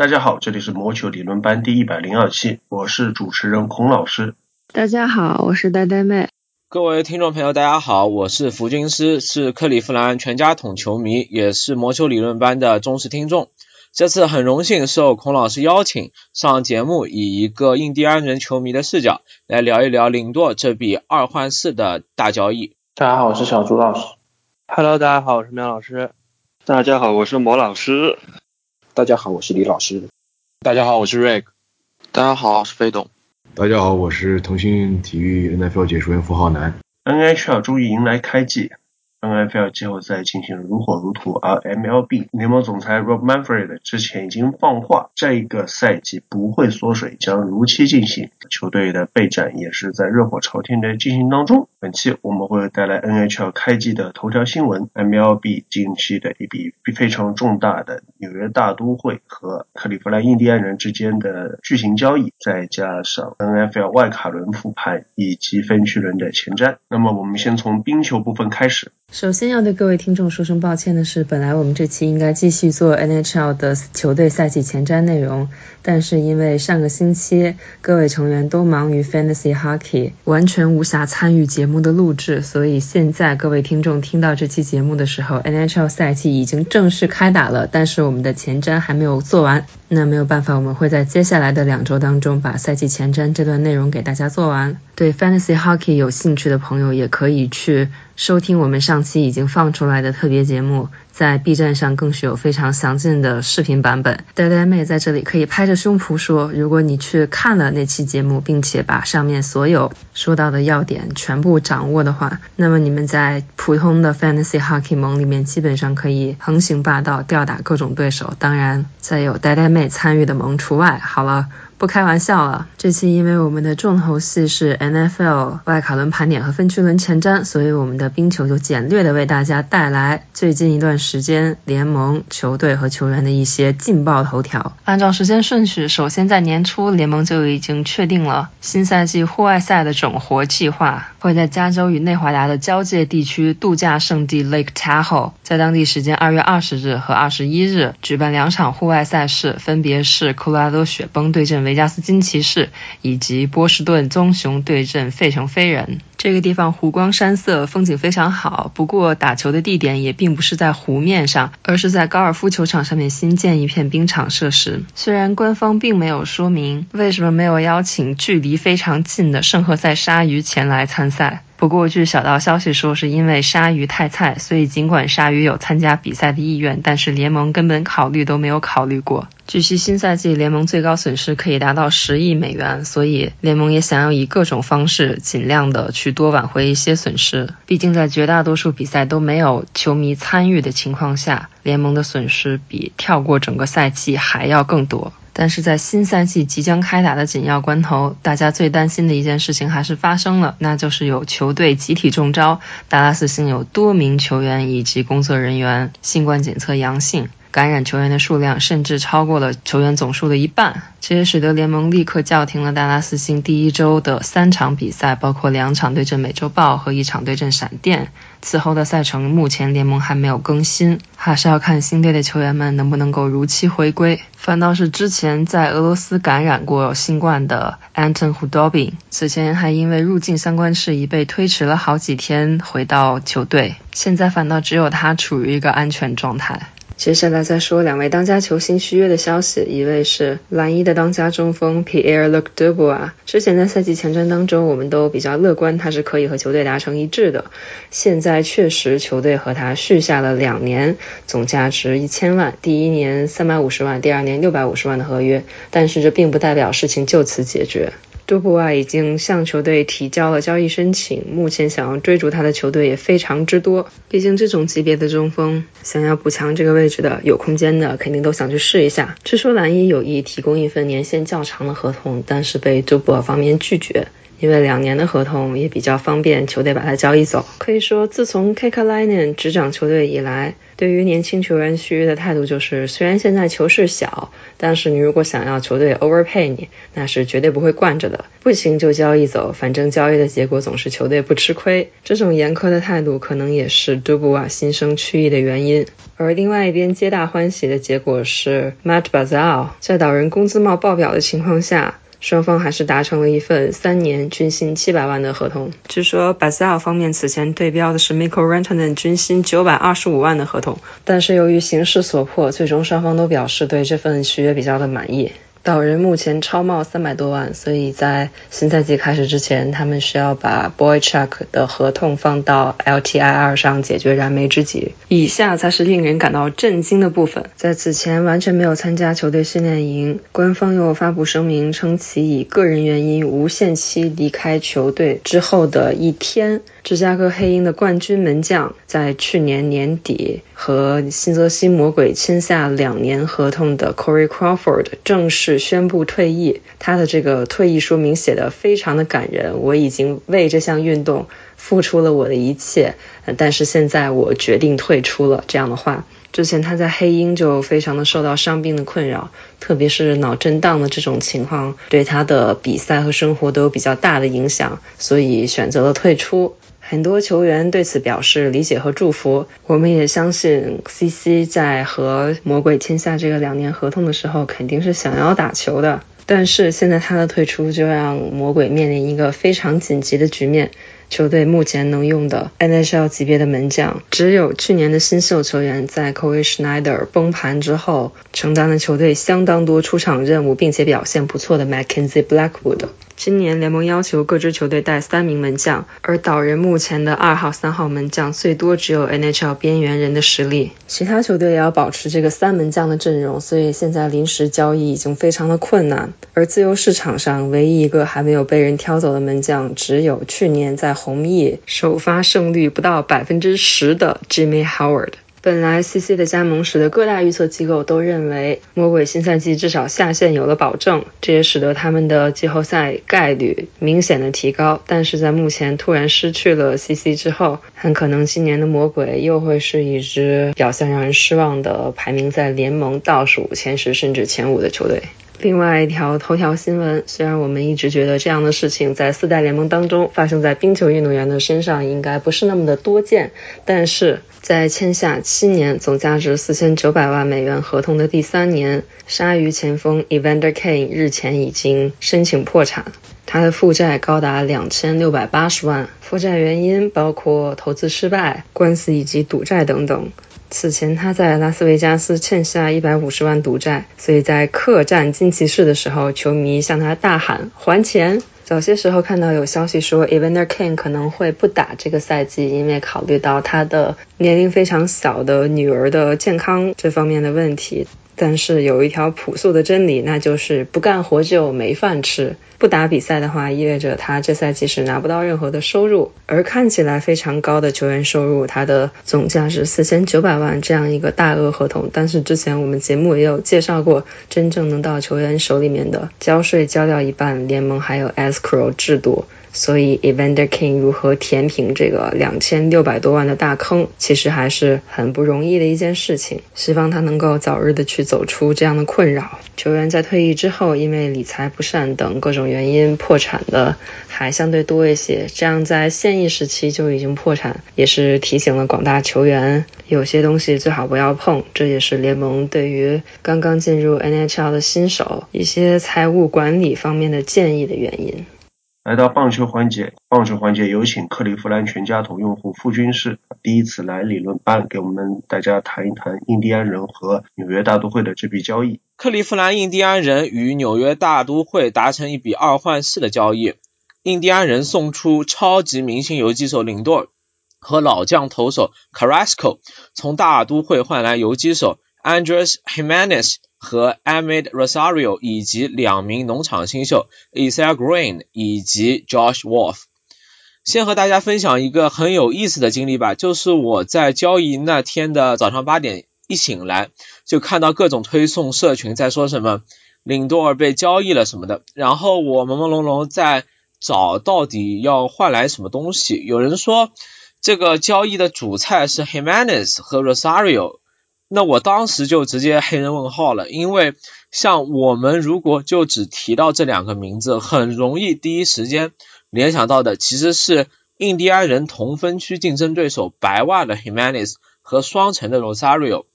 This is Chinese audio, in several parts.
大家好，这里是魔球理论班第一百零二期，我是主持人孔老师。大家好，我是呆呆妹。各位听众朋友，大家好，我是福军师，是克利夫兰全家桶球迷，也是魔球理论班的忠实听众。这次很荣幸受孔老师邀请上节目，以一个印第安人球迷的视角来聊一聊零舵这笔二换四的大交易。大家好，我是小朱老师。Hello，大家好，我是苗老师。大家好，我是魔老师。大家好，我是李老师。大家好，我是 Rick。大家好，我是飞董。大家好，我是腾讯体育 NFL 解说员付浩南。NHL 终于迎来开季。NFL 季后赛进行如火如荼，而 MLB 联盟总裁 Rob Manfred 之前已经放话，这个赛季不会缩水，将如期进行。球队的备战也是在热火朝天的进行当中。本期我们会带来 NHL 开季的头条新闻，MLB 近期的一笔非常重大的纽约大都会和克利夫兰印第安人之间的巨型交易，再加上 NFL 外卡轮复盘以及分区轮的前瞻。那么我们先从冰球部分开始。首先要对各位听众说声抱歉的是，本来我们这期应该继续做 NHL 的球队赛季前瞻内容，但是因为上个星期各位成员都忙于 Fantasy Hockey，完全无暇参与节目的录制，所以现在各位听众听到这期节目的时候，NHL 赛季已经正式开打了，但是我们的前瞻还没有做完。那没有办法，我们会在接下来的两周当中把赛季前瞻这段内容给大家做完。对 Fantasy Hockey 有兴趣的朋友也可以去收听我们上期已经放出来的特别节目。在 B 站上更是有非常详尽的视频版本。呆呆妹在这里可以拍着胸脯说，如果你去看了那期节目，并且把上面所有说到的要点全部掌握的话，那么你们在普通的 Fantasy Hockey 盟里面基本上可以横行霸道，吊打各种对手。当然，再有呆呆妹参与的盟除外。好了。不开玩笑了，这期因为我们的重头戏是 NFL 外卡轮盘点和分区轮前瞻，所以我们的冰球就简略的为大家带来最近一段时间联盟球队和球员的一些劲爆头条。按照时间顺序，首先在年初联盟就已经确定了新赛季户外赛的整活计划，会在加州与内华达的交界地区度假胜地 Lake Tahoe，在当地时间二月二十日和二十一日举办两场户外赛事，分别是科罗拉多雪崩对阵维加斯金骑士以及波士顿棕熊对阵费城飞人。这个地方湖光山色，风景非常好。不过打球的地点也并不是在湖面上，而是在高尔夫球场上面新建一片冰场设施。虽然官方并没有说明为什么没有邀请距离非常近的圣何塞鲨鱼前来参赛。不过，据小道消息说，是因为鲨鱼太菜，所以尽管鲨鱼有参加比赛的意愿，但是联盟根本考虑都没有考虑过。据悉，新赛季联盟最高损失可以达到十亿美元，所以联盟也想要以各种方式尽量的去多挽回一些损失。毕竟，在绝大多数比赛都没有球迷参与的情况下，联盟的损失比跳过整个赛季还要更多。但是在新赛季即将开打的紧要关头，大家最担心的一件事情还是发生了，那就是有球队集体中招，达拉斯星有多名球员以及工作人员新冠检测阳性。感染球员的数量甚至超过了球员总数的一半，这也使得联盟立刻叫停了达拉斯星第一周的三场比赛，包括两场对阵美洲豹和一场对阵闪电。此后的赛程目前联盟还没有更新，还是要看新队的球员们能不能够如期回归。反倒是之前在俄罗斯感染过新冠的 Anton Hudobin，此前还因为入境相关事宜被推迟了好几天回到球队，现在反倒只有他处于一个安全状态。接下来再说两位当家球星续约的消息，一位是蓝衣的当家中锋 Pierre-Luc Dubois，之前在赛季前瞻当中，我们都比较乐观，他是可以和球队达成一致的。现在确实球队和他续下了两年，总价值一千万，第一年三百五十万，第二年六百五十万的合约，但是这并不代表事情就此解决。杜布瓦已经向球队提交了交易申请，目前想要追逐他的球队也非常之多。毕竟这种级别的中锋，想要补强这个位置的有空间的，肯定都想去试一下。据说蓝衣有意提供一份年限较长的合同，但是被杜布瓦方面拒绝。因为两年的合同也比较方便球队把他交易走。可以说，自从 k k l i n e n 执掌球队以来，对于年轻球员续约的态度就是：虽然现在球市小，但是你如果想要球队 overpay 你，那是绝对不会惯着的。不行就交易走，反正交易的结果总是球队不吃亏。这种严苛的态度，可能也是杜布瓦心生去意的原因。而另外一边，皆大欢喜的结果是，Matt Bazzell 在导人工资帽爆表的情况下。双方还是达成了一份三年军薪七百万的合同。据说 Bazzell 方面此前对标的是 Michael Rantanen 均薪九百二十五万的合同，但是由于形势所迫，最终双方都表示对这份续约比较的满意。导人目前超帽三百多万，所以在新赛季开始之前，他们需要把 Boychuk 的合同放到 LTIR 上解决燃眉之急。以下才是令人感到震惊的部分：在此前完全没有参加球队训练营，官方又发布声明称其以个人原因无限期离开球队之后的一天。芝加哥黑鹰的冠军门将在去年年底和新泽西魔鬼签下两年合同的 Corey Crawford 正式宣布退役。他的这个退役说明写的非常的感人。我已经为这项运动付出了我的一切，但是现在我决定退出了。这样的话，之前他在黑鹰就非常的受到伤病的困扰，特别是脑震荡的这种情况，对他的比赛和生活都有比较大的影响，所以选择了退出。很多球员对此表示理解和祝福。我们也相信，CC 在和魔鬼签下这个两年合同的时候，肯定是想要打球的。但是现在他的退出，就让魔鬼面临一个非常紧急的局面。球队目前能用的 NHL 级别的门将，只有去年的新秀球员在 c o y Schneider 崩盘之后，承担了球队相当多出场任务，并且表现不错的 Mackenzie Blackwood。今年联盟要求各支球队带三名门将，而导人目前的二号、三号门将最多只有 NHL 边缘人的实力，其他球队也要保持这个三门将的阵容，所以现在临时交易已经非常的困难。而自由市场上唯一一个还没有被人挑走的门将，只有去年在红翼首发胜率不到百分之十的 Jimmy Howard。本来 CC 的加盟时的各大预测机构都认为魔鬼新赛季至少下线有了保证，这也使得他们的季后赛概率明显的提高。但是在目前突然失去了 CC 之后，很可能今年的魔鬼又会是一支表现让人失望的，排名在联盟倒数前十甚至前五的球队。另外一条头条新闻，虽然我们一直觉得这样的事情在四代联盟当中发生在冰球运动员的身上应该不是那么的多见，但是在签下七年总价值四千九百万美元合同的第三年，鲨鱼前锋 Evander Kane 日前已经申请破产，他的负债高达两千六百八十万，负债原因包括投资失败、官司以及赌债等等。此前他在拉斯维加斯欠下一百五十万赌债，所以在客战金骑士的时候，球迷向他大喊还钱。早些时候看到有消息说，Evander Kane 可能会不打这个赛季，因为考虑到他的年龄非常小的女儿的健康这方面的问题。但是有一条朴素的真理，那就是不干活就没饭吃。不打比赛的话，意味着他这赛季是拿不到任何的收入。而看起来非常高的球员收入，他的总价是四千九百万这样一个大额合同，但是之前我们节目也有介绍过，真正能到球员手里面的，交税交掉一半，联盟还有 escrow 制度。所以，Evander King 如何填平这个两千六百多万的大坑，其实还是很不容易的一件事情。希望他能够早日的去走出这样的困扰。球员在退役之后，因为理财不善等各种原因破产的还相对多一些。这样在现役时期就已经破产，也是提醒了广大球员，有些东西最好不要碰。这也是联盟对于刚刚进入 NHL 的新手一些财务管理方面的建议的原因。来到棒球环节，棒球环节有请克利夫兰全家桶用户傅军士第一次来理论班，给我们大家谈一谈印第安人和纽约大都会的这笔交易。克利夫兰印第安人与纽约大都会达成一笔二换四的交易，印第安人送出超级明星游击手林顿和老将投手 Carrasco，从大都会换来游击手 Andres Jimenez。和 Ahmed Rosario 以及两名农场新秀 Isaiah Green 以及 Josh Wolf。先和大家分享一个很有意思的经历吧，就是我在交易那天的早上八点一醒来，就看到各种推送社群在说什么领多尔被交易了什么的，然后我朦朦胧胧在找到底要换来什么东西。有人说这个交易的主菜是 Himanes 和 Rosario，那我当时就直接黑人问号了，因为像我们如果就只提到这两个名字，很容易第一时间联想到的其实是印第安人同分区竞争对手白袜的 Himanes 和双城的 Rosario。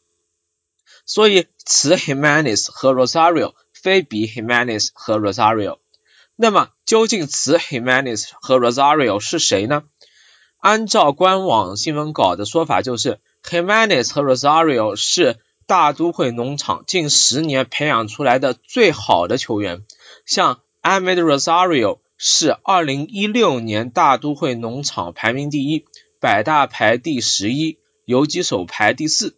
所以此 Himanes 和 Rosario 非彼 Himanes 和 Rosario。那么究竟此 Himanes 和 Rosario 是谁呢？按照官网新闻稿的说法，就是 Jimenez 和 Rosario 是大都会农场近十年培养出来的最好的球员。像 a m e d Rosario 是2016年大都会农场排名第一，百大排第十一，游击手排第四。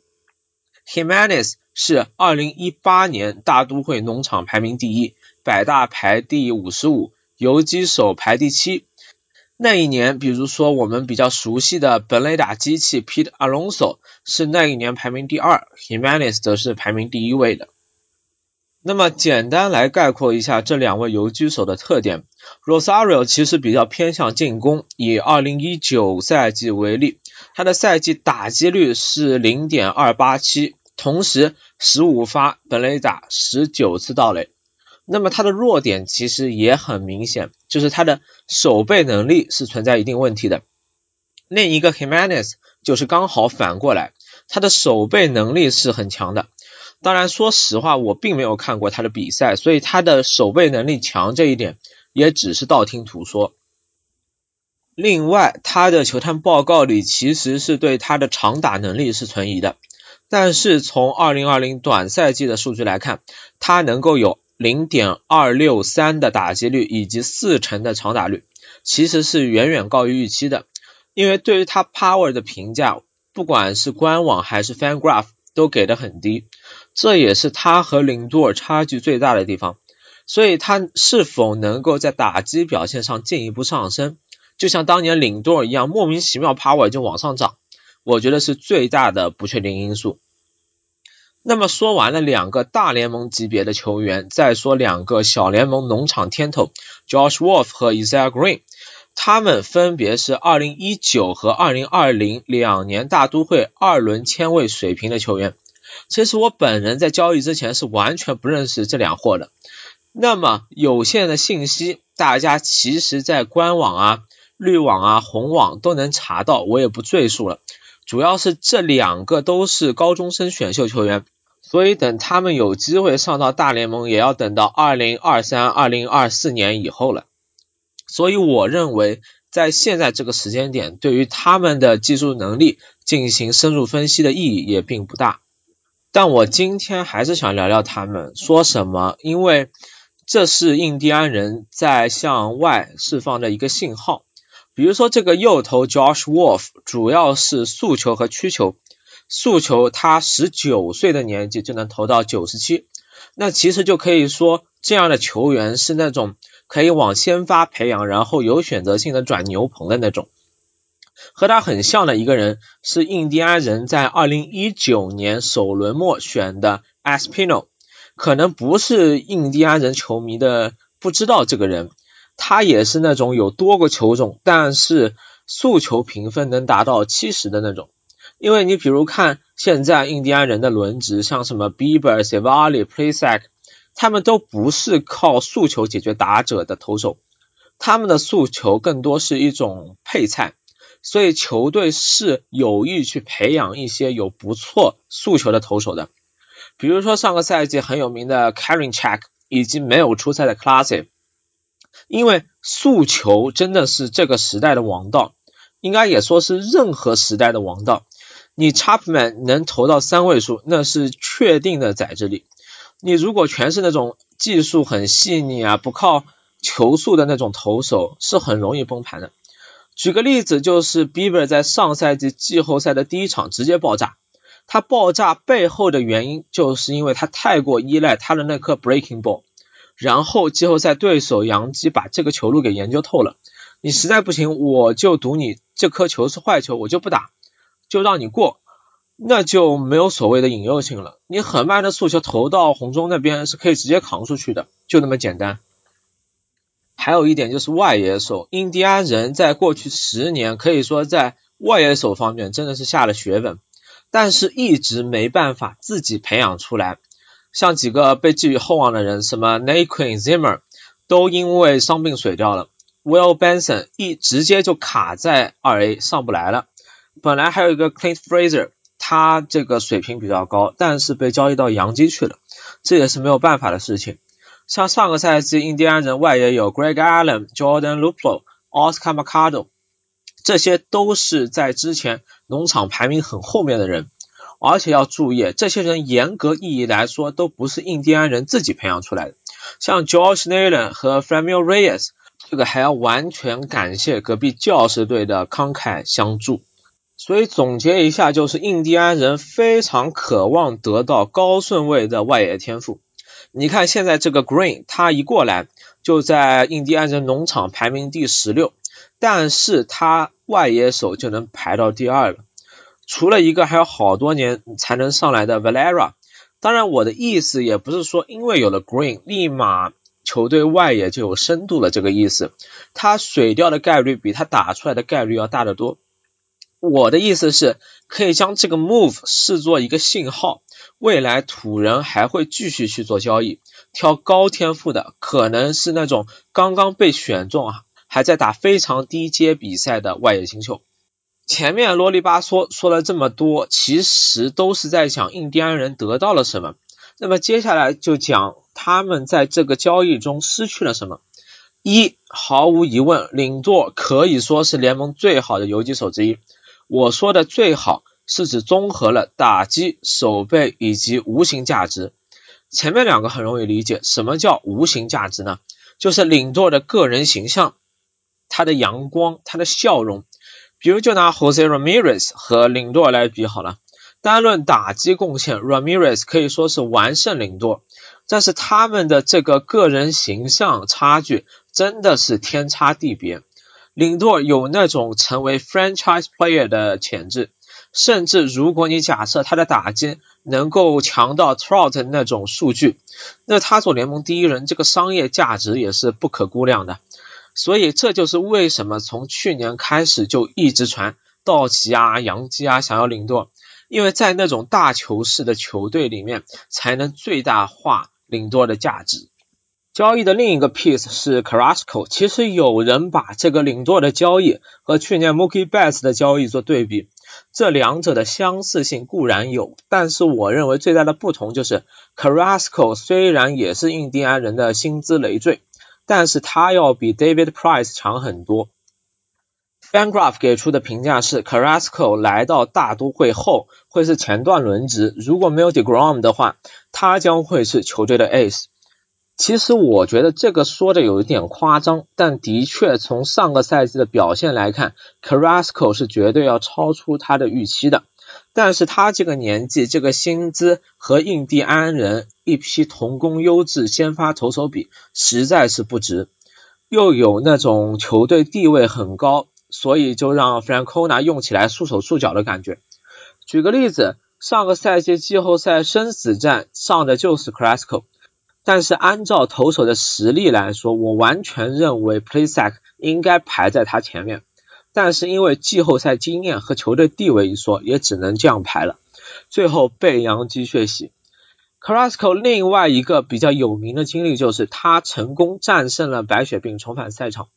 Jimenez 是2018年大都会农场排名第一，百大排第五十五，游击手排第七。那一年，比如说我们比较熟悉的本垒打机器 Pete Alonso 是那一年排名第二，Jimenez 则是排名第一位的。那么简单来概括一下这两位游击手的特点，Rosario 其实比较偏向进攻，以2019赛季为例。他的赛季打击率是零点二八七，同时十五发本垒打，十九次盗垒。那么他的弱点其实也很明显，就是他的守备能力是存在一定问题的。另一个 Himenas 就是刚好反过来，他的守备能力是很强的。当然，说实话，我并没有看过他的比赛，所以他的守备能力强这一点也只是道听途说。另外，他的球探报告里其实是对他的长打能力是存疑的，但是从2020短赛季的数据来看，他能够有0.263的打击率以及四成的长打率，其实是远远高于预期的。因为对于他 power 的评价，不管是官网还是 FanGraph 都给的很低，这也是他和林多尔差距最大的地方。所以，他是否能够在打击表现上进一步上升？就像当年领多尔一样，莫名其妙 power 就往上涨，我觉得是最大的不确定因素。那么说完了两个大联盟级别的球员，再说两个小联盟农场天头 Josh Wolf 和 Isaiah Green，他们分别是2019和2020两年大都会二轮签位水平的球员。其实我本人在交易之前是完全不认识这两货的。那么有限的信息，大家其实在官网啊。绿网啊，红网都能查到，我也不赘述了。主要是这两个都是高中生选秀球员，所以等他们有机会上到大联盟，也要等到二零二三、二零二四年以后了。所以我认为，在现在这个时间点，对于他们的技术能力进行深入分析的意义也并不大。但我今天还是想聊聊他们，说什么？因为这是印第安人在向外释放的一个信号。比如说这个右投 Josh Wolf 主要是速球和曲球，诉求他十九岁的年纪就能投到九十七，那其实就可以说这样的球员是那种可以往先发培养，然后有选择性的转牛棚的那种。和他很像的一个人是印第安人在二零一九年首轮末选的 Espino，可能不是印第安人球迷的不知道这个人。他也是那种有多个球种，但是速球评分能达到七十的那种。因为你比如看现在印第安人的轮值，像什么 Bieber、Savali、Plesac，他们都不是靠速球解决打者的投手，他们的速球更多是一种配菜。所以球队是有意去培养一些有不错速球的投手的，比如说上个赛季很有名的 Karen Check，以及没有出赛的 Classic。因为速球真的是这个时代的王道，应该也说是任何时代的王道。你 Chapman 能投到三位数，那是确定的载质力。你如果全是那种技术很细腻啊，不靠球速的那种投手，是很容易崩盘的。举个例子，就是 Bieber 在上赛季季后赛的第一场直接爆炸。他爆炸背后的原因，就是因为他太过依赖他的那颗 Breaking Ball。然后季后赛对手杨基把这个球路给研究透了，你实在不行，我就赌你这颗球是坏球，我就不打，就让你过，那就没有所谓的引诱性了。你很慢的速球投到红中那边是可以直接扛出去的，就那么简单。还有一点就是外野手，印第安人在过去十年可以说在外野手方面真的是下了血本，但是一直没办法自己培养出来。像几个被寄予厚望的人，什么 Naquin Zimmer 都因为伤病水掉了，Will Benson 一直接就卡在二 A 上不来了。本来还有一个 Clint Fraser，他这个水平比较高，但是被交易到洋基去了，这也是没有办法的事情。像上个赛季印第安人外野有 Greg Allen、Jordan Luplo、Oscar Mercado，这些都是在之前农场排名很后面的人，而且要注意，这些人严格意义来说都不是印第安人自己培养出来的。像 George Naylor 和 Framil Reyes，这个还要完全感谢隔壁教士队的慷慨相助。所以总结一下，就是印第安人非常渴望得到高顺位的外野天赋。你看现在这个 Green，他一过来就在印第安人农场排名第十六，但是他外野手就能排到第二了。除了一个还有好多年才能上来的 Valera。当然我的意思也不是说因为有了 Green，立马球队外野就有深度了这个意思。他水掉的概率比他打出来的概率要大得多。我的意思是，可以将这个 move 视作一个信号。未来土人还会继续去做交易，挑高天赋的，可能是那种刚刚被选中啊，还在打非常低阶比赛的外野新秀。前面啰里吧嗦说了这么多，其实都是在讲印第安人得到了什么。那么接下来就讲他们在这个交易中失去了什么。一，毫无疑问，领座可以说是联盟最好的游击手之一。我说的最好。是指综合了打击、守备以及无形价值。前面两个很容易理解，什么叫无形价值呢？就是领舵的个人形象，他的阳光，他的笑容。比如就拿 Jose Ramirez 和领舵来比好了。单论打击贡献，Ramirez 可以说是完胜领舵，但是他们的这个个人形象差距真的是天差地别。领舵有那种成为 franchise player 的潜质。甚至，如果你假设他的打击能够强到 Trout 那种数据，那他做联盟第一人，这个商业价值也是不可估量的。所以，这就是为什么从去年开始就一直传道奇啊、洋基啊想要领舵，因为在那种大球市的球队里面，才能最大化领舵的价值。交易的另一个 piece 是 Carrasco，其实有人把这个领座的交易和去年 Mookie Betts 的交易做对比。这两者的相似性固然有，但是我认为最大的不同就是，Carrasco 虽然也是印第安人的薪资累赘，但是他要比 David Price 强很多。Fangraph 给出的评价是，Carrasco 来到大都会后会是前段轮值，如果没有 Degrom 的话，他将会是球队的 Ace。其实我觉得这个说的有一点夸张，但的确从上个赛季的表现来看，Crasco 是绝对要超出他的预期的。但是他这个年纪、这个薪资和印第安人一批同工优质先发投手比，实在是不值。又有那种球队地位很高，所以就让 Francona 用起来束手束脚的感觉。举个例子，上个赛季季后赛生死战上的就是 Carrasco。但是按照投手的实力来说，我完全认为 p l a y s a c 应该排在他前面。但是因为季后赛经验和球队地位一说，也只能这样排了。最后被杨基血洗。Carrasco 另外一个比较有名的经历就是他成功战胜了白血病，重返赛场。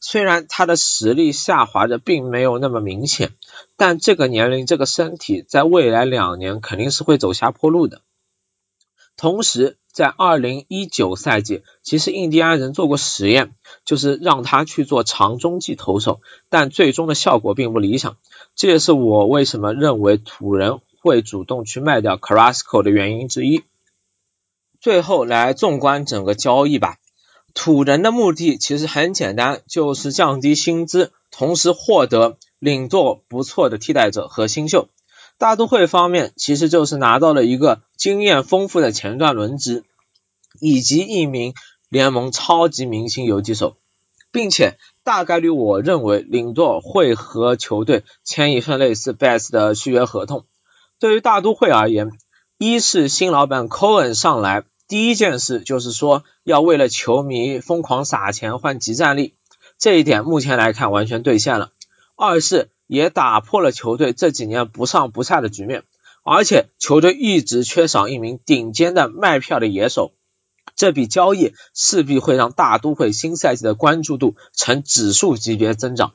虽然他的实力下滑的并没有那么明显，但这个年龄、这个身体，在未来两年肯定是会走下坡路的。同时，在二零一九赛季，其实印第安人做过实验，就是让他去做长中继投手，但最终的效果并不理想。这也是我为什么认为土人会主动去卖掉 Carrasco 的原因之一。最后来纵观整个交易吧，土人的目的其实很简单，就是降低薪资，同时获得领座不错的替代者和新秀。大都会方面其实就是拿到了一个经验丰富的前段轮值，以及一名联盟超级明星游击手，并且大概率我认为领队会和球队签一份类似 Best 的续约合同。对于大都会而言，一是新老板 Cohen 上来第一件事就是说要为了球迷疯狂撒钱换集战力，这一点目前来看完全兑现了。二是也打破了球队这几年不上不下的局面，而且球队一直缺少一名顶尖的卖票的野手，这笔交易势必会让大都会新赛季的关注度呈指数级别增长。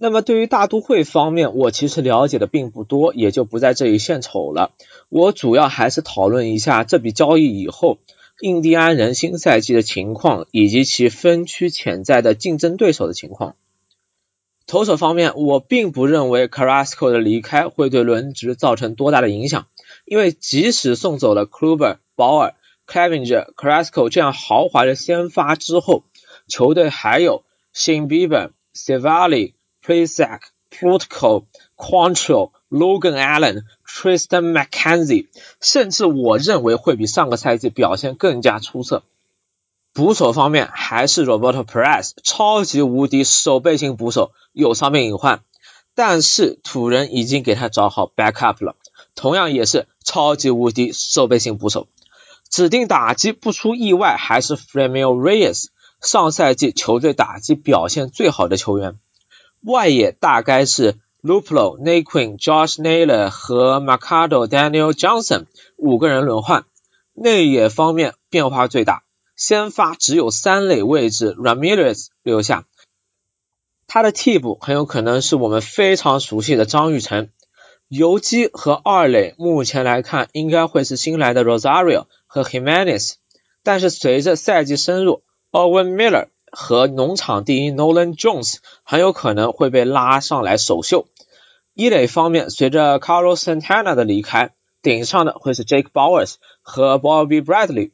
那么对于大都会方面，我其实了解的并不多，也就不在这里献丑了。我主要还是讨论一下这笔交易以后，印第安人新赛季的情况，以及其分区潜在的竞争对手的情况。投手方面，我并不认为 Carrasco 的离开会对轮值造成多大的影响，因为即使送走了 Kluber、保尔、Clevinger、Carrasco 这样豪华的先发之后，球队还有 Shane Bieber、Savali。Plesac, Protocol, Quantrill, Logan Allen, Tristan McKenzie，甚至我认为会比上个赛季表现更加出色。捕手方面还是 Roberto Perez，超级无敌守备型捕手，有伤病隐患，但是土人已经给他找好 backup 了，同样也是超级无敌守备型捕手。指定打击不出意外还是 Framil Reyes，上赛季球队打击表现最好的球员。外野大概是 Luplo、Naquin、Josh Naylor 和 Macado, Daniel Johnson 五个人轮换。内野方面变化最大，先发只有三垒位置 Ramirez 留下，他的替补很有可能是我们非常熟悉的张玉成。游击和二垒目前来看应该会是新来的 Rosario 和 Jimenez，但是随着赛季深入，Owen Miller。和农场第一 Nolan Jones 很有可能会被拉上来首秀。一垒方面，随着 Carlos Santana 的离开，顶上的会是 Jake Bowers 和 Bobby Bradley。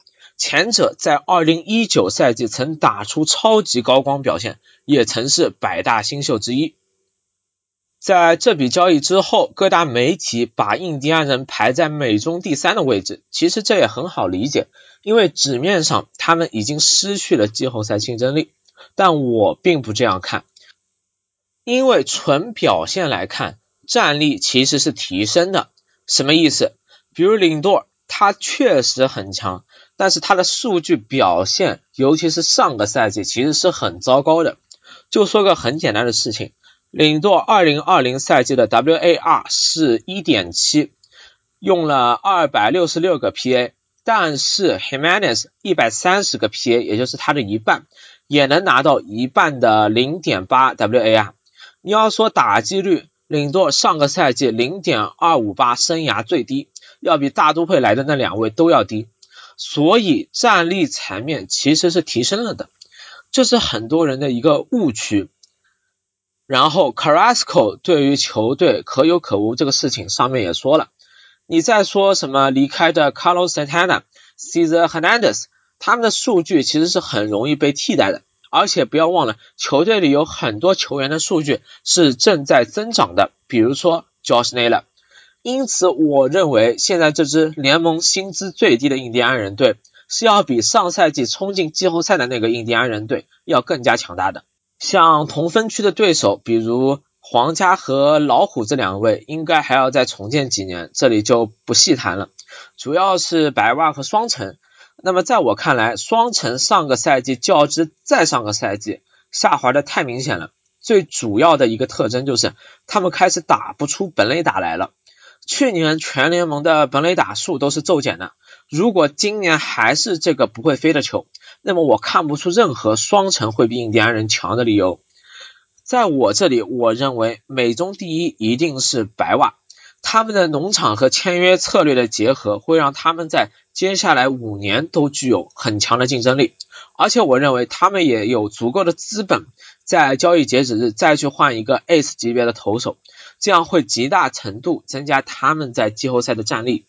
前者在2019赛季曾打出超级高光表现，也曾是百大新秀之一。在这笔交易之后，各大媒体把印第安人排在美中第三的位置，其实这也很好理解。因为纸面上他们已经失去了季后赛竞争力，但我并不这样看。因为纯表现来看，战力其实是提升的。什么意思？比如领舵，他确实很强，但是他的数据表现，尤其是上个赛季，其实是很糟糕的。就说个很简单的事情，领舵2020赛季的 WAR 是1.7，用了266个 PA。但是 Himenas 一百三十个 PA，也就是他的一半，也能拿到一半的零点八 WAR。你要说打击率，领舵上个赛季零点二五八，生涯最低，要比大都会来的那两位都要低。所以战力层面其实是提升了的，这是很多人的一个误区。然后 Carrasco 对于球队可有可无这个事情，上面也说了。你再说什么离开的 Carlos Santana、Cesar Hernandez，他们的数据其实是很容易被替代的，而且不要忘了，球队里有很多球员的数据是正在增长的，比如说 Josh Naylor。因此，我认为现在这支联盟薪资最低的印第安人队是要比上赛季冲进季后赛的那个印第安人队要更加强大的。像同分区的对手，比如。皇家和老虎这两位应该还要再重建几年，这里就不细谈了。主要是白袜和双城。那么在我看来，双城上个赛季较之再上个赛季下滑的太明显了。最主要的一个特征就是他们开始打不出本垒打来了。去年全联盟的本垒打数都是骤减的，如果今年还是这个不会飞的球，那么我看不出任何双城会比印第安人强的理由。在我这里，我认为美中第一一定是白袜，他们的农场和签约策略的结合会让他们在接下来五年都具有很强的竞争力，而且我认为他们也有足够的资本，在交易截止日再去换一个 Ace 级别的投手，这样会极大程度增加他们在季后赛的战力。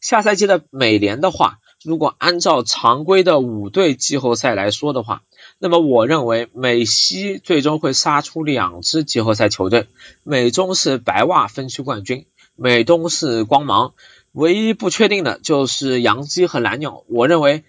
下赛季的美联的话，如果按照常规的五队季后赛来说的话，那么我认为美西最终会杀出两支季后赛球队，美中是白袜分区冠军，美东是光芒。唯一不确定的就是洋基和蓝鸟。我认为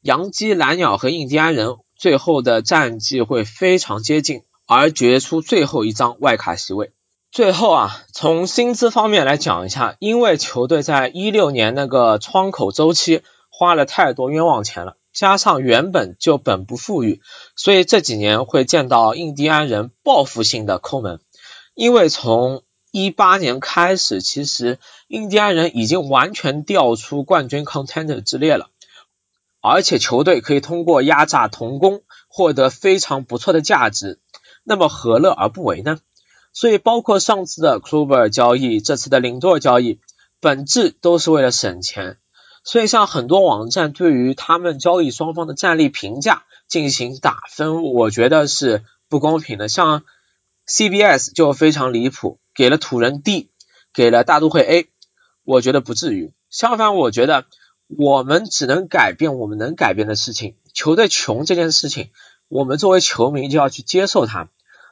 洋基、蓝鸟和印第安人最后的战绩会非常接近，而决出最后一张外卡席位。最后啊，从薪资方面来讲一下，因为球队在一六年那个窗口周期。花了太多冤枉钱了，加上原本就本不富裕，所以这几年会见到印第安人报复性的抠门。因为从一八年开始，其实印第安人已经完全调出冠军 contender 之列了，而且球队可以通过压榨童工获得非常不错的价值，那么何乐而不为呢？所以包括上次的 Kluber 交易，这次的领舵交易，本质都是为了省钱。所以像很多网站对于他们交易双方的战力评价进行打分，我觉得是不公平的。像 CBS 就非常离谱，给了土人 D，给了大都会 A，我觉得不至于。相反，我觉得我们只能改变我们能改变的事情。球队穷这件事情，我们作为球迷就要去接受它。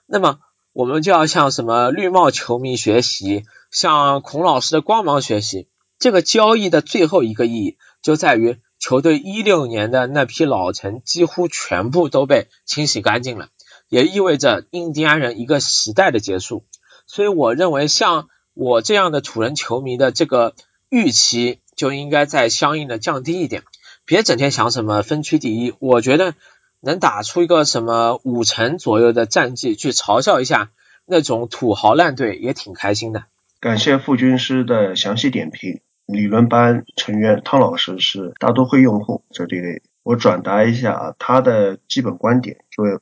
那么，我们就要向什么绿帽球迷学习，向孔老师的光芒学习。这个交易的最后一个意义，就在于球队一六年的那批老臣几乎全部都被清洗干净了。也意味着印第安人一个时代的结束，所以我认为像我这样的土人球迷的这个预期就应该再相应的降低一点，别整天想什么分区第一。我觉得能打出一个什么五成左右的战绩去嘲笑一下那种土豪烂队也挺开心的。感谢傅军师的详细点评。理论班成员汤老师是大都会用户，这里我转达一下他的基本观点，作为。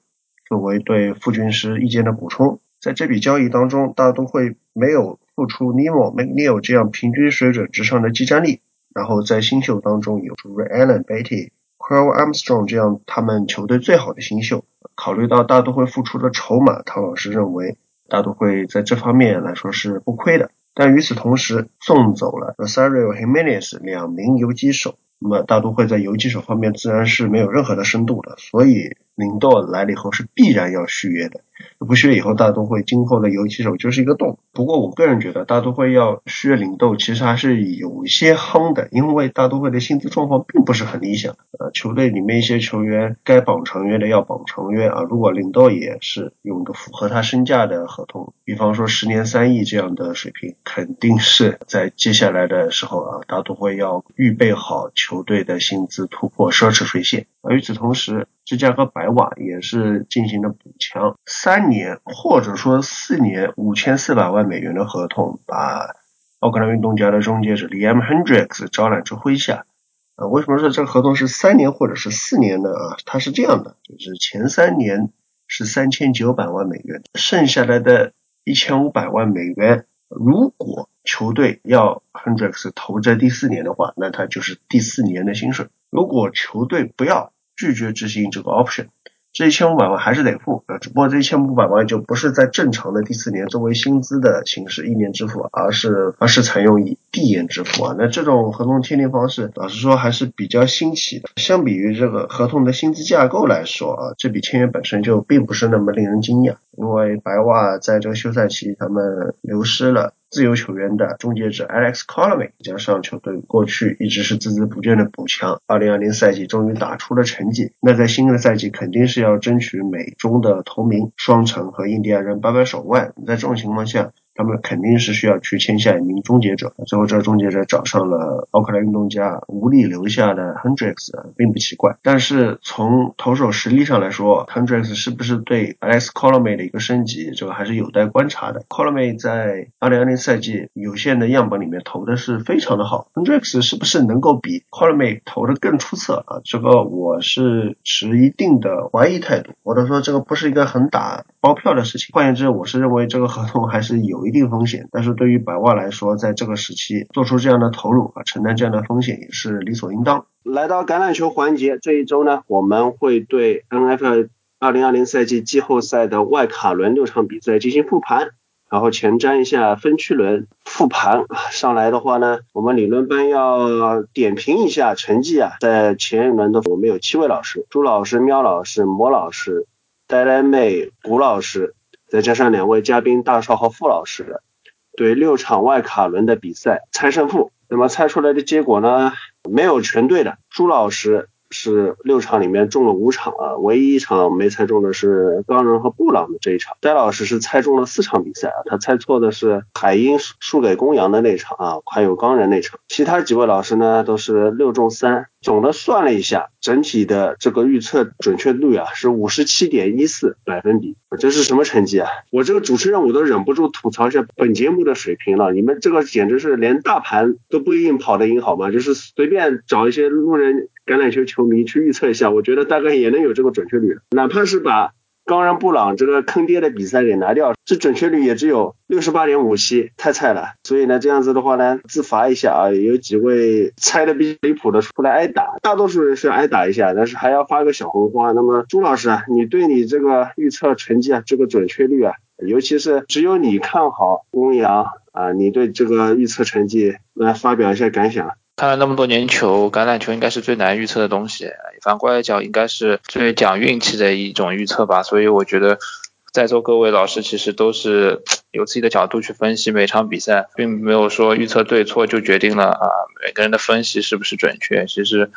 作为对傅军师意见的补充，在这笔交易当中，大都会没有付出 Nemo、McNeil 这样平均水准之上的技战力，然后在新秀当中有出 Ray Allen、Betty、Carl Armstrong 这样他们球队最好的新秀。考虑到大都会付出的筹码，唐老师认为大都会在这方面来说是不亏的。但与此同时，送走了 Rosario Jimenez 两名游击手，那么大都会在游击手方面自然是没有任何的深度的，所以。领舵来了以后是必然要续约的，不续约以后大都会今后的游击手就是一个洞。不过我个人觉得大都会要续约领豆其实还是有些夯的，因为大都会的薪资状况并不是很理想。呃，球队里面一些球员该绑长约的要绑长约啊，如果领豆也是用一个符合他身价的合同，比方说十年三亿这样的水平，肯定是在接下来的时候啊，大都会要预备好球队的薪资突破奢侈税线。而与此同时，芝加哥白袜也是进行了补强，三年或者说四年五千四百万美元的合同，把奥克兰运动家的终结者 Liam Hendricks 招揽至麾下。啊，为什么说这个合同是三年或者是四年呢？啊，它是这样的，就是前三年是三千九百万美元，剩下来的一千五百万美元，如果球队要 Hendricks 投在第四年的话，那他就是第四年的薪水。如果球队不要，拒绝执行这个 option，这一千五百万还是得付啊，只不过这一千五百万就不是在正常的第四年作为薪资的形式一年支付，而是而是采用以递延支付啊。那这种合同签订方式，老实说还是比较新奇的。相比于这个合同的薪资架构来说啊，这笔签约本身就并不是那么令人惊讶，因为白袜在这个休赛期他们流失了。自由球员的终结者 Alex Colomay，加上球队过去一直是孜孜不倦的补强，二零二零赛季终于打出了成绩。那在新的赛季肯定是要争取美中的同名双城和印第安人掰掰手腕。在这种情况下，他们肯定是需要去签下一名终结者，最后这个终结者找上了奥克兰运动家，无力留下的 Hendricks 并不奇怪。但是从投手实力上来说，Hendricks 是不是对 Alex Colome 的一个升级，这个还是有待观察的。Colomay 在2020赛季有限的样本里面投的是非常的好，Hendricks 是不是能够比 Colome 投的更出色啊？这个我是持一定的怀疑态度，或者说这个不是一个很打包票的事情。换言之，我是认为这个合同还是有。一定风险，但是对于百万来说，在这个时期做出这样的投入啊，承担这样的风险也是理所应当。来到橄榄球环节，这一周呢，我们会对 NFL 二零二零赛季季后赛的外卡轮六场比赛进行复盘，然后前瞻一下分区轮复盘。上来的话呢，我们理论班要点评一下成绩啊，在前一轮的我们有七位老师：朱老师、喵老师、魔老师、呆呆妹、谷老师。再加上两位嘉宾大少和傅老师对六场外卡轮的比赛猜胜负，那么猜出来的结果呢，没有全对的。朱老师是六场里面中了五场啊，唯一一场没猜中的是钢人和布朗的这一场。戴老师是猜中了四场比赛啊，他猜错的是海鹰输给公羊的那场啊，还有钢人那场。其他几位老师呢都是六中三。总的算了一下，整体的这个预测准确率啊是五十七点一四百分比，这是什么成绩啊？我这个主持人我都忍不住吐槽一下本节目的水平了，你们这个简直是连大盘都不一定跑得赢好吗？就是随便找一些路人橄榄球球迷去预测一下，我觉得大概也能有这个准确率，哪怕是把。冈仁布朗这个坑爹的比赛给拿掉，这准确率也只有六十八点五七，太菜了。所以呢，这样子的话呢，自罚一下啊。有几位猜的比较离谱的出来挨打，大多数人是挨打一下，但是还要发个小红花。那么朱老师啊，你对你这个预测成绩啊，这个准确率啊，尤其是只有你看好公羊啊，你对这个预测成绩来发表一下感想。看了那么多年球，橄榄球应该是最难预测的东西，反过来讲，应该是最讲运气的一种预测吧。所以我觉得，在座各位老师其实都是 有自己的角度去分析每场比赛，并没有说预测对错就决定了啊每个人的分析是不是准确。其实，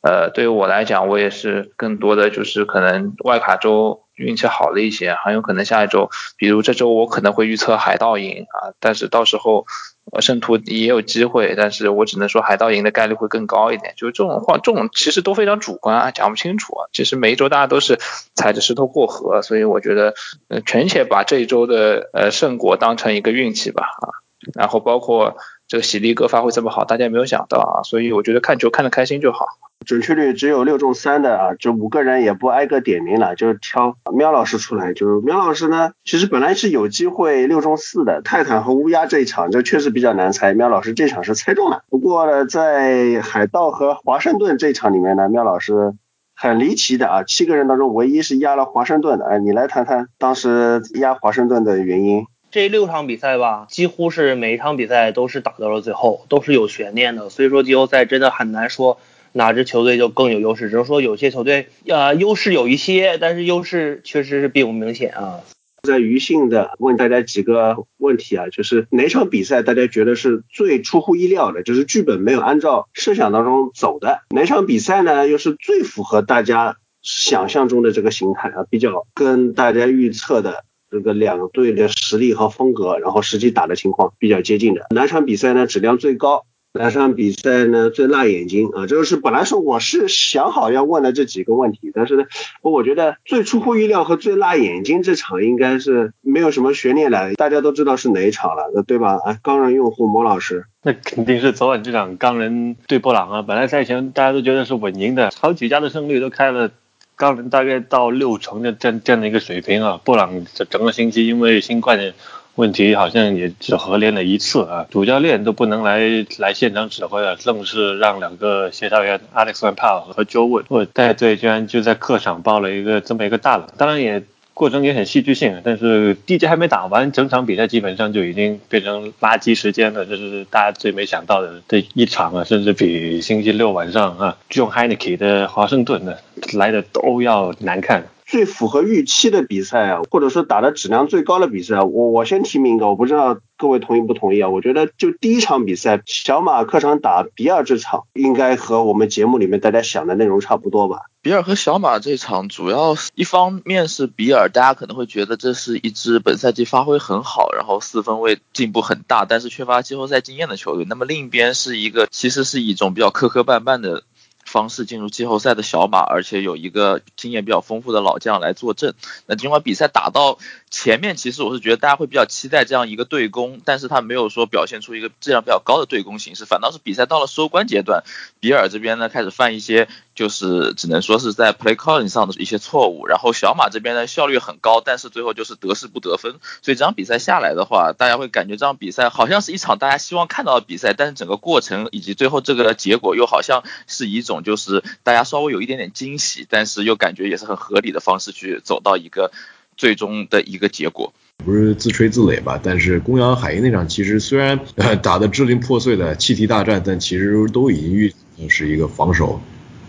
呃，对于我来讲，我也是更多的就是可能外卡周运气好了一些，很有可能下一周，比如这周我可能会预测海盗赢啊，但是到时候。呃，圣徒也有机会，但是我只能说海盗赢的概率会更高一点。就是这种话，这种其实都非常主观啊，讲不清楚啊。其实每一周大家都是踩着石头过河，所以我觉得，呃，全且把这一周的呃胜果当成一个运气吧啊。然后包括这个喜力哥发挥这么好，大家也没有想到啊，所以我觉得看球看得开心就好。准确率只有六中三的啊，这五个人也不挨个点名了，就是挑喵老师出来。就是喵老师呢，其实本来是有机会六中四的，泰坦和乌鸦这一场，这确实比较难猜。喵老师这场是猜中了，不过呢，在海盗和华盛顿这场里面呢，喵老师很离奇的啊，七个人当中唯一是压了华盛顿的。哎，你来谈谈当时压华盛顿的原因。这六场比赛吧，几乎是每一场比赛都是打到了最后，都是有悬念的。所以说季后赛真的很难说。哪支球队就更有优势？只能说有些球队，呃，优势有一些，但是优势确实是并不明显啊。在余性的问大家几个问题啊，就是哪场比赛大家觉得是最出乎意料的，就是剧本没有按照设想当中走的？哪场比赛呢，又是最符合大家想象中的这个形态啊？比较跟大家预测的这个两队的实力和风格，然后实际打的情况比较接近的？哪场比赛呢，质量最高？哪场比赛呢最辣眼睛啊？这个是本来说我是想好要问的这几个问题，但是呢，我觉得最出乎意料和最辣眼睛这场应该是没有什么悬念了，大家都知道是哪一场了，对吧？啊，钢人用户莫老师，那肯定是昨晚这场钢人对布朗啊。本来赛前大家都觉得是稳赢的，好几家的胜率都开了，高能大概到六成的这这样的一个水平啊。布朗这整个星期因为新冠的。问题好像也只合练了一次啊，主教练都不能来来现场指挥了，愣是让两个协调员 Alex Van Paul 和 Joe Wood 带队，居然就在客场爆了一个这么一个大冷。当然也过程也很戏剧性，但是第一节还没打完，整场比赛基本上就已经变成垃圾时间了，这是大家最没想到的这一场啊，甚至比星期六晚上啊 John Heineke 的华盛顿的来的都要难看。最符合预期的比赛啊，或者说打的质量最高的比赛，我我先提名一个，我不知道各位同意不同意啊？我觉得就第一场比赛，小马客场打比尔这场，应该和我们节目里面大家想的内容差不多吧？比尔和小马这场，主要是一方面是比尔，大家可能会觉得这是一支本赛季发挥很好，然后四分卫进步很大，但是缺乏季后赛经验的球队。那么另一边是一个其实是一种比较磕磕绊绊的。方式进入季后赛的小马，而且有一个经验比较丰富的老将来坐镇。那尽管比赛打到前面，其实我是觉得大家会比较期待这样一个对攻，但是他没有说表现出一个质量比较高的对攻形式，反倒是比赛到了收官阶段，比尔这边呢开始犯一些。就是只能说是在 play calling 上的一些错误，然后小马这边呢效率很高，但是最后就是得势不得分，所以这场比赛下来的话，大家会感觉这场比赛好像是一场大家希望看到的比赛，但是整个过程以及最后这个结果又好像是一种就是大家稍微有一点点惊喜，但是又感觉也是很合理的方式去走到一个最终的一个结果。不是自吹自擂吧？但是公羊海鹰那场其实虽然 打得支离破碎的气体大战，但其实都已经预是一个防守。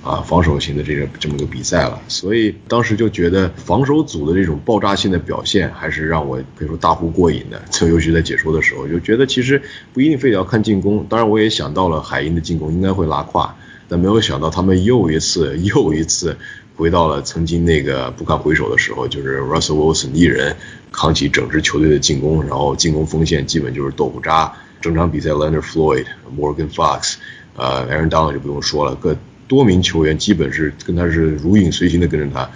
啊，防守型的这个这么个比赛了，所以当时就觉得防守组的这种爆炸性的表现，还是让我可以说大呼过瘾的。就尤其在解说的时候，就觉得其实不一定非得要看进攻。当然，我也想到了海鹰的进攻应该会拉胯。但没有想到他们又一次又一次回到了曾经那个不堪回首的时候，就是 Russell Wilson 一人扛起整支球队的进攻，然后进攻锋线基本就是豆腐渣。整场比赛，Leonard Floyd、Morgan Fox、呃，Aaron Donald 就不用说了，各多名球员基本是跟他是如影随形的跟着他。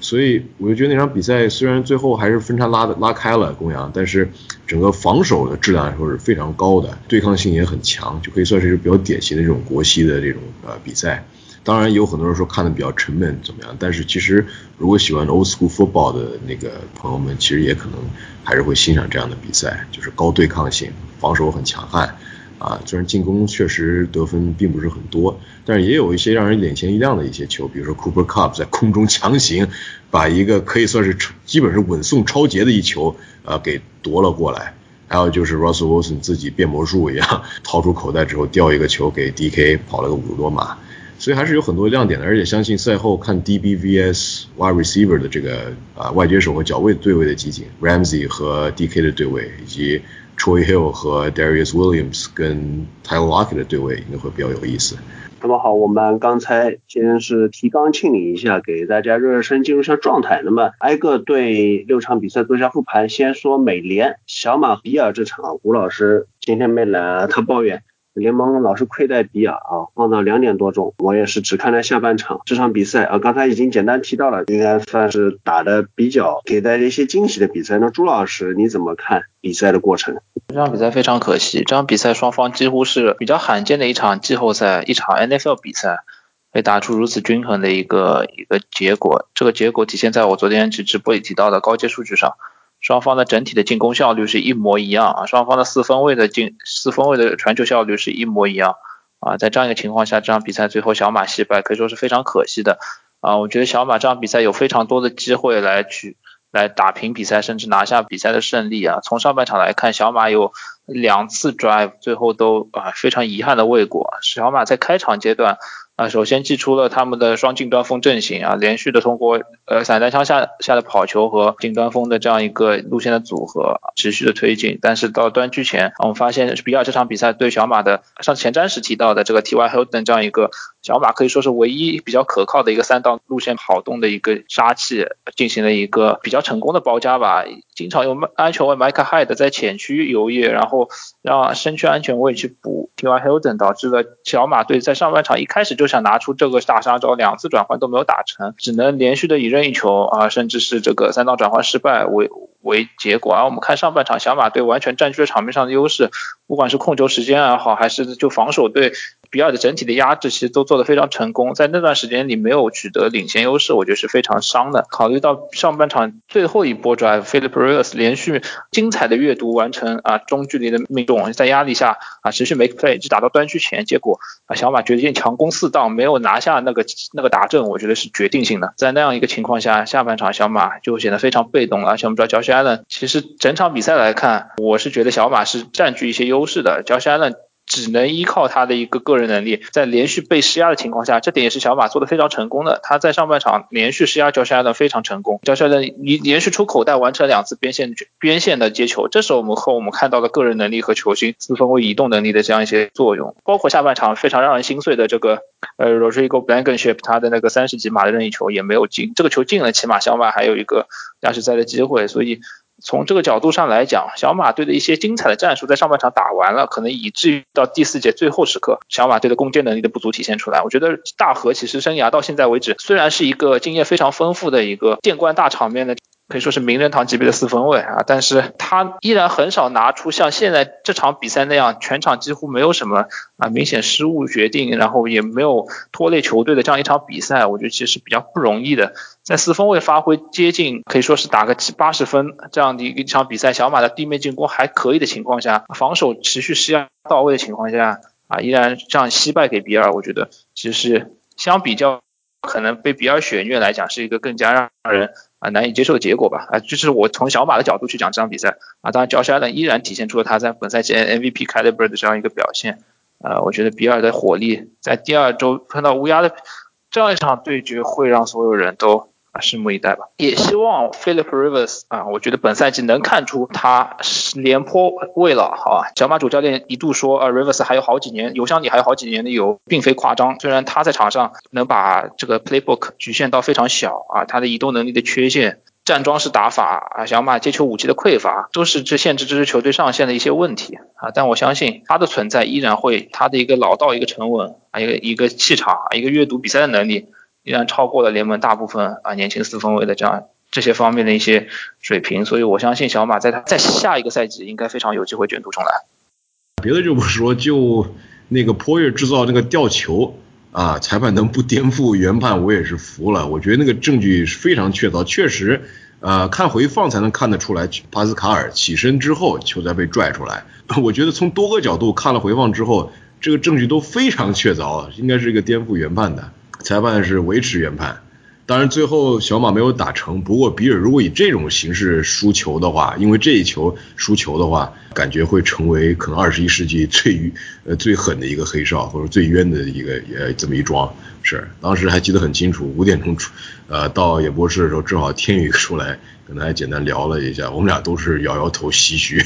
所以我就觉得那场比赛虽然最后还是分差拉的拉开了公羊，但是整个防守的质量来说是非常高的，对抗性也很强，就可以算是一个比较典型的这种国西的这种呃比赛。当然有很多人说看的比较沉闷怎么样，但是其实如果喜欢 old school football 的那个朋友们，其实也可能还是会欣赏这样的比赛，就是高对抗性，防守很强悍。啊，虽然进攻确实得分并不是很多，但是也有一些让人眼前一亮的一些球，比如说 Cooper Cup 在空中强行把一个可以算是基本是稳送超节的一球，呃，给夺了过来。还有就是 Russell Wilson 自己变魔术一样，掏出口袋之后掉一个球给 DK 跑了个五十多码，所以还是有很多亮点的。而且相信赛后看 DBVS wide receiver 的这个啊外接手和脚位对位的集锦，Ramsey 和 DK 的对位以及。Troy Hill 和 Darius Williams 跟 Tyler Lockett 的对位应该会比较有意思。那么好，我们刚才先是提纲挈领一下，给大家热热身，进入一下状态。那么挨个对六场比赛做一下复盘。先说美联小马比尔这场，吴老师今天没来，他抱怨。联盟老是亏待比尔啊，放到两点多钟，我也是只看了下半场。这场比赛啊，刚才已经简单提到了，应该算是打的比较给大家一些惊喜的比赛。那朱老师你怎么看比赛的过程？这场比赛非常可惜，这场比赛双方几乎是比较罕见的一场季后赛，一场 NFL 比赛，被打出如此均衡的一个一个结果。这个结果体现在我昨天去直播里提到的高阶数据上。双方的整体的进攻效率是一模一样啊，双方的四分位的进四分位的传球效率是一模一样啊，在这样一个情况下，这场比赛最后小马惜败可以说是非常可惜的啊。我觉得小马这场比赛有非常多的机会来去来打平比赛，甚至拿下比赛的胜利啊。从上半场来看，小马有两次 drive 最后都啊非常遗憾的未果。小马在开场阶段。啊，首先祭出了他们的双近端锋阵型啊，连续的通过呃散弹枪下下的跑球和近端锋的这样一个路线的组合，持续的推进。但是到端区前，我们发现比尔这场比赛对小马的上前瞻时提到的这个 T Y Holden 这样一个小马可以说是唯一比较可靠的一个三道路线跑动的一个杀器，进行了一个比较成功的包夹吧。经常用安全位 Mike Hyde 在前区游曳，然后让身区安全位去补 T Y Hilton，导致了小马队在上半场一开始就。想拿出这个大杀招，两次转换都没有打成，只能连续的以任意球啊，甚至是这个三道转换失败为为结果。而我们看上半场，小马队完全占据了场面上的优势，不管是控球时间也好，还是就防守对比尔的整体的压制，其实都做得非常成功。在那段时间里没有取得领先优势，我觉得是非常伤的。考虑到上半场最后一波 drive，Philip Rivers 连续精彩的阅读完成啊中距离的命中，在压力下啊持续 make play，一直打到端区前，结果啊小马决定强攻四档。没有拿下那个那个达阵，我觉得是决定性的。在那样一个情况下，下半场小马就显得非常被动了。而且我们知道乔西安伦，其实整场比赛来看，我是觉得小马是占据一些优势的。乔西安伦。只能依靠他的一个个人能力，在连续被施压的情况下，这点也是小马做的非常成功的。他在上半场连续施压焦山的非常成功，焦山的连连续出口袋完成两次边线边线的接球，这时候我们和我们看到的个人能力和球星四分位移动能力的这样一些作用。包括下半场非常让人心碎的这个呃 Rodrigo Blankenship 他的那个三十几码的任意球也没有进，这个球进了，起码小马还有一个加时赛的机会，所以。从这个角度上来讲，小马队的一些精彩的战术在上半场打完了，可能以至于到第四节最后时刻，小马队的攻坚能力的不足体现出来。我觉得大河其实生涯到现在为止，虽然是一个经验非常丰富的一个见惯大场面的。可以说是名人堂级别的四分卫啊，但是他依然很少拿出像现在这场比赛那样，全场几乎没有什么啊明显失误决定，然后也没有拖累球队的这样一场比赛，我觉得其实是比较不容易的。在四分卫发挥接近可以说是打个七八十分这样的一场比赛，小马的地面进攻还可以的情况下，防守持续施压到位的情况下啊，依然这样惜败给比尔，我觉得其实相比较可能被比尔血虐来讲，是一个更加让人。啊，难以接受的结果吧，啊，就是我从小马的角度去讲这场比赛，啊，当然乔沙伦依然体现出了他在本赛季 MVP caliber 的这样一个表现，呃，我觉得比尔的火力在第二周碰到乌鸦的这样一场对决会让所有人都拭目以待吧。也希望 Philip Rivers 啊，我觉得本赛季能看出他廉颇味了，好吧？小马主教练一度说，啊，Rivers 还有好几年，油箱里还有好几年的油，并非夸张。虽然他在场上能把这个 playbook 局限到非常小啊，他的移动能力的缺陷。站桩式打法啊，小马接球武器的匮乏，都是这限制这支球队上限的一些问题啊。但我相信他的存在依然会，他的一个老道、一个沉稳啊，一个一个气场、一个阅读比赛的能力，依然超过了联盟大部分啊年轻四分卫的这样这些方面的一些水平。所以我相信小马在他在下一个赛季应该非常有机会卷土重来。别的就不说，就那个波月制造那个吊球。啊，裁判能不颠覆原判，我也是服了。我觉得那个证据非常确凿，确实，呃，看回放才能看得出来，帕斯卡尔起身之后，球才被拽出来。我觉得从多个角度看了回放之后，这个证据都非常确凿，应该是一个颠覆原判的。裁判是维持原判。当然，最后小马没有打成。不过，比尔如果以这种形式输球的话，因为这一球输球的话，感觉会成为可能二十一世纪最呃最狠的一个黑哨，或者最冤的一个呃这么一桩事儿。当时还记得很清楚，五点钟出呃到演播室的时候，正好天宇出来。跟大家简单聊了一下，我们俩都是摇摇头唏嘘，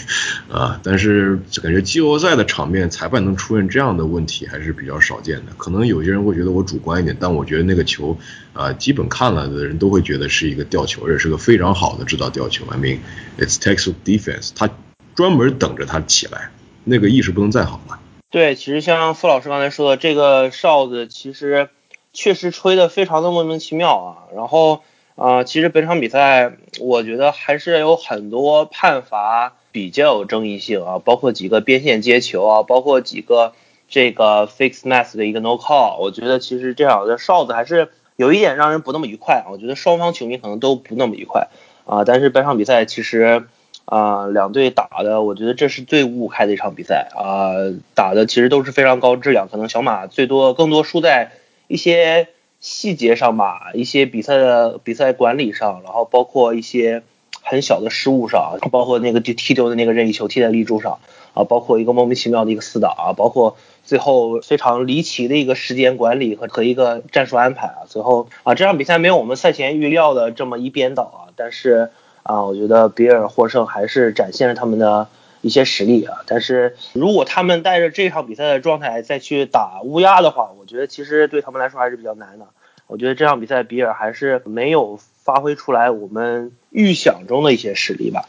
啊，但是感觉季后赛的场面裁判能出现这样的问题还是比较少见的。可能有些人会觉得我主观一点，但我觉得那个球啊，基本看了的人都会觉得是一个吊球，而且是个非常好的制造吊球。I mean it's Texas defense，他专门等着他起来，那个意识不能再好了。对，其实像傅老师刚才说的，这个哨子其实确实吹的非常的莫名其妙啊，然后。啊，其实本场比赛我觉得还是有很多判罚比较有争议性啊，包括几个边线接球啊，包括几个这个 fix mass 的一个 no call，我觉得其实这样的哨子还是有一点让人不那么愉快。我觉得双方球迷可能都不那么愉快啊，但是本场比赛其实啊两队打的，我觉得这是最五五开的一场比赛啊，打的其实都是非常高质量，可能小马最多更多输在一些。细节上吧，一些比赛的比赛管理上，然后包括一些很小的失误上，包括那个踢踢丢的那个任意球踢在立柱上啊，包括一个莫名其妙的一个死挡啊，包括最后非常离奇的一个时间管理和和一个战术安排啊，最后啊这场比赛没有我们赛前预料的这么一边倒啊，但是啊我觉得比尔获胜还是展现了他们的。一些实力啊，但是如果他们带着这场比赛的状态再去打乌鸦的话，我觉得其实对他们来说还是比较难的。我觉得这场比赛比尔还是没有发挥出来我们预想中的一些实力吧。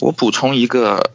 我补充一个。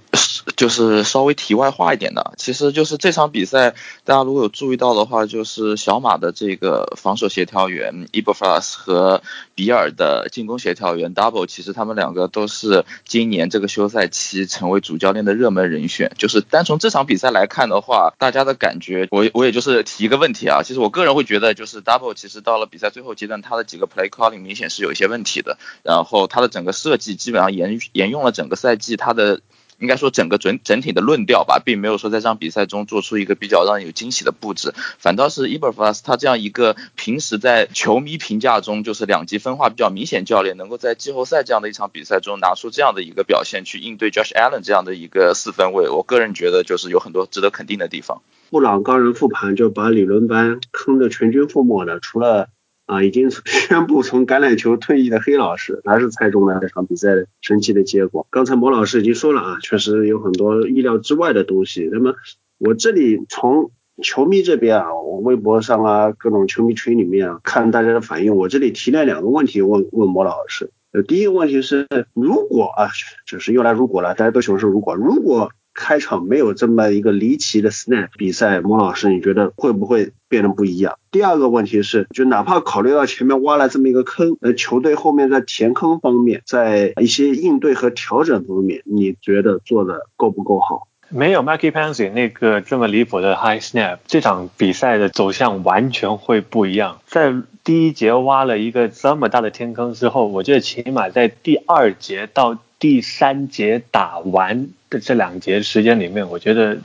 就是稍微题外话一点的，其实就是这场比赛，大家如果有注意到的话，就是小马的这个防守协调员 e b o f a s 和比尔的进攻协调员 Double，其实他们两个都是今年这个休赛期成为主教练的热门人选。就是单从这场比赛来看的话，大家的感觉，我我也就是提一个问题啊，其实我个人会觉得，就是 Double 其实到了比赛最后阶段，他的几个 Play Calling 明显是有一些问题的，然后他的整个设计基本上沿沿用了整个赛季他的。应该说整个整整体的论调吧，并没有说在这场比赛中做出一个比较让人有惊喜的布置，反倒是 e b e r f a s 他这样一个平时在球迷评价中就是两极分化比较明显教练，能够在季后赛这样的一场比赛中拿出这样的一个表现去应对 Josh Allen 这样的一个四分卫，我个人觉得就是有很多值得肯定的地方。布朗高人复盘就把理论班坑的全军覆没的，除了。啊，已经 宣布从橄榄球退役的黑老师，还是猜中了这场比赛的神奇的结果。刚才莫老师已经说了啊，确实有很多意料之外的东西。那么我这里从球迷这边啊，我微博上啊，各种球迷群里面啊，看大家的反应，我这里提了两个问题问问莫老师。呃，第一个问题是，如果啊，就是又来如果了，大家都喜欢说如果，如果。开场没有这么一个离奇的 snap 比赛，莫老师你觉得会不会变得不一样？第二个问题是，就哪怕考虑到前面挖了这么一个坑，呃，球队后面在填坑方面，在一些应对和调整方面，你觉得做的够不够好？没有 Mackie Pansy 那个这么离谱的 high snap，这场比赛的走向完全会不一样。在第一节挖了一个这么大的天坑之后，我觉得起码在第二节到第三节打完。这这两节时间里面，我觉得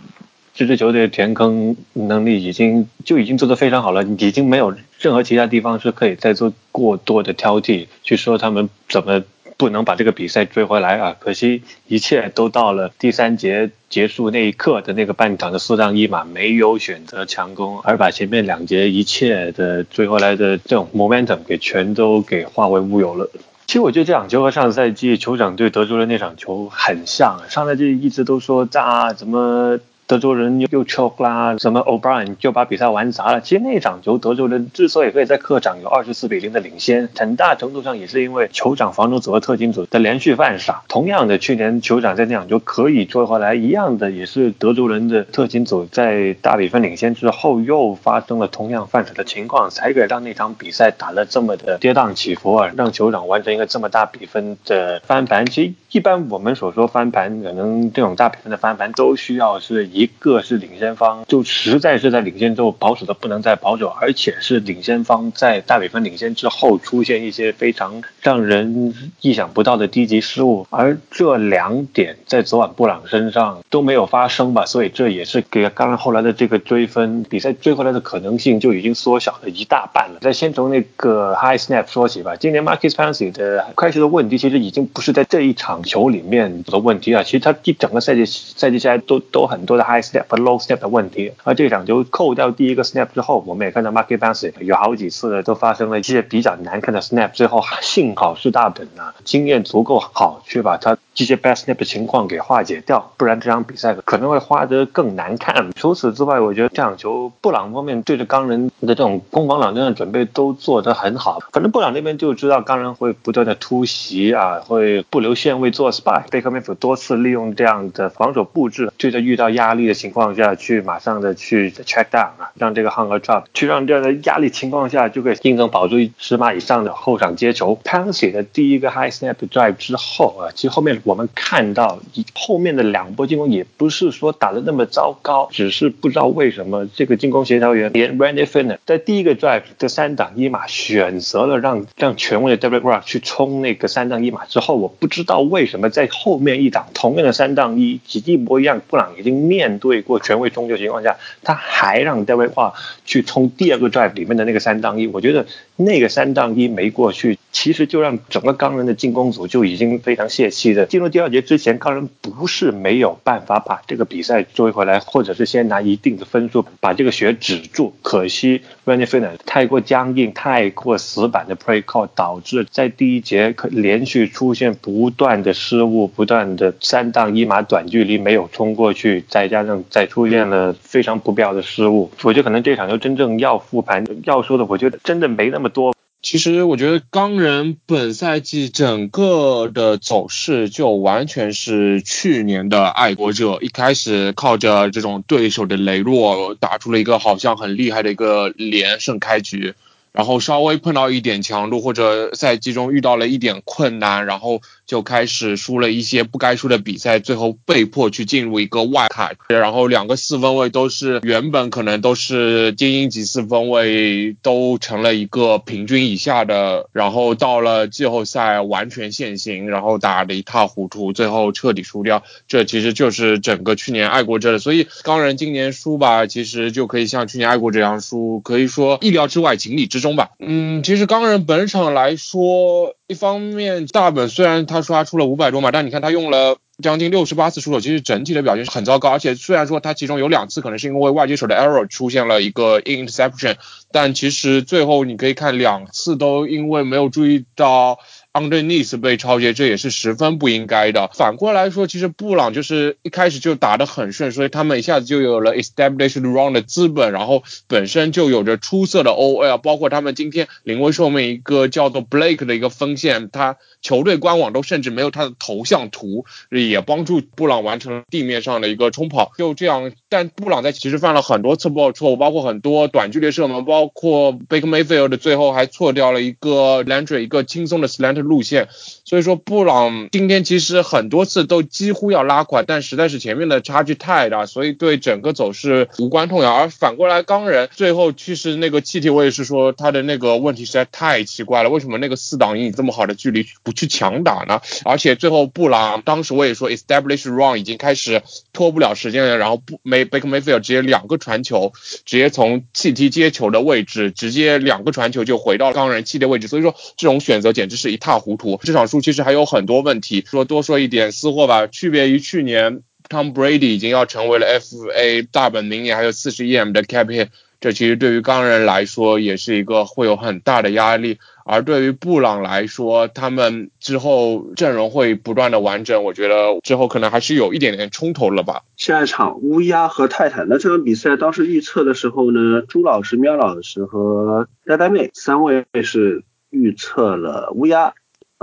这支球队填坑能力已经就已经做得非常好了，已经没有任何其他地方是可以再做过多的挑剔，去说他们怎么不能把这个比赛追回来啊！可惜一切都到了第三节结束那一刻的那个半场的四让一码，没有选择强攻，而把前面两节一切的追回来的这种 momentum 给全都给化为乌有了。其实我觉得这场球和上赛季酋长队德州的那场球很像，上赛季一直都说啊怎么。德州人又 choke 啦，什么 O'Brien 就把比赛玩砸了。其实那场球，德州人之所以可以在客场有二十四比零的领先，很大程度上也是因为酋长防守组和特勤组的连续犯傻。同样的，去年酋长在那场球可以追回来，一样的也是德州人的特勤组在大比分领先之后又发生了同样犯傻的情况，才给让那场比赛打了这么的跌宕起伏啊，让酋长完成一个这么大比分的翻盘。其实一般我们所说翻盘，可能这种大比分的翻盘都需要是。一个是领先方，就实在是在领先之后保守的不能再保守，而且是领先方在大比分领先之后出现一些非常让人意想不到的低级失误，而这两点在昨晚布朗身上都没有发生吧，所以这也是给刚刚后来的这个追分比赛追回来的可能性就已经缩小了一大半了。再先从那个 high snap 说起吧，今年 Marcus Fancy 的开球的问题其实已经不是在这一场球里面的问题啊，其实他一整个赛季赛季下来都都很多的。High step 和 low step 的问题，而这场球扣掉第一个 snap 之后，我们也看到 Marky b a n s 有好几次都发生了一些比较难看的 snap，最后幸好是大本啊经验足够好，去把他这些 bad snap 的情况给化解掉，不然这场比赛可能会花得更难看。除此之外，我觉得这场球布朗方面对着钢人的这种攻防两端的准备都做得很好，反正布朗那边就知道钢人会不断的突袭啊，会不留线位做 spy，贝克梅夫多次利用这样的防守布置，对着遇到压力的情况下去马上的去 check down 啊，让这个 hunger drop 去让这样的压力情况下就可以硬正保住十码以上的后场接球。Pansy 的第一个 high snap drive 之后啊，其实后面我们看到后面的两波进攻也不是说打的那么糟糕，只是不知道为什么这个进攻协调员连 Randy Finner 在第一个 drive 的三档一码选择了让让权威的 Derek Rock 去冲那个三档一码之后，我不知道为什么在后面一档同样的三档一一模一样，布朗已经面。面对过全位冲球情况下，他还让戴维化去冲第二个 drive 里面的那个三档一，我觉得那个三档一没过去，其实就让整个钢人的进攻组就已经非常泄气的。进入第二节之前，钢人不是没有办法把这个比赛追回来，或者是先拿一定的分数把这个血止住。可惜 Randy f i n n e r 太过僵硬、太过死板的 play call，导致在第一节可连续出现不断的失误，不断的三档一码短距离没有冲过去，再加上再出现了非常不必要的失误，我觉得可能这场就真正要复盘要说的，我觉得真的没那么多。其实我觉得钢人本赛季整个的走势就完全是去年的爱国者，一开始靠着这种对手的羸弱，打出了一个好像很厉害的一个连胜开局。然后稍微碰到一点强度，或者赛季中遇到了一点困难，然后就开始输了一些不该输的比赛，最后被迫去进入一个外卡。然后两个四分位都是原本可能都是精英级四分位，都成了一个平均以下的。然后到了季后赛完全现形，然后打得一塌糊涂，最后彻底输掉。这其实就是整个去年爱国者的。所以钢人今年输吧，其实就可以像去年爱国这样输，可以说意料之外，情理之。中吧，嗯，其实钢人本场来说，一方面大本虽然他刷出了五百多嘛，但你看他用了将近六十八次出手，其实整体的表现是很糟糕。而且虽然说他其中有两次可能是因为外接手的 error 出现了一个 interception，但其实最后你可以看两次都因为没有注意到。Underneath 被超越，这也是十分不应该的。反过来说，其实布朗就是一开始就打得很顺，所以他们一下子就有了 established run 的资本，然后本身就有着出色的 OL，包括他们今天临危受命一个叫做 Blake 的一个锋线，他球队官网都甚至没有他的头像图，也帮助布朗完成了地面上的一个冲跑。就这样，但布朗在其实犯了很多次不错误，包括很多短距离射门，包括 Baker Mayfield 最后还错掉了一个 Landry 一个轻松的 slant。路线，所以说布朗今天其实很多次都几乎要拉垮，但实在是前面的差距太大，所以对整个走势无关痛痒。而反过来钢人最后其实那个气体，我也是说他的那个问题实在太奇怪了，为什么那个四档以这么好的距离不去强打呢？而且最后布朗当时我也说 establish run 已经开始拖不了时间了，然后不没 Baker Mayfield 直接两个传球，直接从气体接球的位置直接两个传球就回到钢人气的位置，所以说这种选择简直是一塌。糊涂，这场其实还有很多问题。说多说一点私货吧，区别于去年，Tom Brady 已经要成为了 FA 大本，明年还有四十亿 M 的 Cap hit，这其实对于钢人来说也是一个会有很大的压力。而对于布朗来说，他们之后阵容会不断的完整，我觉得之后可能还是有一点点冲突了吧。下一场乌鸦和泰坦的这场比赛，当时预测的时候呢，朱老师、喵老师和呆呆妹三位是预测了乌鸦，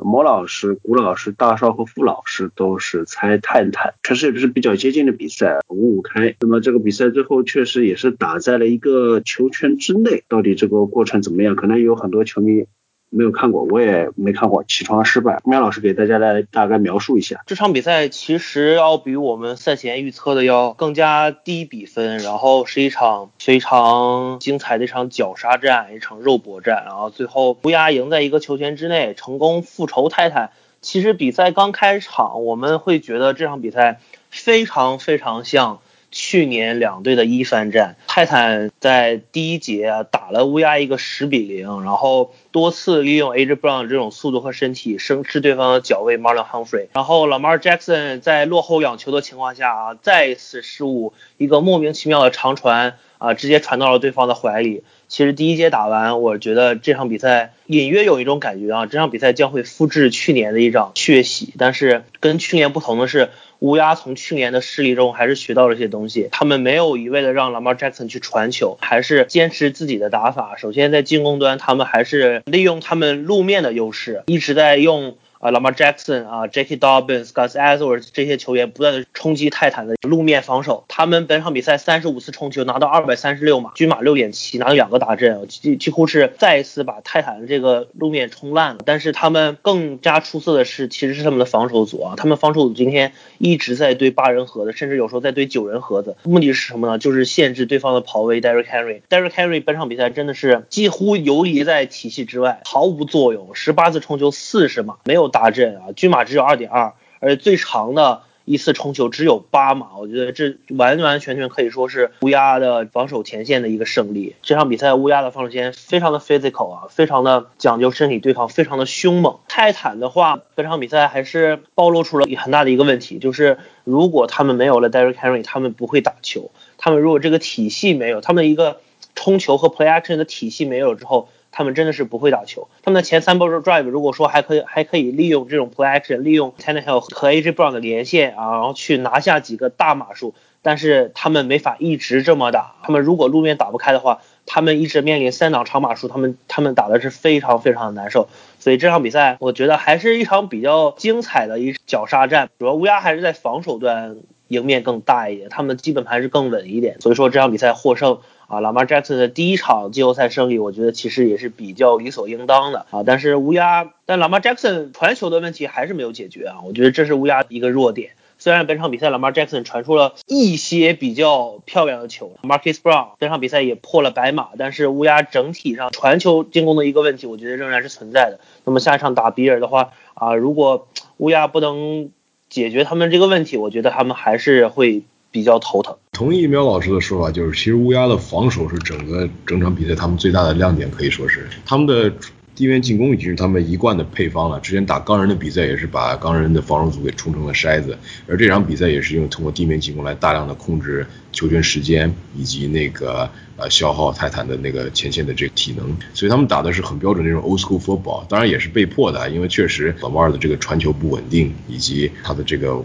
魔老师、古老师、大少和傅老师都是猜探探，确实也是比较接近的比赛，五五开。那么这个比赛最后确实也是打在了一个球圈之内，到底这个过程怎么样？可能有很多球迷。没有看过，我也没看过。起床失败，喵老师给大家来大概描述一下这场比赛。其实要比我们赛前预测的要更加低比分，然后是一场非常精彩的一场绞杀战，一场肉搏战。然后最后乌鸦赢在一个球权之内，成功复仇泰坦。其实比赛刚开场，我们会觉得这场比赛非常非常像。去年两队的一番战，泰坦在第一节打了乌鸦一个十比零，然后多次利用 AJ Brown 这种速度和身体生吃对方的脚位 Marlon Humphrey，然后 Lamar Jackson 在落后两球的情况下啊，再一次失误，一个莫名其妙的长传啊，直接传到了对方的怀里。其实第一节打完，我觉得这场比赛隐约有一种感觉啊，这场比赛将会复制去年的一场血洗，但是跟去年不同的是。乌鸦从去年的失利中还是学到了一些东西，他们没有一味的让 Lamar Jackson 去传球，还是坚持自己的打法。首先在进攻端，他们还是利用他们路面的优势，一直在用。啊，Lamar Jackson 啊，Jackie Dobbins，Gus Edwards 这些球员不断的冲击泰坦的路面防守。他们本场比赛三十五次冲球拿到二百三十六码，均码六点七，拿到两个大阵，几几乎是再一次把泰坦的这个路面冲烂了。但是他们更加出色的是，其实是他们的防守组啊，他们防守组今天一直在对八人盒子，甚至有时候在对九人盒子。目的是什么呢？就是限制对方的跑位。Derrick Henry，Derrick Henry 本场比赛真的是几乎游离在体系之外，毫无作用。十八次冲球四十码，没有。大阵啊，均码只有二点二，而且最长的一次冲球只有八码，我觉得这完完全全可以说是乌鸦的防守前线的一个胜利。这场比赛乌鸦的防守线非常的 physical 啊，非常的讲究身体对抗，非常的凶猛。泰坦的话，本场比赛还是暴露出了很大的一个问题，就是如果他们没有了 Derrick Henry，他们不会打球。他们如果这个体系没有，他们一个冲球和 play action 的体系没有之后。他们真的是不会打球。他们的前三波 drive 如果说还可以还可以利用这种 play action，利用 t e n n e h i l l 和 AJ Brown 的连线啊，然后去拿下几个大码数，但是他们没法一直这么打。他们如果路面打不开的话，他们一直面临三档长码数，他们他们打的是非常非常的难受。所以这场比赛我觉得还是一场比较精彩的一绞杀战，主要乌鸦还是在防守端赢面更大一点，他们基本盘是更稳一点。所以说这场比赛获胜。啊，Lamar Jackson 的第一场季后赛胜利，我觉得其实也是比较理所应当的啊。但是乌鸦，但 Lamar Jackson 传球的问题还是没有解决啊。我觉得这是乌鸦一个弱点。虽然本场比赛 Lamar Jackson 传出了一些比较漂亮的球，Marcus Brown 本场比赛也破了白马，但是乌鸦整体上传球进攻的一个问题，我觉得仍然是存在的。那么下一场打比尔的话啊，如果乌鸦不能解决他们这个问题，我觉得他们还是会。比较头疼。同意苗老师的说法，就是其实乌鸦的防守是整个整场比赛他们最大的亮点，可以说是他们的地面进攻已经是他们一贯的配方了。之前打钢人的比赛也是把钢人的防守组给冲成了筛子，而这场比赛也是用通过地面进攻来大量的控制球权时间以及那个。呃，消耗泰坦的那个前线的这个体能，所以他们打的是很标准那种 old school football，当然也是被迫的，因为确实老马尔的这个传球不稳定，以及他的这个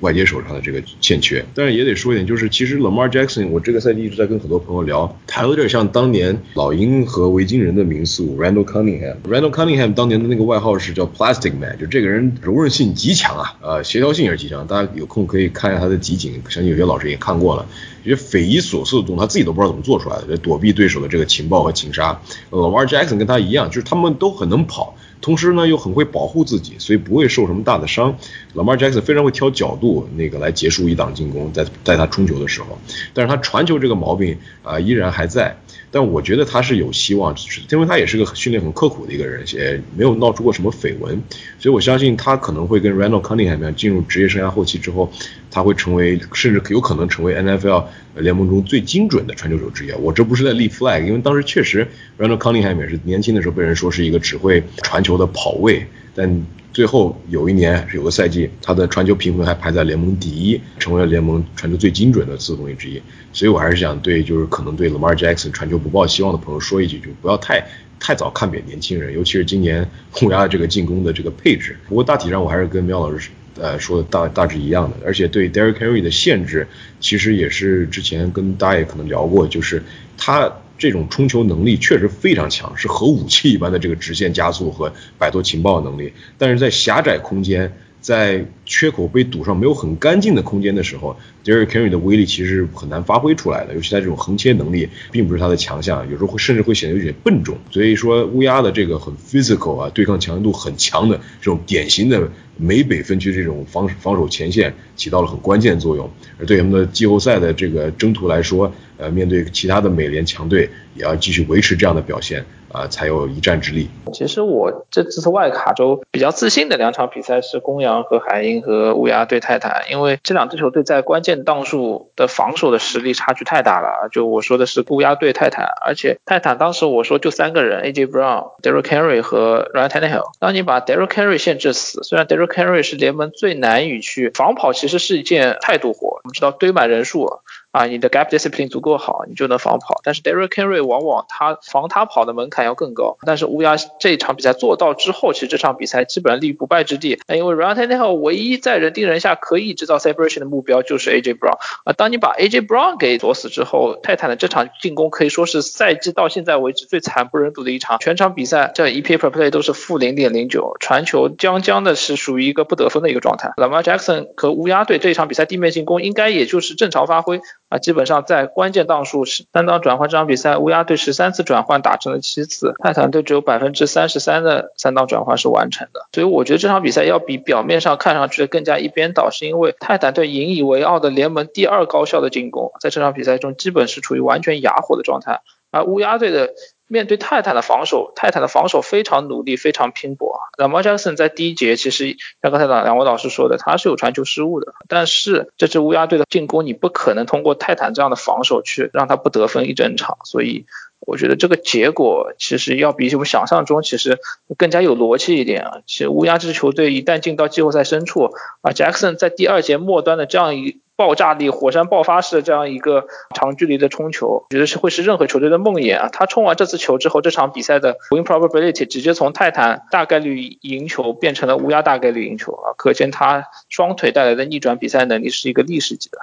外接手上的这个欠缺。但是也得说一点，就是其实 Lamar Jackson，我这个赛季一直在跟很多朋友聊，他有点像当年老鹰和维京人的名宿 Randall Cunningham。Randall Cunningham 当年的那个外号是叫 Plastic Man，就这个人柔韧性极强啊，呃，协调性也是极强。大家有空可以看一下他的集锦，相信有些老师也看过了。一些匪夷所思的动作，他自己都不知道怎么做出来的，躲避对手的这个情报和情杀。老 m a r Jackson 跟他一样，就是他们都很能跑，同时呢又很会保护自己，所以不会受什么大的伤。老 m a r Jackson 非常会挑角度，那个来结束一档进攻，在在他冲球的时候，但是他传球这个毛病啊依然还在。但我觉得他是有希望，因为他也是个训练很刻苦的一个人，也没有闹出过什么绯闻，所以我相信他可能会跟 Randall Cunningham 一样，进入职业生涯后期之后，他会成为，甚至有可能成为 NFL 联盟中最精准的传球手之一。我这不是在立 flag，因为当时确实 Randall Cunningham 也是年轻的时候被人说是一个只会传球的跑位，但最后有一年有个赛季，他的传球评分还排在联盟第一，成为了联盟传球最精准的四后卫之一。所以我还是想对就是可能对 Lamar Jackson 传球不抱希望的朋友说一句，就不要太太早看扁年轻人，尤其是今年乌鸦这个进攻的这个配置。不过大体上我还是跟苗老师呃说的大大致一样的，而且对 Derrick Henry 的限制，其实也是之前跟大家也可能聊过，就是他。这种冲球能力确实非常强，是核武器一般的这个直线加速和摆脱情报能力。但是在狭窄空间，在缺口被堵上、没有很干净的空间的时候，Derrick Henry 的威力其实很难发挥出来的。尤其他这种横切能力，并不是他的强项，有时候会甚至会显得有点笨重。所以说，乌鸦的这个很 physical 啊，对抗强度很强的这种典型的美北分区这种防防守前线，起到了很关键作用。而对他们的季后赛的这个征途来说，呃，面对其他的美联强队，也要继续维持这样的表现啊，才有一战之力。其实我这次外卡州比较自信的两场比赛是公羊和海鹰和乌鸦对泰坦，因为这两支球队在关键档数的防守的实力差距太大了。就我说的是乌鸦对泰坦，而且泰坦当时我说就三个人，AJ Brown、Derrick Henry 和 Ryan Tannehill。当你把 Derrick Henry 限制死，虽然 Derrick Henry 是联盟最难以去防跑，其实是一件态度活。我们知道堆满人数。啊，你的 gap discipline 足够好，你就能防跑。但是 Derrick Henry 往往他防他跑的门槛要更高。但是乌鸦这一场比赛做到之后，其实这场比赛基本上立于不败之地。那因为 Ryan Tannehill 唯一在人盯人下可以制造 separation 的目标就是 AJ Brown。啊，当你把 AJ Brown 给锁死之后，泰坦的这场进攻可以说是赛季到现在为止最惨不忍睹的一场。全场比赛这 EP per play 都是负零点零九，传球将将的是属于一个不得分的一个状态。Lamar Jackson 和乌鸦队这一场比赛地面进攻应该也就是正常发挥。啊，基本上在关键档数是三档转换这场比赛，乌鸦队十三次转换打成了七次，泰坦队只有百分之三十三的三档转换是完成的。所以我觉得这场比赛要比表面上看上去更加一边倒，是因为泰坦队引以为傲的联盟第二高效的进攻，在这场比赛中基本是处于完全哑火的状态，而乌鸦队的。面对泰坦的防守，泰坦的防守非常努力，非常拼搏。那么 Jackson 在第一节其实像刚才两两位老师说的，他是有传球失误的。但是这支乌鸦队的进攻，你不可能通过泰坦这样的防守去让他不得分一整场。所以我觉得这个结果其实要比我们想象中其实更加有逻辑一点啊。其实乌鸦这支球队一旦进到季后赛深处啊，Jackson 在第二节末端的这样一。爆炸力、火山爆发式的这样一个长距离的冲球，觉得是会是任何球队的梦魇啊！他冲完这次球之后，这场比赛的 win probability 直接从泰坦大概率赢球变成了乌鸦大概率赢球啊！可见他双腿带来的逆转比赛能力是一个历史级的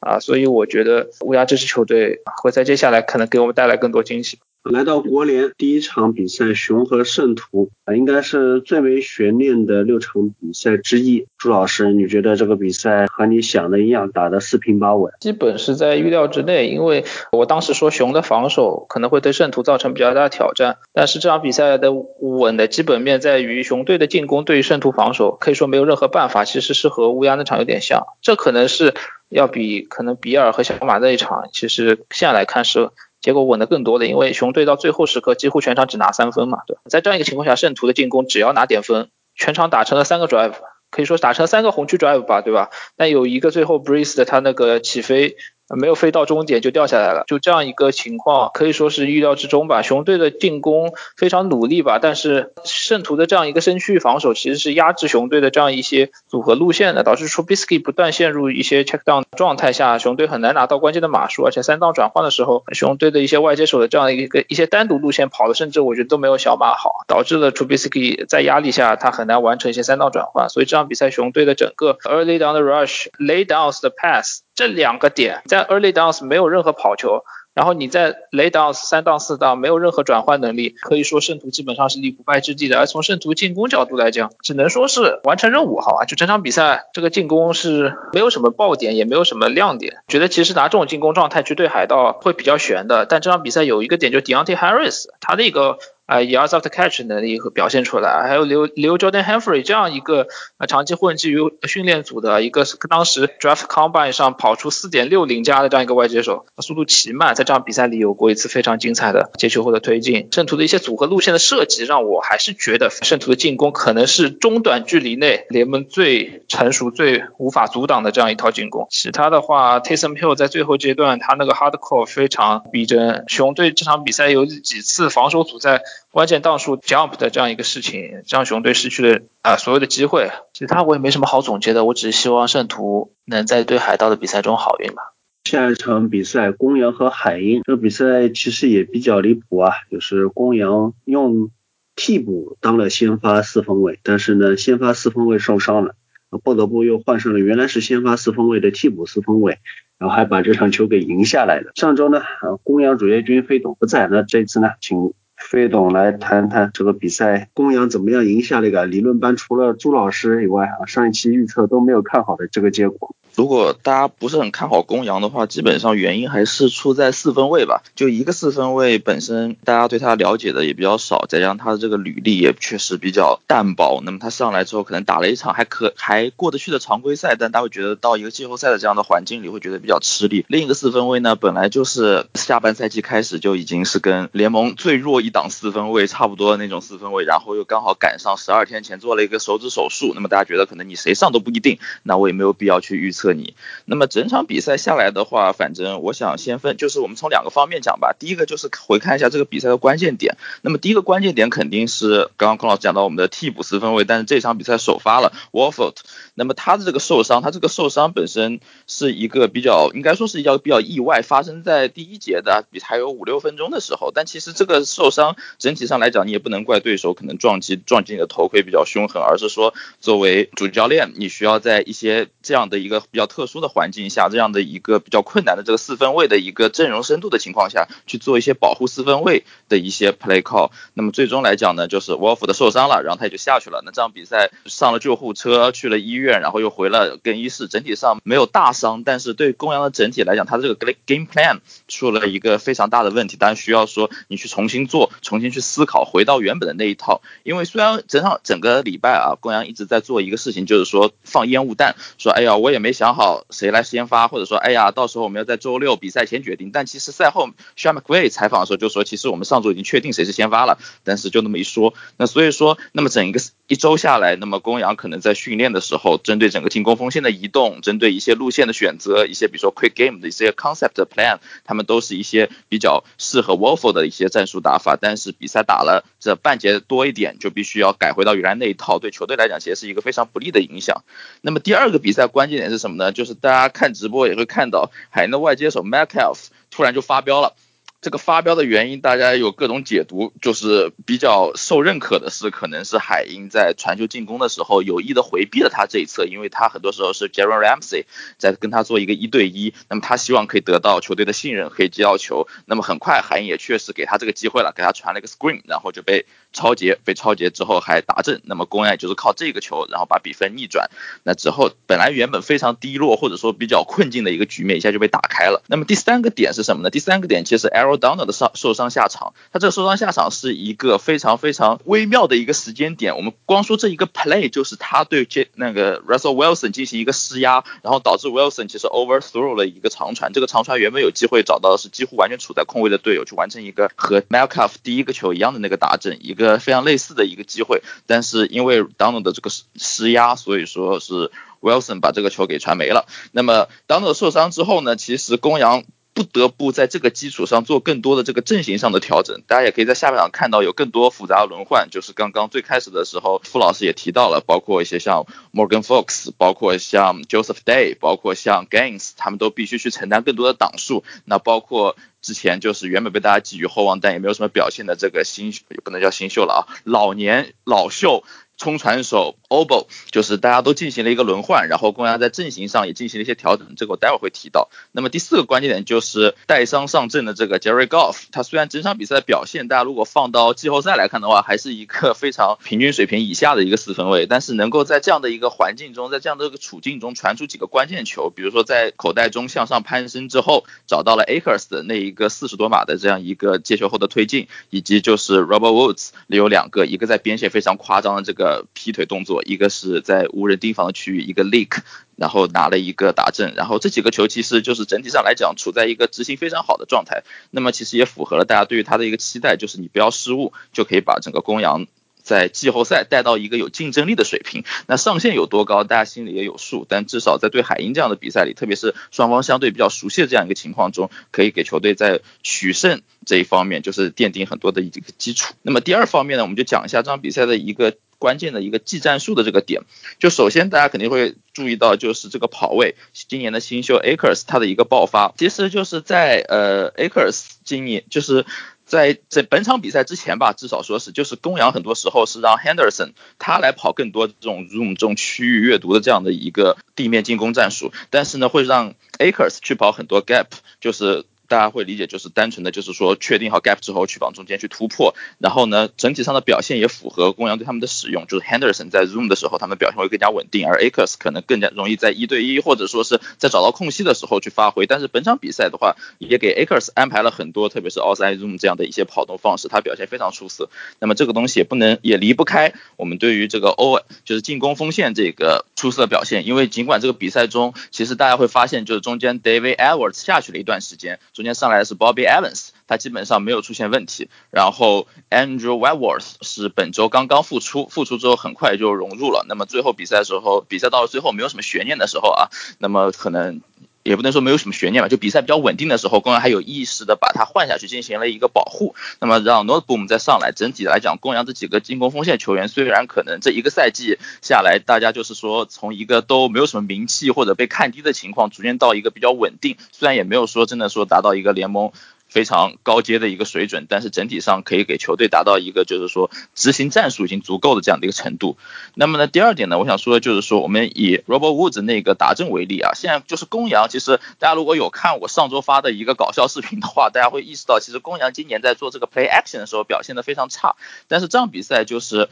啊！所以我觉得乌鸦这支球队会在接下来可能给我们带来更多惊喜。来到国联第一场比赛，熊和圣徒啊，应该是最为悬念的六场比赛之一。朱老师，你觉得这个比赛和你想的一样，打得四平八稳？基本是在预料之内，因为我当时说熊的防守可能会对圣徒造成比较大的挑战，但是这场比赛的稳的基本面在于熊队的进攻对于圣徒防守可以说没有任何办法，其实是和乌鸦那场有点像，这可能是要比可能比尔和小马那一场，其实现在来看是。结果稳的更多的，因为熊队到最后时刻几乎全场只拿三分嘛，对在这样一个情况下，圣徒的进攻只要拿点分，全场打成了三个 drive，可以说打成三个红区 drive 吧，对吧？但有一个最后 breeze 的他那个起飞。没有飞到终点就掉下来了，就这样一个情况可以说是预料之中吧。熊队的进攻非常努力吧，但是圣徒的这样一个身躯防守其实是压制熊队的这样一些组合路线的，导致 Tubisky 不断陷入一些 check down 状态下，熊队很难拿到关键的码数，而且三档转换的时候，熊队的一些外接手的这样一个一些单独路线跑的，甚至我觉得都没有小马好，导致了 Tubisky 在压力下他很难完成一些三档转换，所以这场比赛熊队的整个 early down the rush lay down the pass。这两个点在 early downs 没有任何跑球，然后你在 late downs 三档四档没有任何转换能力，可以说圣徒基本上是立不败之地的。而从圣徒进攻角度来讲，只能说是完成任务，好吧？就整场比赛这个进攻是没有什么爆点，也没有什么亮点。觉得其实拿这种进攻状态去对海盗会比较悬的。但这场比赛有一个点，就 Deontay Harris 他的一个。啊，yards after catch 能力和表现出来，还有留留 Jordan Humphrey 这样一个啊长期混迹于训练组的一个当时 draft combine 上跑出四点六零加的这样一个外接手，速度奇慢，在这场比赛里有过一次非常精彩的接球后的推进。圣徒的一些组合路线的设计，让我还是觉得圣徒的进攻可能是中短距离内联盟最成熟、最无法阻挡的这样一套进攻。其他的话，Taysom Hill 在最后阶段他那个 hardcore 非常逼真。熊队这场比赛有几次防守组在关键档数 jump 的这样一个事情，让熊队失去了啊所有的机会。其他我也没什么好总结的，我只是希望圣徒能在对海盗的比赛中好运吧。下一场比赛，公羊和海鹰，这个比赛其实也比较离谱啊，就是公羊用替补当了先发四分卫，但是呢，先发四分卫受伤了，不得不又换上了原来是先发四分卫的替补四分卫，然后还把这场球给赢下来了。上周呢，公羊主力军飞董不在，那这次呢，请。飞董来谈谈这个比赛，公羊怎么样赢下那个理论班除了朱老师以外啊，上一期预测都没有看好的这个结果。如果大家不是很看好公羊的话，基本上原因还是出在四分卫吧。就一个四分卫本身，大家对他了解的也比较少，再加上他的这个履历也确实比较淡薄。那么他上来之后，可能打了一场还可 还过得去的常规赛，但他会觉得到一个季后赛的这样的环境里，会觉得比较吃力。另一个四分卫呢，本来就是下半赛季开始就已经是跟联盟最弱一档四分卫差不多的那种四分卫，然后又刚好赶上十二天前做了一个手指手术，那么大家觉得可能你谁上都不一定，那我也没有必要去预测。你，那么整场比赛下来的话，反正我想先分，就是我们从两个方面讲吧。第一个就是回看一下这个比赛的关键点。那么第一个关键点肯定是刚刚孔老师讲到我们的替补四分卫，但是这场比赛首发了 Wolford。那么他的这个受伤，他这个受伤本身是一个比较，应该说是一个比较意外，发生在第一节的比还有五六分钟的时候。但其实这个受伤整体上来讲，你也不能怪对手可能撞击撞击你的头盔比较凶狠，而是说作为主教练，你需要在一些这样的一个。比较特殊的环境下，这样的一个比较困难的这个四分位的一个阵容深度的情况下去做一些保护四分位的一些 play call，那么最终来讲呢，就是 Wolf 的受伤了，然后他也就下去了。那这场比赛上了救护车，去了医院，然后又回了更衣室，整体上没有大伤，但是对公羊的整体来讲，他这个 game plan 出了一个非常大的问题，当然需要说你去重新做，重新去思考，回到原本的那一套。因为虽然整场整个礼拜啊，公羊一直在做一个事情，就是说放烟雾弹，说哎呀，我也没想。好谁来先发，或者说，哎呀，到时候我们要在周六比赛前决定。但其实赛后 s h a McVay 采访的时候就说，其实我们上周已经确定谁是先发了，但是就那么一说。那所以说，那么整一个一周下来，那么公羊可能在训练的时候，针对整个进攻锋线的移动，针对一些路线的选择，一些比如说 quick game 的一些 concept plan，他们都是一些比较适合 Wolf 的一些战术打法。但是比赛打了这半节多一点，就必须要改回到原来那一套，对球队来讲其实是一个非常不利的影响。那么第二个比赛关键点是什么？呢，就是大家看直播也会看到，海鹰的外接手 Mcalf 突然就发飙了。这个发飙的原因，大家有各种解读，就是比较受认可的是，可能是海鹰在传球进攻的时候有意的回避了他这一侧，因为他很多时候是 Jaren Ramsey 在跟他做一个一对一，那么他希望可以得到球队的信任，可以接到球。那么很快海鹰也确实给他这个机会了，给他传了一个 screen，然后就被超节，被超节之后还打正。那么公安就是靠这个球，然后把比分逆转。那之后本来原本非常低落或者说比较困境的一个局面，一下就被打开了。那么第三个点是什么呢？第三个点其实 Aaron Donald 的上受伤下场，他这个受伤下场是一个非常非常微妙的一个时间点。我们光说这一个 play 就是他对这那个 Russell Wilson 进行一个施压，然后导致 Wilson 其实 overthrow 了一个长传。这个长传原本有机会找到的是几乎完全处在空位的队友去完成一个和 Malcolm 第一个球一样的那个打阵，一个呃非常类似的一个机会。但是因为 Donald 的这个施施压，所以说是 Wilson 把这个球给传没了。那么 Donald 受伤之后呢，其实公羊。不得不在这个基础上做更多的这个阵型上的调整。大家也可以在下半场看到有更多复杂的轮换，就是刚刚最开始的时候，傅老师也提到了，包括一些像 Morgan Fox，包括像 Joseph Day，包括像 Gaines，他们都必须去承担更多的档数。那包括之前就是原本被大家寄予厚望，但也没有什么表现的这个新，也不能叫新秀了啊，老年老秀。冲传手 Obo 就是大家都进行了一个轮换，然后公羊在阵型上也进行了一些调整，这个我待会儿会提到。那么第四个关键点就是带伤上阵的这个 Jerry Golf，他虽然整场比赛的表现，大家如果放到季后赛来看的话，还是一个非常平均水平以下的一个四分卫，但是能够在这样的一个环境中，在这样的一个处境中传出几个关键球，比如说在口袋中向上攀升之后，找到了 Akers 的那一个四十多码的这样一个接球后的推进，以及就是 Robert Woods 里有两个，一个在边线非常夸张的这个。呃，劈腿动作，一个是在无人盯防的区域，一个 leak，然后拿了一个打正，然后这几个球其实就是整体上来讲处在一个执行非常好的状态，那么其实也符合了大家对于他的一个期待，就是你不要失误就可以把整个公羊在季后赛带到一个有竞争力的水平。那上限有多高，大家心里也有数。但至少在对海鹰这样的比赛里，特别是双方相对比较熟悉的这样一个情况中，可以给球队在取胜这一方面就是奠定很多的一个基础。那么第二方面呢，我们就讲一下这场比赛的一个关键的一个技战术的这个点。就首先大家肯定会注意到，就是这个跑位，今年的新秀 Akers 他的一个爆发，其实就是在呃 Akers 今年就是在这本场比赛之前吧，至少说是就是公羊很多时候是让 Henderson 他来跑更多这种 room 这种区域阅读的这样的一个地面进攻战术，但是呢会让 Akers 去跑很多 gap，就是。大家会理解，就是单纯的就是说确定好 gap 之后去往中间去突破，然后呢，整体上的表现也符合公羊对他们的使用，就是 Henderson 在 zoom 的时候，他们表现会更加稳定，而 Akers 可能更加容易在一对一或者说是在找到空隙的时候去发挥。但是本场比赛的话，也给 Akers 安排了很多，特别是 outside zoom 这样的一些跑动方式，他表现非常出色。那么这个东西也不能也离不开我们对于这个 O 就是进攻锋线这个出色表现，因为尽管这个比赛中，其实大家会发现就是中间 David Edwards 下去了一段时间，中间上来的是 Bobby。Evans 他基本上没有出现问题，然后 Andrew Whitworth 是本周刚刚复出，复出之后很快就融入了。那么最后比赛时候，比赛到了最后没有什么悬念的时候啊，那么可能。也不能说没有什么悬念吧，就比赛比较稳定的时候，公羊还有意识的把他换下去进行了一个保护，那么让 Noteboom 再上来。整体来讲，公羊这几个进攻锋线球员虽然可能这一个赛季下来，大家就是说从一个都没有什么名气或者被看低的情况，逐渐到一个比较稳定，虽然也没有说真的说达到一个联盟。非常高阶的一个水准，但是整体上可以给球队达到一个就是说执行战术已经足够的这样的一个程度。那么呢，第二点呢，我想说的就是说，我们以 Robert Woods 那个打阵为例啊，现在就是公羊，其实大家如果有看我上周发的一个搞笑视频的话，大家会意识到，其实公羊今年在做这个 Play Action 的时候表现的非常差，但是这场比赛就是。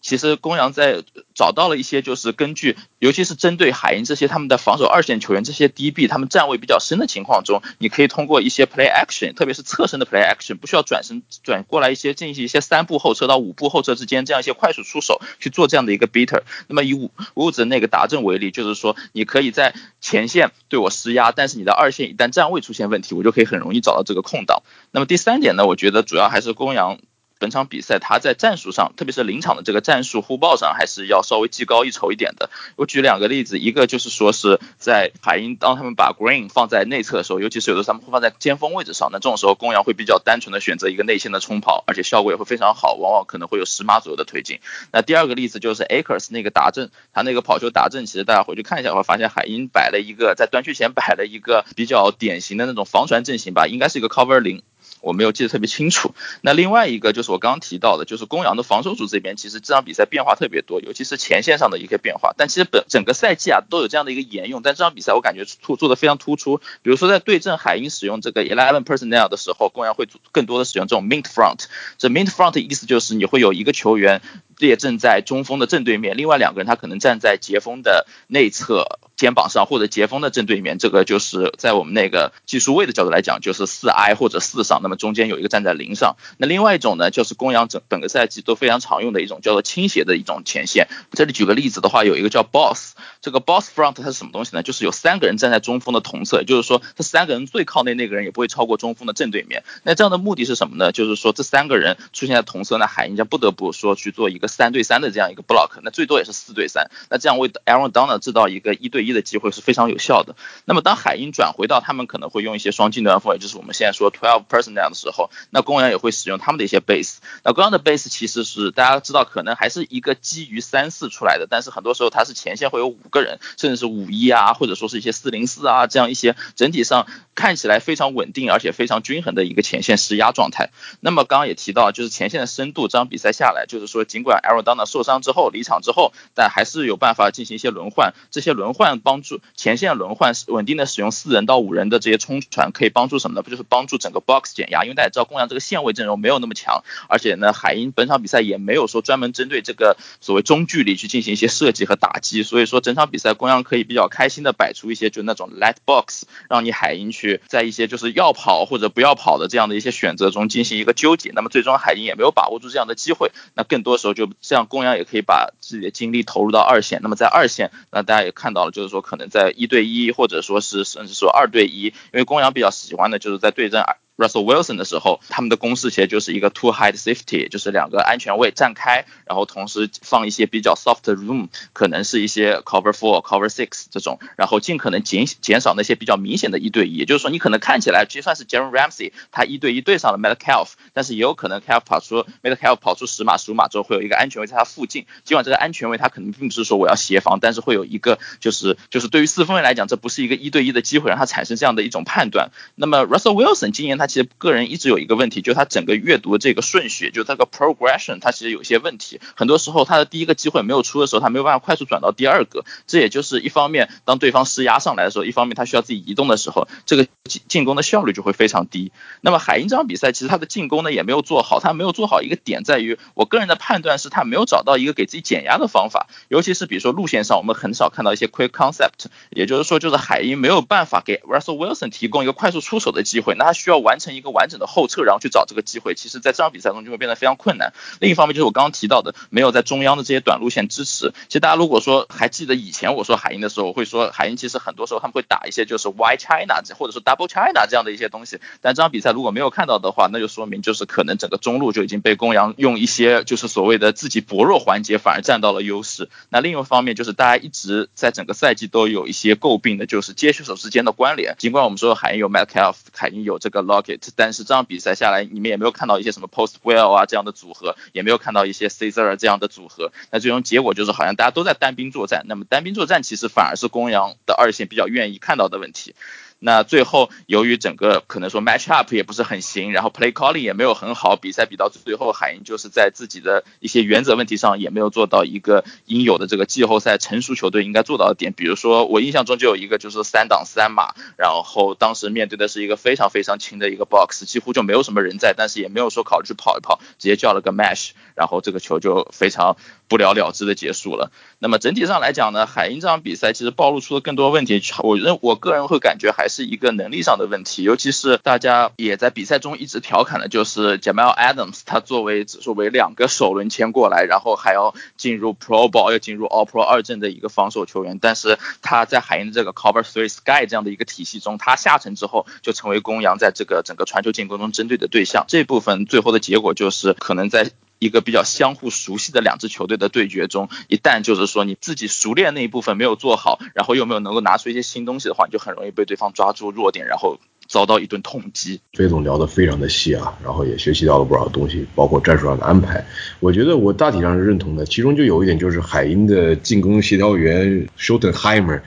其实公羊在找到了一些，就是根据，尤其是针对海鹰这些他们的防守二线球员，这些 DB 他们站位比较深的情况中，你可以通过一些 play action，特别是侧身的 play action，不需要转身转过来一些进行一些三步后撤到五步后撤之间这样一些快速出手去做这样的一个 beater。那么以五五子那个达阵为例，就是说你可以在前线对我施压，但是你的二线一旦站位出现问题，我就可以很容易找到这个空档。那么第三点呢，我觉得主要还是公羊。本场比赛，他在战术上，特别是临场的这个战术互报上，还是要稍微技高一筹一点的。我举两个例子，一个就是说是在海鹰，当他们把 Green 放在内侧的时候，尤其是有的他们会放在尖锋位置上，那这种时候公羊会比较单纯的选择一个内线的冲跑，而且效果也会非常好，往往可能会有十码左右的推进。那第二个例子就是 Akers 那个达阵，他那个跑球达阵，其实大家回去看一下会发现海鹰摆了一个在端区前摆了一个比较典型的那种防传阵型吧，应该是一个 Cover 零。我没有记得特别清楚。那另外一个就是我刚刚提到的，就是公羊的防守组这边，其实这场比赛变化特别多，尤其是前线上的一个变化。但其实本整个赛季啊都有这样的一个沿用，但这场比赛我感觉突做的非常突出。比如说在对阵海鹰使用这个 eleven personnel 的时候，公羊会更多的使用这种 mint front。这 mint front 意思就是你会有一个球员。列阵在中锋的正对面，另外两个人他可能站在截锋的内侧肩膀上，或者截锋的正对面。这个就是在我们那个技术位的角度来讲，就是四 I 或者四上。那么中间有一个站在零上。那另外一种呢，就是公羊整本个赛季都非常常用的一种叫做倾斜的一种前线。这里举个例子的话，有一个叫 Boss，这个 Boss Front 它是什么东西呢？就是有三个人站在中锋的同侧，也就是说这三个人最靠内那个人也不会超过中锋的正对面。那这样的目的是什么呢？就是说这三个人出现在同侧，那海鹰将不得不说去做一个。三对三的这样一个 block，那最多也是四对三，那这样为 Aaron Donald 制造一个一对一的机会是非常有效的。那么当海鹰转回到他们可能会用一些双进端锋，也就是我们现在说 twelve personnel 的时候，那公羊也会使用他们的一些 base。那公羊的 base 其实是大家知道，可能还是一个基于三四出来的，但是很多时候它是前线会有五个人，甚至是五一啊，或者说是一些四零四啊这样一些整体上看起来非常稳定而且非常均衡的一个前线施压状态。那么刚刚也提到，就是前线的深度，这场比赛下来，就是说尽管 Aaron Donald 受伤之后离场之后，但还是有办法进行一些轮换。这些轮换帮助前线轮换稳定的使用四人到五人的这些冲传，可以帮助什么呢？不就是帮助整个 box 减压？因为大家知道公羊这个线位阵容没有那么强，而且呢，海鹰本场比赛也没有说专门针对这个所谓中距离去进行一些设计和打击。所以说整场比赛公羊可以比较开心的摆出一些就那种 light box，让你海鹰去在一些就是要跑或者不要跑的这样的一些选择中进行一个纠结。那么最终海鹰也没有把握住这样的机会。那更多时候就这样，公羊也可以把自己的精力投入到二线。那么在二线，那大家也看到了，就是说可能在一对一，或者说是甚至说二对一，因为公羊比较喜欢的就是在对阵 Russell Wilson 的时候，他们的公式其实就是一个 two high safety，就是两个安全位站开，然后同时放一些比较 soft room，可能是一些 cover four、cover six 这种，然后尽可能减减少那些比较明显的一对一。也就是说，你可能看起来就算是 Jalen Ramsey，他一对一对上了 Metcalf，但是也有可能 Calf 跑出 Metcalf 跑出十码、十五码之后，会有一个安全位在他附近。尽管这个安全位他可能并不是说我要协防，但是会有一个就是就是对于四分卫来讲，这不是一个一对一的机会，让他产生这样的一种判断。那么 Russell Wilson 今年他其实个人一直有一个问题，就是他整个阅读这个顺序，就是这个 progression，他其实有些问题。很多时候他的第一个机会没有出的时候，他没有办法快速转到第二个。这也就是一方面，当对方施压上来的时候，一方面他需要自己移动的时候，这个进进攻的效率就会非常低。那么海鹰这场比赛其实他的进攻呢也没有做好，他没有做好一个点在于，我个人的判断是他没有找到一个给自己减压的方法，尤其是比如说路线上，我们很少看到一些 quick concept，也就是说就是海鹰没有办法给 Russell Wilson 提供一个快速出手的机会，那他需要完成一个完整的后撤，然后去找这个机会，其实在这场比赛中就会变得非常困难。另一方面就是我刚刚提到的，没有在中央的这些短路线支持。其实大家如果说还记得以前我说海鹰的时候，我会说海鹰其实很多时候他们会打一些就是 Why China 或者说 Double China 这样的一些东西，但这场比赛如果没有看到的话，那就说明就是可能整个中路就已经被公羊用一些就是所谓的自己薄弱环节反而占到了优势。那另一方面就是大家一直在整个赛季都有一些诟病的就是接球手之间的关联，尽管我们说海鹰有 Metcalf，海鹰有这个 Lock 但是这场比赛下来你们也没有看到一些什么 Post Well 啊这样的组合，也没有看到一些 Caesar 这样的组合。那最终结果就是好像大家都在单兵作战，那么单兵作战其实反而是公羊的二线比较愿意看到的问题。那最后，由于整个可能说 match up 也不是很行，然后 play calling 也没有很好，比赛比到最后，海鹰就是在自己的一些原则问题上也没有做到一个应有的这个季后赛成熟球队应该做到的点。比如说，我印象中就有一个就是三挡三码，然后当时面对的是一个非常非常轻的一个 box，几乎就没有什么人在，但是也没有说考虑去跑一跑，直接叫了个 mash，然后这个球就非常不了了之的结束了。那么整体上来讲呢，海鹰这场比赛其实暴露出了更多问题，我认我个人会感觉还是一个能力上的问题，尤其是大家也在比赛中一直调侃的，就是 Jamal Adams，他作为指数为两个首轮签过来，然后还要进入 Pro Bowl，要进入 All Pro 二阵的一个防守球员，但是他在海鹰的这个 Cover Three Sky 这样的一个体系中，他下沉之后就成为公羊在这个整个传球进攻中针对的对象，这部分最后的结果就是可能在。一个比较相互熟悉的两支球队的对决中，一旦就是说你自己熟练那一部分没有做好，然后又没有能够拿出一些新东西的话，你就很容易被对方抓住弱点，然后遭到一顿痛击。飞总聊得非常的细啊，然后也学习到了不少东西，包括战术上的安排。我觉得我大体上是认同的，其中就有一点就是海鹰的进攻协调员 Schottenheimer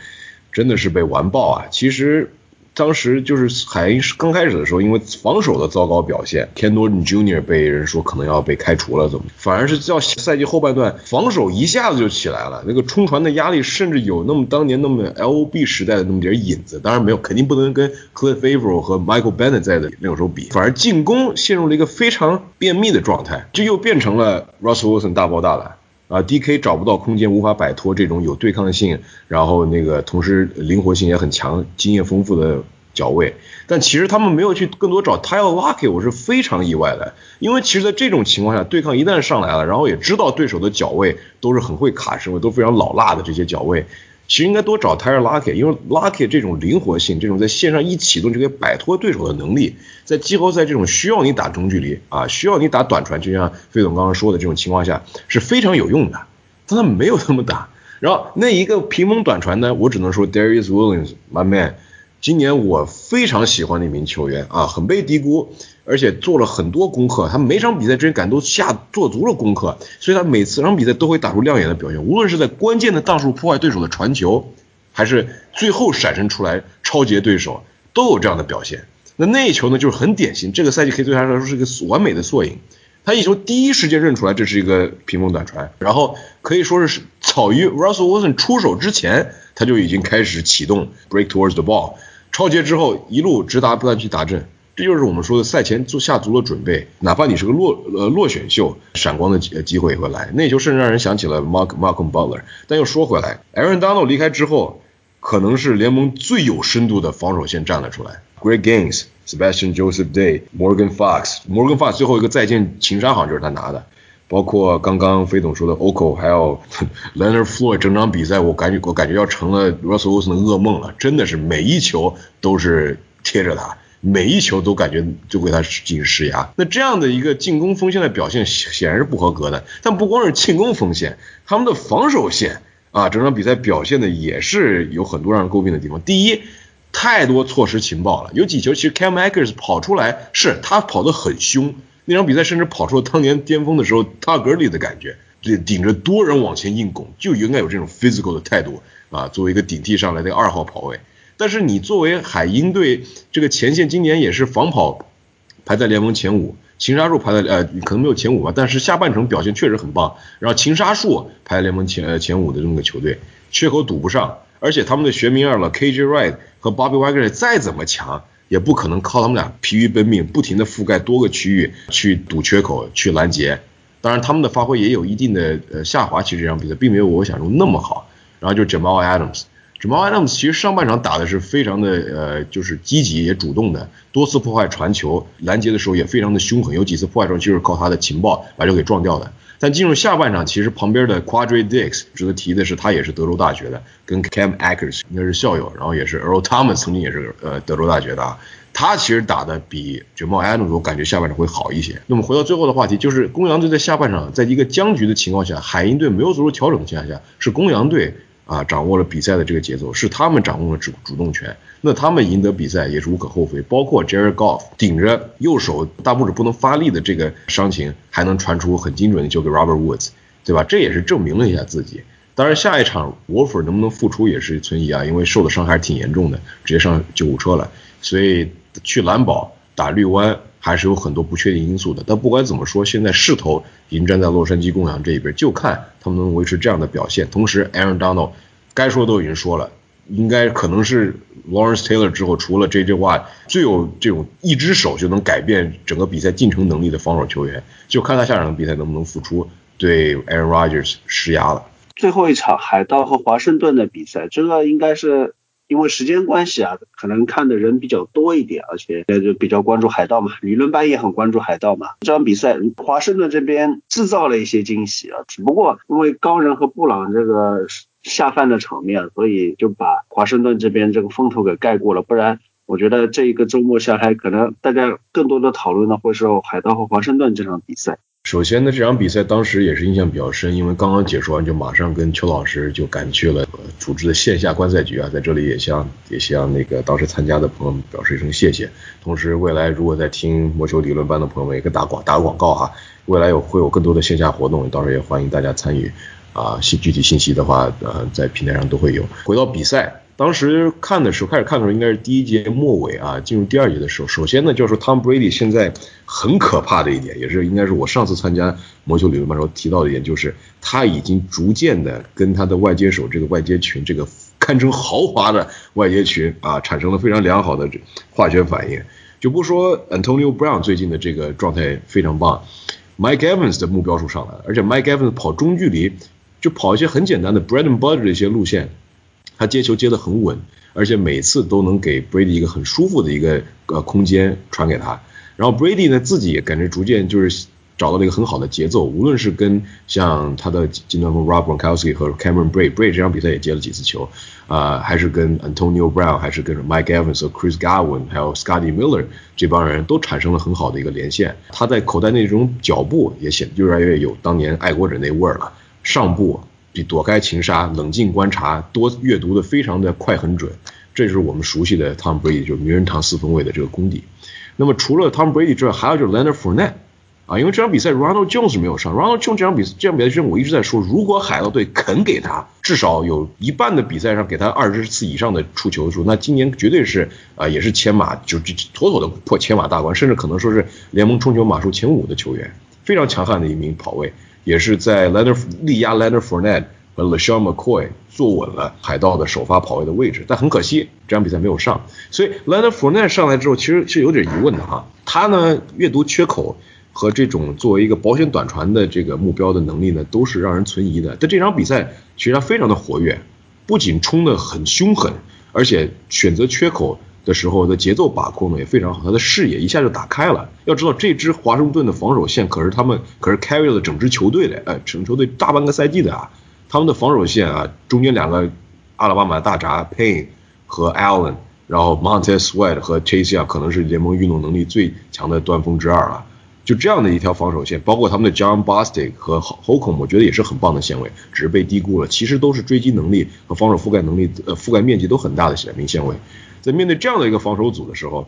真的是被完爆啊。其实。当时就是海鹰刚开始的时候，因为防守的糟糕表现，Ken Norton Jr. 被人说可能要被开除了，怎么？反而是到赛季后半段，防守一下子就起来了，那个冲传的压力甚至有那么当年那么 LOB 时代的那么点影子。当然没有，肯定不能跟 Cliff Avril 和 Michael Bennett 在的那个时候比。反而进攻陷入了一个非常便秘的状态，就又变成了 Russell Wilson 大包大揽。啊，D.K. 找不到空间，无法摆脱这种有对抗性，然后那个同时灵活性也很强、经验丰富的脚位。但其实他们没有去更多找他要 lucky，我是非常意外的。因为其实，在这种情况下，对抗一旦上来了，然后也知道对手的脚位都是很会卡身位，都非常老辣的这些脚位。其实应该多找 Tyler Luckey，因为 Lockett 这种灵活性，这种在线上一启动就可以摆脱对手的能力，在季后赛这种需要你打中距离啊，需要你打短传，就像费总刚刚说的这种情况下是非常有用的。但他没有这么打。然后那一个屏风短传呢，我只能说 Darius Williams，my man，今年我非常喜欢的一名球员啊，很被低估。而且做了很多功课，他每场比赛之前敢都下做足了功课，所以他每次场比赛都会打出亮眼的表现。无论是在关键的档数破坏对手的传球，还是最后闪身出来超截对手，都有这样的表现。那那一球呢，就是很典型，这个赛季可以对他来说是一个完美的缩影。他一球第一时间认出来这是一个屏风短传，然后可以说是早于 Russell Wilson 出手之前，他就已经开始启动 break towards the ball，超截之后一路直达不断去打阵。这就是我们说的赛前做下足了准备，哪怕你是个落呃落选秀，闪光的机机会也会来。那球甚至让人想起了 Mark Malcolm Butler。但又说回来，Aaron Donald 离开之后，可能是联盟最有深度的防守线站了出来。Great Games、Sebastian Joseph Day、Morgan Fox、Morgan Fox 最后一个再见情杀好像就是他拿的，包括刚刚飞总说的 Oko，还有 Leonard Floyd，整场比赛我感觉我感觉要成了 Russell Wilson 的噩梦了，真的是每一球都是贴着他。每一球都感觉就为他进行施压。那这样的一个进攻锋线的表现显然是不合格的。但不光是进攻锋线，他们的防守线啊，整场比赛表现的也是有很多让人诟病的地方。第一，太多错失情报了，有几球其实 Cam Akers 跑出来是他跑得很凶，那场比赛甚至跑出了当年巅峰的时候他格里的感觉。顶顶着多人往前硬拱，就应该有这种 physical 的态度啊！作为一个顶替上来的二号跑位，但是你作为海鹰队这个前线，今年也是防跑排在联盟前五，擒杀数排在呃可能没有前五吧，但是下半程表现确实很棒。然后擒杀数排在联盟前呃前五的这么个球队，缺口堵不上，而且他们的学名二了 KJ Wright 和 Bobby Wagner 再怎么强，也不可能靠他们俩疲于奔命，不停的覆盖多个区域去堵缺口去拦截。当然，他们的发挥也有一定的呃下滑。其实这场比赛并没有我想中那么好。然后就 Jamal Adams Jamal Adams 其实上半场打的是非常的呃，就是积极也主动的，多次破坏传球，拦截的时候也非常的凶狠，有几次破坏时候就是靠他的情报把球给撞掉的。但进入下半场，其实旁边的 Quadri Dix 值得提的是，他也是德州大学的，跟 Cam Akers 应该是校友，然后也是 Earl Thomas 曾经也是呃德州大学的啊。他其实打的比 Jamal Adams 我感觉下半场会好一些。那么回到最后的话题，就是公羊队在下半场，在一个僵局的情况下，海鹰队没有做出调整的情况下，是公羊队啊掌握了比赛的这个节奏，是他们掌握了主主动权。那他们赢得比赛也是无可厚非。包括 Jared Goff 顶着右手大拇指不能发力的这个伤情，还能传出很精准的球给 Robert Woods，对吧？这也是证明了一下自己。当然，下一场 Wolfer 能不能复出也是存疑啊，因为受的伤还是挺严重的，直接上救护车了，所以。去蓝宝打绿湾还是有很多不确定因素的，但不管怎么说，现在势头已经站在洛杉矶公羊这一边，就看他们能维持这样的表现。同时，Aaron Donald 该说都已经说了，应该可能是 Lawrence Taylor 之后，除了 J J Watt 最有这种一只手就能改变整个比赛进程能力的防守球员，就看他下场比赛能不能复出，对 Aaron Rodgers 施压了。最后一场海盗和华盛顿的比赛，这个应该是。因为时间关系啊，可能看的人比较多一点，而且就比较关注海盗嘛，理论班也很关注海盗嘛。这场比赛，华盛顿这边制造了一些惊喜啊，只不过因为高人和布朗这个下饭的场面，所以就把华盛顿这边这个风头给盖过了。不然，我觉得这一个周末下来，可能大家更多的讨论呢，会是海盗和华盛顿这场比赛。首先呢，这场比赛当时也是印象比较深，因为刚刚解说完就马上跟邱老师就赶去了组织的线下观赛局啊，在这里也向也向那个当时参加的朋友们表示一声谢谢。同时，未来如果在听魔球理论班的朋友们，也跟打广打个广告哈，未来有会有更多的线下活动，到时候也欢迎大家参与啊。信具体信息的话，呃，在平台上都会有。回到比赛。当时看的时候，开始看的时候应该是第一节末尾啊，进入第二节的时候，首先呢就是说 Tom Brady 现在很可怕的一点，也是应该是我上次参加魔球理论班时候提到的一点，就是他已经逐渐的跟他的外接手这个外接群，这个堪称豪华的外接群啊，产生了非常良好的化学反应。就不说 Antonio Brown 最近的这个状态非常棒，Mike Evans 的目标数上来了，而且 Mike Evans 跑中距离就跑一些很简单的 bread and butter 的一些路线。他接球接得很稳，而且每次都能给 Brady 一个很舒服的一个呃空间传给他。然后 Brady 呢自己也感觉逐渐就是找到了一个很好的节奏，无论是跟像他的金端锋 Rob Gronkowski 和 Cameron Brate，Brate 这场比赛也接了几次球啊，还是跟 Antonio Brown，还是跟 Mike Evans 和 Chris Godwin，还有 Scotty Miller 这帮人都产生了很好的一个连线。他在口袋那种脚步也显得越来越有当年爱国者那味儿了，上步。比躲开擒杀、冷静观察、多阅读的非常的快很准，这就是我们熟悉的 Tom Brady，就是名人堂四分卫的这个功底。那么除了 Tom Brady 之外，还有就是 Leonard Fournette 啊，因为这场比赛 Ronald Jones 没有上，Ronald Jones 这场比赛这场比赛之前我一直在说，如果海盗队肯给他至少有一半的比赛上给他二十次以上的触球数，那今年绝对是啊也是千马就妥妥的破千马大关，甚至可能说是联盟冲球码数前五的球员，非常强悍的一名跑位。也是在 Leonard 力压 Leonard Fournette 和 LeSean McCoy 坐稳了海盗的首发跑位的位置，但很可惜这场比赛没有上。所以 Leonard Fournette 上来之后，其实是有点疑问的哈。他呢阅读缺口和这种作为一个保险短传的这个目标的能力呢，都是让人存疑的。但这场比赛其实他非常的活跃，不仅冲得很凶狠，而且选择缺口。的时候的节奏把控呢也非常好，他的视野一下就打开了。要知道这支华盛顿的防守线可是他们可是 carry 了整支球队的，哎，整支球队大半个赛季的啊。他们的防守线啊，中间两个阿拉巴马大闸 Payne 和 Allen，然后 Montez Sweat 和 Chase Young 可能是联盟运动能力最强的端锋之二了。就这样的一条防守线，包括他们的 John Bostic 和 Holcomb，我觉得也是很棒的线位，只是被低估了。其实都是追击能力和防守覆盖能力，呃，覆盖面积都很大的两名线位。在面对这样的一个防守组的时候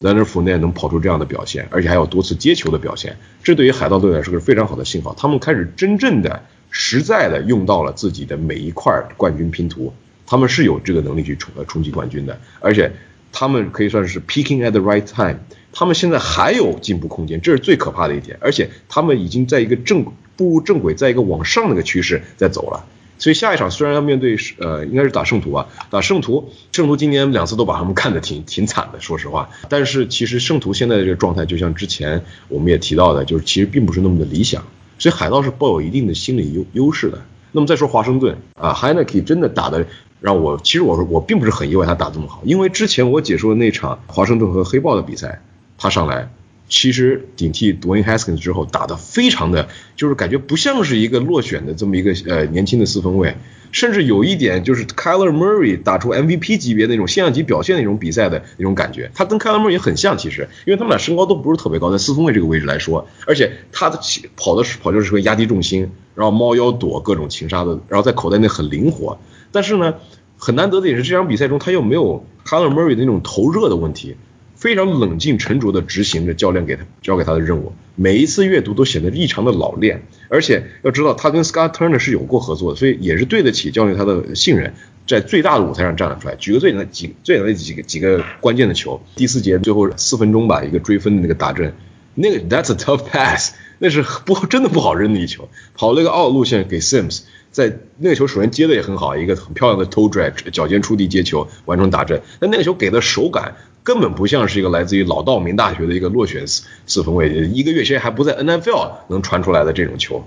l e n a r f o u r n e 能跑出这样的表现，而且还有多次接球的表现，这对于海盗队来说是非常好的信号。他们开始真正的、实在的用到了自己的每一块冠军拼图，他们是有这个能力去冲呃冲击冠军的，而且他们可以算是 peaking at the right time。他们现在还有进步空间，这是最可怕的一点，而且他们已经在一个正步入正轨，在一个往上的一个趋势在走了。所以下一场虽然要面对呃应该是打圣徒啊，打圣徒，圣徒今年两次都把他们看得挺挺惨的，说实话。但是其实圣徒现在的这个状态，就像之前我们也提到的，就是其实并不是那么的理想。所以海盗是抱有一定的心理优优势的。那么再说华盛顿啊 h e i n e k e 真的打的让我，其实我说我并不是很意外他打这么好，因为之前我解说的那场华盛顿和黑豹的比赛。他上来，其实顶替 Dwayne Haskins 之后打的非常的，就是感觉不像是一个落选的这么一个呃年轻的四分卫，甚至有一点就是 Kyler Murray 打出 MVP 级别那种现象级表现那种比赛的那种感觉。他跟 Kyler Murray 也很像，其实，因为他们俩身高都不是特别高，在四分卫这个位置来说，而且他的跑的跑就是会压低重心，然后猫腰躲各种擒杀的，然后在口袋内很灵活。但是呢，很难得的也是这场比赛中他又没有 Kyler Murray 那种头热的问题。非常冷静沉着的执行着教练给他交给他的任务，每一次阅读都显得异常的老练，而且要知道他跟 Scott Turner 是有过合作的，所以也是对得起教练他的信任，在最大的舞台上站了出来。举个最简单几最简单的几个几个关键的球，第四节最后四分钟吧，一个追分的那个打阵，那个 That's a tough pass，那是不真的不好扔的一球，跑了一个奥路线给 Sims，在那个球首先接的也很好，一个很漂亮的 toe drag 脚尖触地接球完成打阵，但那个球给的手感。根本不像是一个来自于老道明大学的一个落选四四分卫，一个月前还不在 NFL 能传出来的这种球，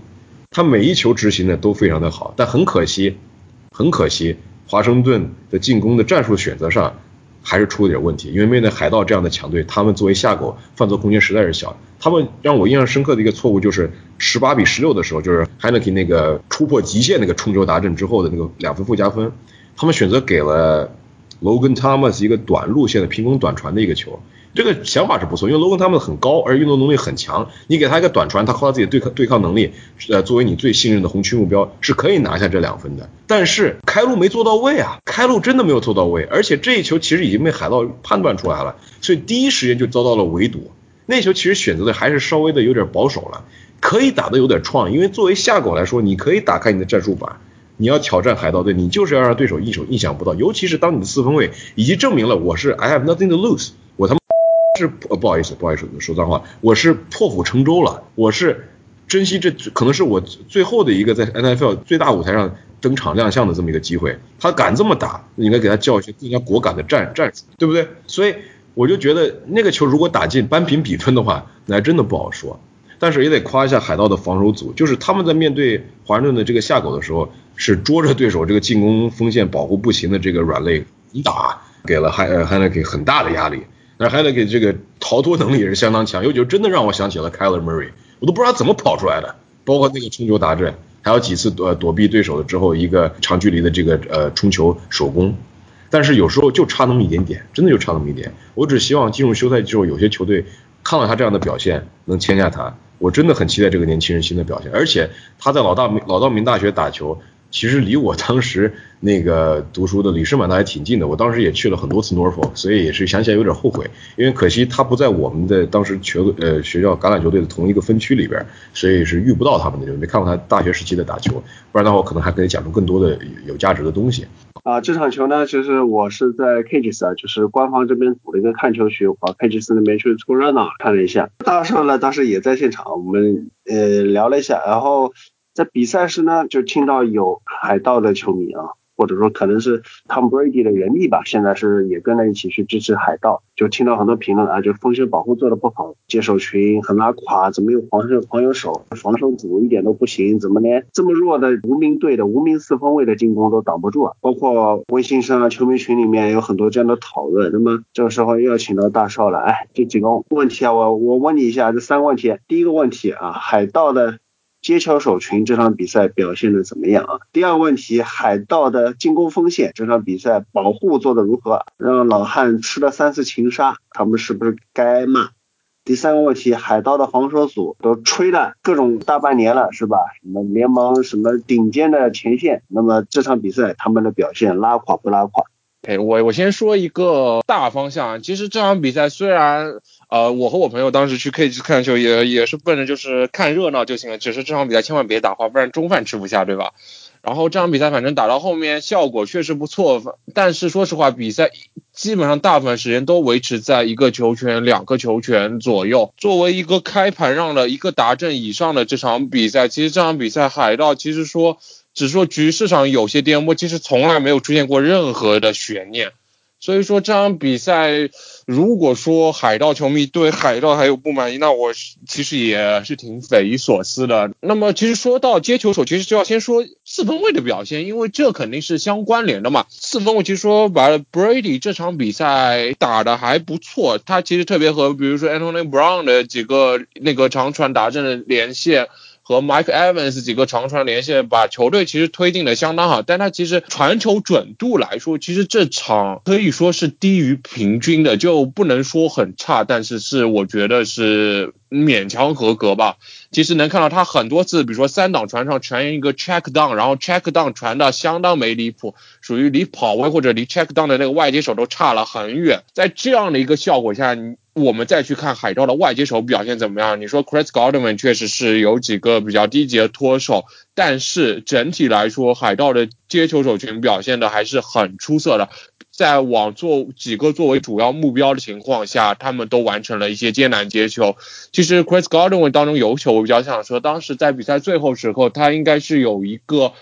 他每一球执行的都非常的好，但很可惜，很可惜，华盛顿的进攻的战术选择上还是出了点问题，因为面对海盗这样的强队，他们作为下狗犯错空间实在是小，他们让我印象深刻的一个错误就是十八比十六的时候，就是 Heineke 那个突破极限那个冲球达阵之后的那个两分附加分，他们选择给了。Logan Thomas 一个短路线的平攻短传的一个球，这个想法是不错，因为 logan 他们很高，而运动能力很强，你给他一个短传，他靠他自己的对抗对抗能力，呃，作为你最信任的红区目标，是可以拿下这两分的。但是开路没做到位啊，开路真的没有做到位，而且这一球其实已经被海盗判断出来了，所以第一时间就遭到了围堵。那球其实选择的还是稍微的有点保守了，可以打的有点创意，因为作为下狗来说，你可以打开你的战术板。你要挑战海盗队，你就是要让对手一手意想不到，尤其是当你的四分卫已经证明了我是 I have nothing to lose，是不好意思不好意思说脏话，我是破釜沉舟了，我是珍惜这可能是我最后的一个在 NFL 最大舞台上登场亮相的这么一个机会，他敢这么打，应该给他教一些更加果敢的战战术，对不对？所以我就觉得那个球如果打进扳平比分的话，那还真的不好说。但是也得夸一下海盗的防守组，就是他们在面对华盛顿的这个下狗的时候，是捉着对手这个进攻锋线保护不行的这个软肋一打，给了海呃海勒给很大的压力。那还得给这个逃脱能力也是相当强，有就真的让我想起了 Kyler Murray，我都不知道他怎么跑出来的，包括那个冲球达阵，还有几次躲躲避对手的之后一个长距离的这个呃冲球手攻。但是有时候就差那么一点点，真的就差那么一点。我只希望进入休赛季之后，有些球队看到他这样的表现，能签下他。我真的很期待这个年轻人新的表现，而且他在老大老道明大学打球，其实离我当时那个读书的李士满大还挺近的，我当时也去了很多次 Norfolk，所以也是想起来有点后悔，因为可惜他不在我们的当时球呃学校橄榄球队的同一个分区里边，所以是遇不到他们的，就没看过他大学时期的打球，不然的话我可能还可以讲出更多的有价值的东西。啊，这场球呢，其实我是在 Cages 啊，就是官方这边组了一个看球群，跑 Cages 那边去凑热闹看了一下。大圣呢当时也在现场，我们呃聊了一下，然后在比赛时呢就听到有海盗的球迷啊。或者说可能是 Tom Brady 的人力吧，现在是也跟着一起去支持海盗，就听到很多评论啊，就风险保护做的不好，接手群很拉垮，怎么有黄手黄油手，防守组一点都不行，怎么连这么弱的无名队的无名四分卫的进攻都挡不住啊？包括微信上啊，球迷群里面有很多这样的讨论。那么这个时候又要请到大少了，哎，这几个问题啊，我我问你一下，这三个问题，第一个问题啊，海盗的。接球手群这场比赛表现的怎么样啊？第二个问题，海盗的进攻锋线这场比赛保护做的如何？让老汉吃了三次擒杀，他们是不是该骂？第三个问题，海盗的防守组都吹了各种大半年了，是吧？什么联盟什么顶尖的前线，那么这场比赛他们的表现拉垮不拉垮？哎，我我先说一个大方向，其实这场比赛虽然呃，我和我朋友当时去 K 去看球，也也是奔着就是看热闹就行了，只是这场比赛千万别打花，不然中饭吃不下，对吧？然后这场比赛反正打到后面效果确实不错，但是说实话，比赛基本上大部分时间都维持在一个球权、两个球权左右。作为一个开盘让了一个达阵以上的这场比赛，其实这场比赛海盗其实说。只说局势上有些颠簸，其实从来没有出现过任何的悬念。所以说这场比赛，如果说海盗球迷对海盗还有不满意，那我其实也是挺匪夷所思的。那么其实说到接球手，其实就要先说四分卫的表现，因为这肯定是相关联的嘛。四分卫其实说白了，Brady 这场比赛打的还不错，他其实特别和比如说 Anthony Brown 的几个那个长传达阵的连线。和 Mike Evans 几个长传连线，把球队其实推进的相当好，但他其实传球准度来说，其实这场可以说是低于平均的，就不能说很差，但是是我觉得是勉强合格吧。其实能看到他很多次，比如说三档传上传一个 check down，然后 check down 传的相当没离谱，属于离跑位或者离 check down 的那个外接手都差了很远。在这样的一个效果下，我们再去看海盗的外接手表现怎么样？你说 Chris Godwin 确实是有几个比较低级的脱手，但是整体来说，海盗的接球手群表现的还是很出色的。在往做几个作为主要目标的情况下，他们都完成了一些艰难接球。其实 Chris Godwin 当中有球，我比较想说，当时在比赛最后时刻，他应该是有一个。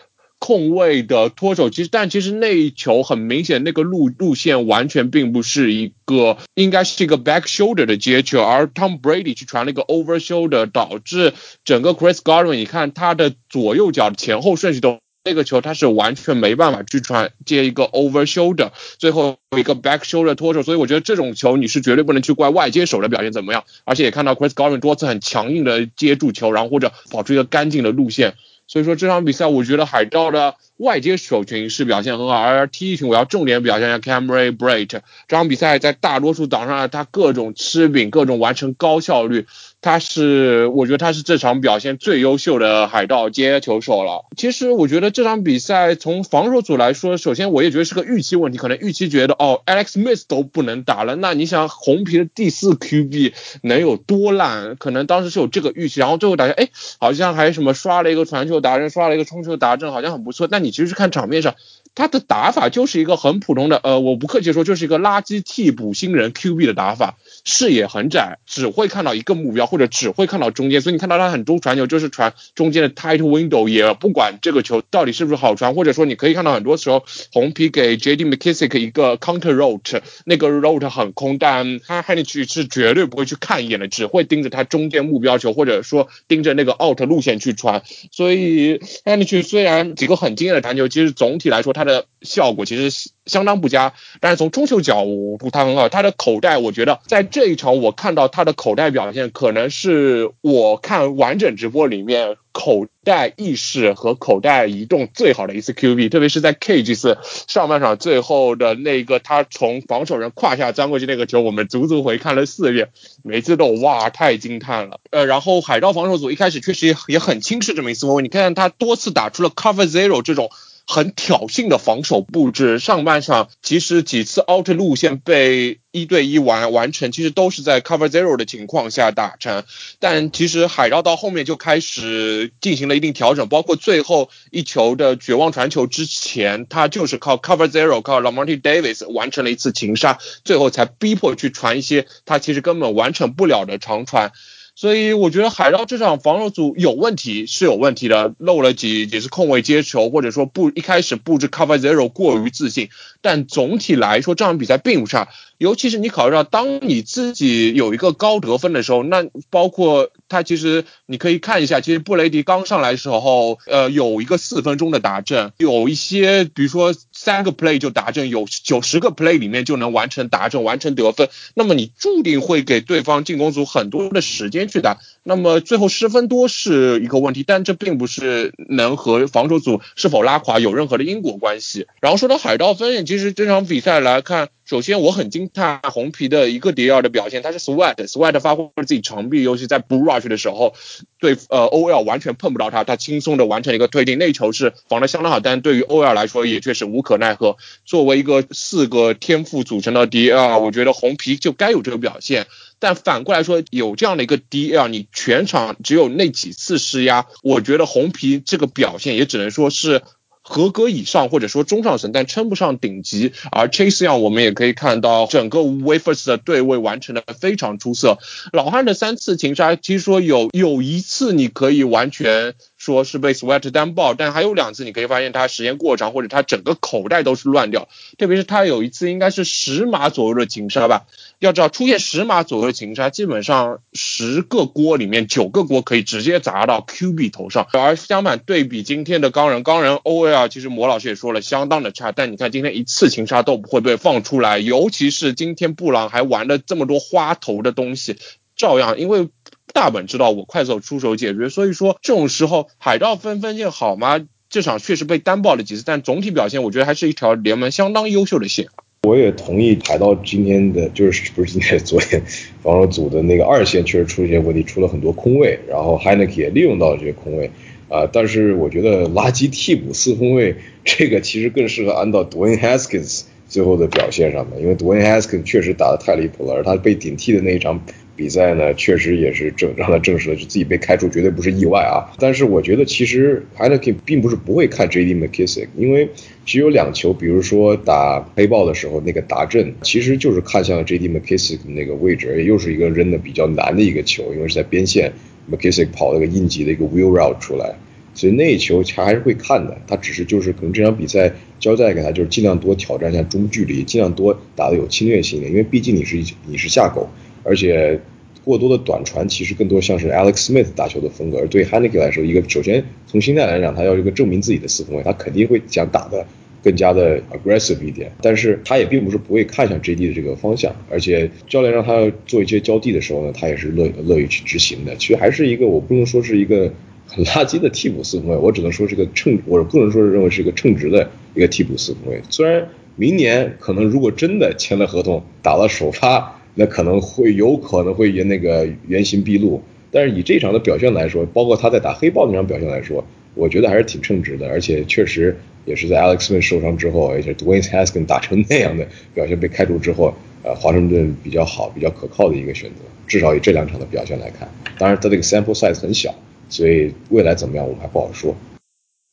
控卫的脱手，其实但其实那一球很明显，那个路路线完全并不是一个，应该是一个 back shoulder 的接球，而 Tom Brady 去传了一个 over shoulder，导致整个 Chris Godwin，你看他的左右脚前后顺序都，那个球他是完全没办法去传接一个 over shoulder，最后一个 back shoulder 脱手，所以我觉得这种球你是绝对不能去怪外接手的表现怎么样，而且也看到 Chris Godwin 多次很强硬的接住球，然后或者跑出一个干净的路线。所以说这场比赛，我觉得海盗的外接手群是表现很好，而 T 一群我要重点表现一下 Camry Brate。这场比赛在大多数档上，他各种吃饼，各种完成高效率。他是，我觉得他是这场表现最优秀的海盗接球手了。其实我觉得这场比赛从防守组来说，首先我也觉得是个预期问题，可能预期觉得哦，Alex Smith 都不能打了，那你想红皮的第四 QB 能有多烂？可能当时是有这个预期，然后最后打下，哎，好像还有什么刷了一个传球达阵，刷了一个冲球达阵，好像很不错。但你其实是看场面上。他的打法就是一个很普通的，呃，我不客气说，就是一个垃圾替补新人 QB 的打法，视野很窄，只会看到一个目标，或者只会看到中间，所以你看到他很多传球就是传中间的 tight window，也不管这个球到底是不是好传，或者说你可以看到很多时候红皮给 JD McKissick 一个 counter route，那个 route 很空，但他 h a n i c h 是绝对不会去看一眼的，只会盯着他中间目标球，或者说盯着那个 out 路线去传，所以 h a n i c h 虽然几个很惊艳的传球，其实总体来说他。的效果其实相当不佳，但是从中球角度他很好。他的口袋，我觉得在这一场我看到他的口袋表现，可能是我看完整直播里面口袋意识和口袋移动最好的一次 QB，特别是在 K 这次上半场最后的那个他从防守人胯下钻过去那个球，我们足足回看了四遍，每次都哇太惊叹了。呃，然后海盗防守组一开始确实也也很轻视这么一次后卫，你看他多次打出了 Cover Zero 这种。很挑衅的防守布置，上半场其实几次 out 路线被一对一完完成，其实都是在 cover zero 的情况下打成。但其实海盗到后面就开始进行了一定调整，包括最后一球的绝望传球之前，他就是靠 cover zero，靠 Lamonte Davis 完成了一次擒杀，最后才逼迫去传一些他其实根本完成不了的长传。所以我觉得海盗这场防守组有问题是有问题的，漏了几几次空位接球，或者说布一开始布置 cover zero 过于自信。但总体来说这场比赛并不差，尤其是你考虑到当你自己有一个高得分的时候，那包括他其实你可以看一下，其实布雷迪刚上来的时候，呃，有一个四分钟的达阵，有一些比如说三个 play 就达阵，有九十个 play 里面就能完成达阵，完成得分，那么你注定会给对方进攻组很多的时间去打，那么最后失分多是一个问题，但这并不是能和防守组是否拉垮有任何的因果关系。然后说到海盗分，其实这场比赛来看。首先，我很惊叹红皮的一个迪尔的表现，他是 sweat，sweat 发挥了自己长臂，尤其在 bull 去的时候，对呃 OL 完全碰不到他，他轻松的完成一个推进，那球是防的相当好，但对于 OL 来说也确实无可奈何。作为一个四个天赋组成的 DL，我觉得红皮就该有这个表现。但反过来说，有这样的一个 DL，你全场只有那几次施压，我觉得红皮这个表现也只能说是。合格以上或者说中上层，但称不上顶级。而 Chase Young 我们也可以看到，整个 Wafers 的对位完成的非常出色。老汉的三次擒杀，其实说有有一次你可以完全说是被 Sweat 单爆，但还有两次你可以发现他时间过长，或者他整个口袋都是乱掉。特别是他有一次应该是十码左右的擒杀吧。要知道，出现十码左右的擒杀，基本上十个锅里面九个锅可以直接砸到 QB 头上。而相反，对比今天的钢人，钢人 OL 其实魔老师也说了，相当的差。但你看今天一次擒杀都不会被放出来，尤其是今天布朗还玩了这么多花头的东西，照样因为大本知道我快速出手解决，所以说这种时候海盗分分线好吗？这场确实被单爆了几次，但总体表现我觉得还是一条联盟相当优秀的线。我也同意海盗今天的就是不是今天昨天防守组的那个二线确实出现问题，出了很多空位，然后 h e i n e k 也利用到了这些空位啊。但是我觉得垃圾替补四分卫这个其实更适合安到 Dwayne Haskins 最后的表现上面，因为 Dwayne Haskins 确实打得太离谱了，而他被顶替的那一场。比赛呢，确实也是证让他证实了，就自己被开除绝对不是意外啊。但是我觉得其实 Heineken 并不是不会看 J.D. McKissick，因为只有两球，比如说打黑豹的时候那个达阵，其实就是看向了 J.D. McKissick 那个位置，而且又是一个扔的比较难的一个球，因为是在边线，McKissick 跑了个应急的一个 wheel route 出来，所以那一球他还是会看的。他只是就是可能这场比赛交代给他就是尽量多挑战一下中距离，尽量多打的有侵略性的，因为毕竟你是你是下狗。而且过多的短传其实更多像是 Alex Smith 打球的风格，而对 Haneke 来说，一个首先从心态来讲，他要一个证明自己的四分卫，他肯定会想打的更加的 aggressive 一点，但是他也并不是不会看向 JD 的这个方向，而且教练让他做一些交替的时候呢，他也是乐乐于去执行的。其实还是一个我不能说是一个很垃圾的替补四分卫，我只能说是个称，我不能说是认为是一个称职的一个替补四分卫。虽然明年可能如果真的签了合同，打了首发。那可能会有可能会那个原形毕露，但是以这场的表现来说，包括他在打黑豹那场表现来说，我觉得还是挺称职的，而且确实也是在 Alex Smith 受伤之后，而且 Dwayne Haskins 打成那样的表现被开除之后，呃，华盛顿比较好、比较可靠的一个选择，至少以这两场的表现来看，当然他这个 sample size 很小，所以未来怎么样我们还不好说。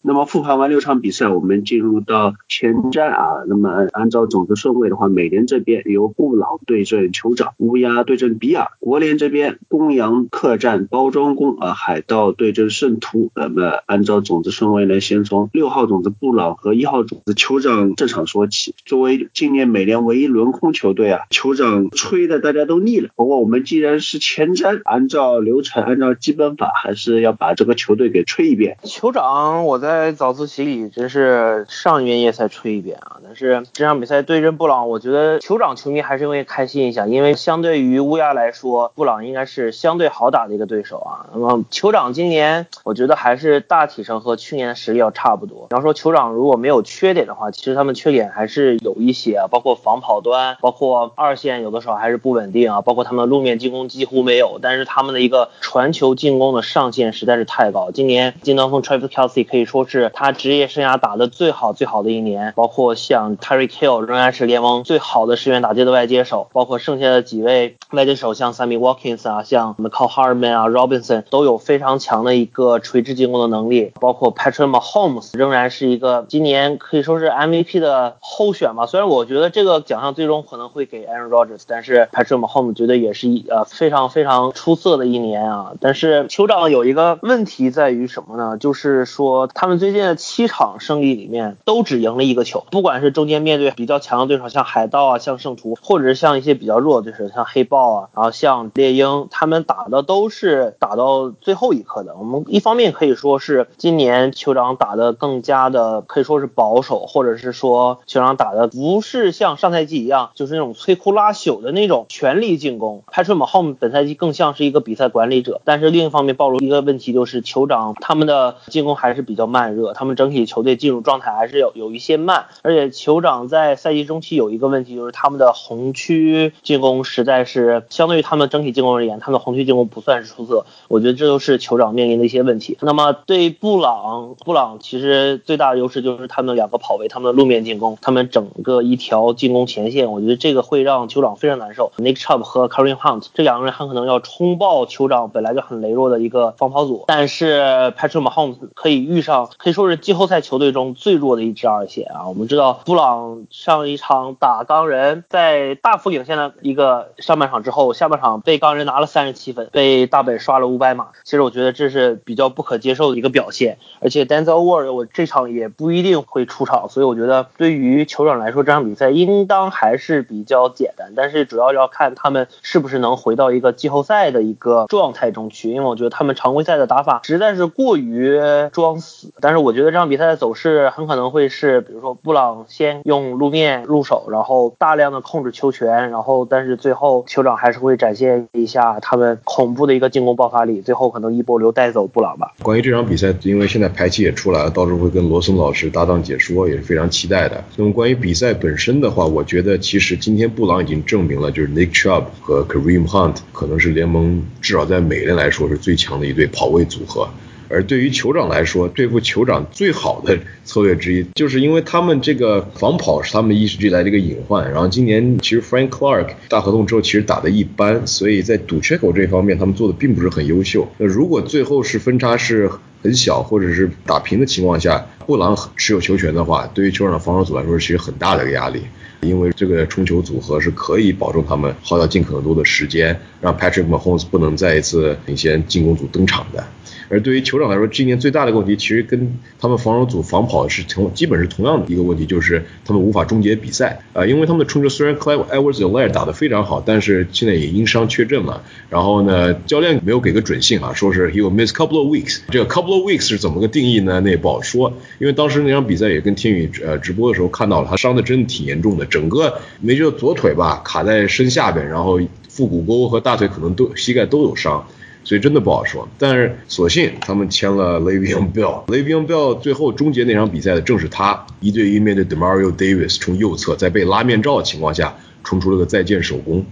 那么复盘完六场比赛，我们进入到前瞻啊。那么按照种子顺位的话，美联这边由布朗对阵酋长，乌鸦对阵比尔；国联这边公羊客战包装工啊，海盗对阵圣徒。那么按照种子顺位呢，先从六号种子布朗和一号种子酋长这场说起。作为今年美联唯一轮空球队啊，酋长吹的大家都腻了。不过我们既然是前瞻，按照流程，按照基本法，还是要把这个球队给吹一遍。酋长，我在。在早自习里真是上一遍夜才吹一遍啊！但是这场比赛对阵布朗，我觉得酋长球迷还是会开心一下，因为相对于乌鸦来说，布朗应该是相对好打的一个对手啊。那么酋长今年我觉得还是大体上和去年的实力要差不多。然后说酋长如果没有缺点的话，其实他们缺点还是有一些啊，包括防跑端，包括二线有的时候还是不稳定啊，包括他们路面进攻几乎没有，但是他们的一个传球进攻的上限实在是太高。今年金刚锋 Travis Kelsey 可以说。都是他职业生涯打的最好最好的一年，包括像 Terry Kill 仍然是联盟最好的十元打击的外接手，包括剩下的几位外接手，像 Sammy Watkins 啊，像 McCall Hardman 啊，Robinson 都有非常强的一个垂直进攻的能力，包括 Patrick Mahomes 仍然是一个今年可以说是 MVP 的候选吧。虽然我觉得这个奖项最终可能会给 Aaron Rodgers，但是 Patrick Mahomes 绝对也是一呃非常非常出色的一年啊。但是酋长有一个问题在于什么呢？就是说他们。们最近的七场胜利里面都只赢了一个球，不管是中间面对比较强的对手，像海盗啊，像圣徒，或者是像一些比较弱的对手，像黑豹啊，然后像猎鹰，他们打的都是打到最后一刻的。我们一方面可以说是今年酋长打的更加的可以说是保守，或者是说酋长打的不是像上赛季一样，就是那种摧枯拉朽的那种全力进攻。Patrick Home 本赛季更像是一个比赛管理者，但是另一方面暴露一个问题，就是酋长他们的进攻还是比较慢慢热，他们整体球队进入状态还是有有一些慢，而且酋长在赛季中期有一个问题，就是他们的红区进攻实在是相对于他们整体进攻而言，他们的红区进攻不算是出色，我觉得这都是酋长面临的一些问题。那么对布朗，布朗其实最大的优势就是他们两个跑位，他们的路面进攻，他们整个一条进攻前线，我觉得这个会让酋长非常难受。Nick Chubb 和 Kareem Hunt 这两个人很可能要冲爆酋长本来就很羸弱的一个防跑组，但是 Patrick Mahomes 可以遇上可以说是季后赛球队中最弱的一支二线啊。我们知道布朗上一场打钢人，在大幅领先了一个上半场之后，下半场被钢人拿了三十七分，被大本刷了五百码。其实我觉得这是比较不可接受的一个表现，而且 Denzel Ward 我这场也不一定会出场，所以我觉得对于酋长来说，这场比赛应当还是比较简单。但是主要要看他们是不是能回到一个季后赛的一个状态中去，因为我觉得他们常规赛的打法实在是过于装死。但是我觉得这场比赛的走势很可能会是，比如说布朗先用路面入手，然后大量的控制球权，然后但是最后酋长还是会展现一下他们恐怖的一个进攻爆发力，最后可能一波流带走布朗吧。关于这场比赛，因为现在排期也出来了，到时候会跟罗森老师搭档解说，也是非常期待的。那么关于比赛本身的话，我觉得其实今天布朗已经证明了，就是 Nick Chubb 和 Kareem Hunt 可能是联盟至少在美联来说是最强的一对跑位组合。而对于酋长来说，对付酋长最好的策略之一，就是因为他们这个防跑是他们一直以来的一个隐患。然后今年其实 Frank Clark 大合同之后其实打的一般，所以在堵缺口这方面他们做的并不是很优秀。那如果最后是分差是很小或者是打平的情况下，布朗持有球权的话，对于酋长的防守组来说其实很大的一个压力，因为这个冲球组合是可以保证他们耗掉尽可能多的时间，让 Patrick Mahomes 不能再一次领先进攻组登场的。而对于酋长来说，今年最大的问题其实跟他们防守组防跑是同基本是同样的一个问题，就是他们无法终结比赛啊，因为他们的冲球虽然 Clyde Edwards-Helaire 打得非常好，但是现在也因伤缺阵了。然后呢，教练没有给个准信啊，说是 he will miss couple of weeks。这个 couple of weeks 是怎么个定义呢？那也不好说，因为当时那场比赛也跟天宇呃直播的时候看到了，他伤的真的挺严重的，整个没觉得左腿吧卡在身下边，然后腹股沟和大腿可能都膝盖都有伤。所以真的不好说，但是所幸他们签了 Le'Veon Bell，Le'Veon Bell 最后终结那场比赛的正是他，一对一面对 Demario Davis 从右侧，在被拉面罩的情况下冲出了个再见手攻。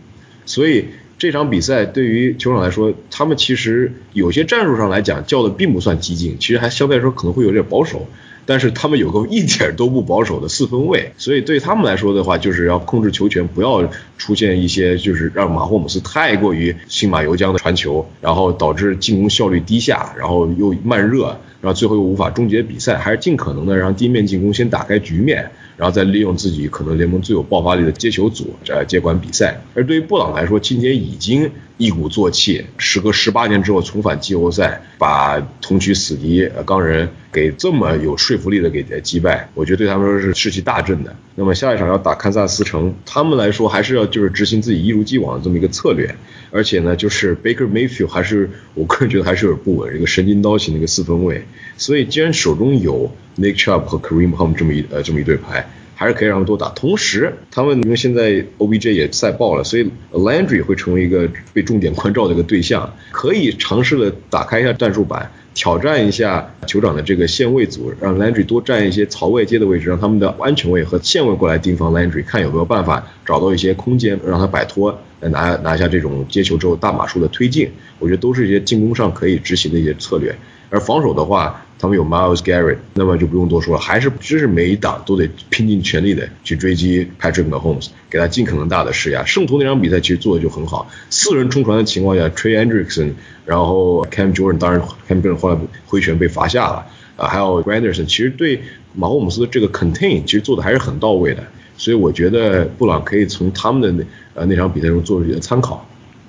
所以这场比赛对于球场来说，他们其实有些战术上来讲叫的并不算激进，其实还相对来说可能会有点保守。但是他们有个一点都不保守的四分卫，所以对他们来说的话，就是要控制球权，不要出现一些就是让马霍姆斯太过于信马由缰的传球，然后导致进攻效率低下，然后又慢热，然后最后又无法终结比赛，还是尽可能的让地面进攻先打开局面，然后再利用自己可能联盟最有爆发力的接球组呃接管比赛。而对于布朗来说，今天已经一鼓作气，时隔十八年之后重返季后赛，把同区死敌呃钢人给这么有说服力的给击败，我觉得对他们说是士气大振的。那么下一场要打堪萨斯城，他们来说还是要就是执行自己一如既往的这么一个策略，而且呢，就是 Baker Mayfield 还是我个人觉得还是有点不稳，一个神经刀型的一个四分卫。所以既然手中有 Nick Chubb 和 Kareem Hunt 这么一呃这么一对牌。还是可以让他们多打，同时他们因为现在 OBJ 也赛爆了，所以 Landry 会成为一个被重点关照的一个对象，可以尝试的打开一下战术板，挑战一下酋长的这个线位组，让 Landry 多占一些槽外接的位置，让他们的安全位和线位过来盯防 Landry，看有没有办法找到一些空间，让他摆脱来拿拿下这种接球之后大码数的推进，我觉得都是一些进攻上可以执行的一些策略，而防守的话。他们有 Miles Garrett，那么就不用多说了，还是就是每一档都得拼尽全力的去追击 Patrick Mahomes，给他尽可能大的施压。圣徒那场比赛其实做的就很好，四人冲传的情况下，Trey Hendrickson，然后 Cam Jordan，当然 Cam Jordan 后来挥拳被罚下了，啊，还有 Granderson，其实对马霍姆斯的这个 contain 其实做的还是很到位的，所以我觉得布朗可以从他们的那呃那场比赛中做一些参考。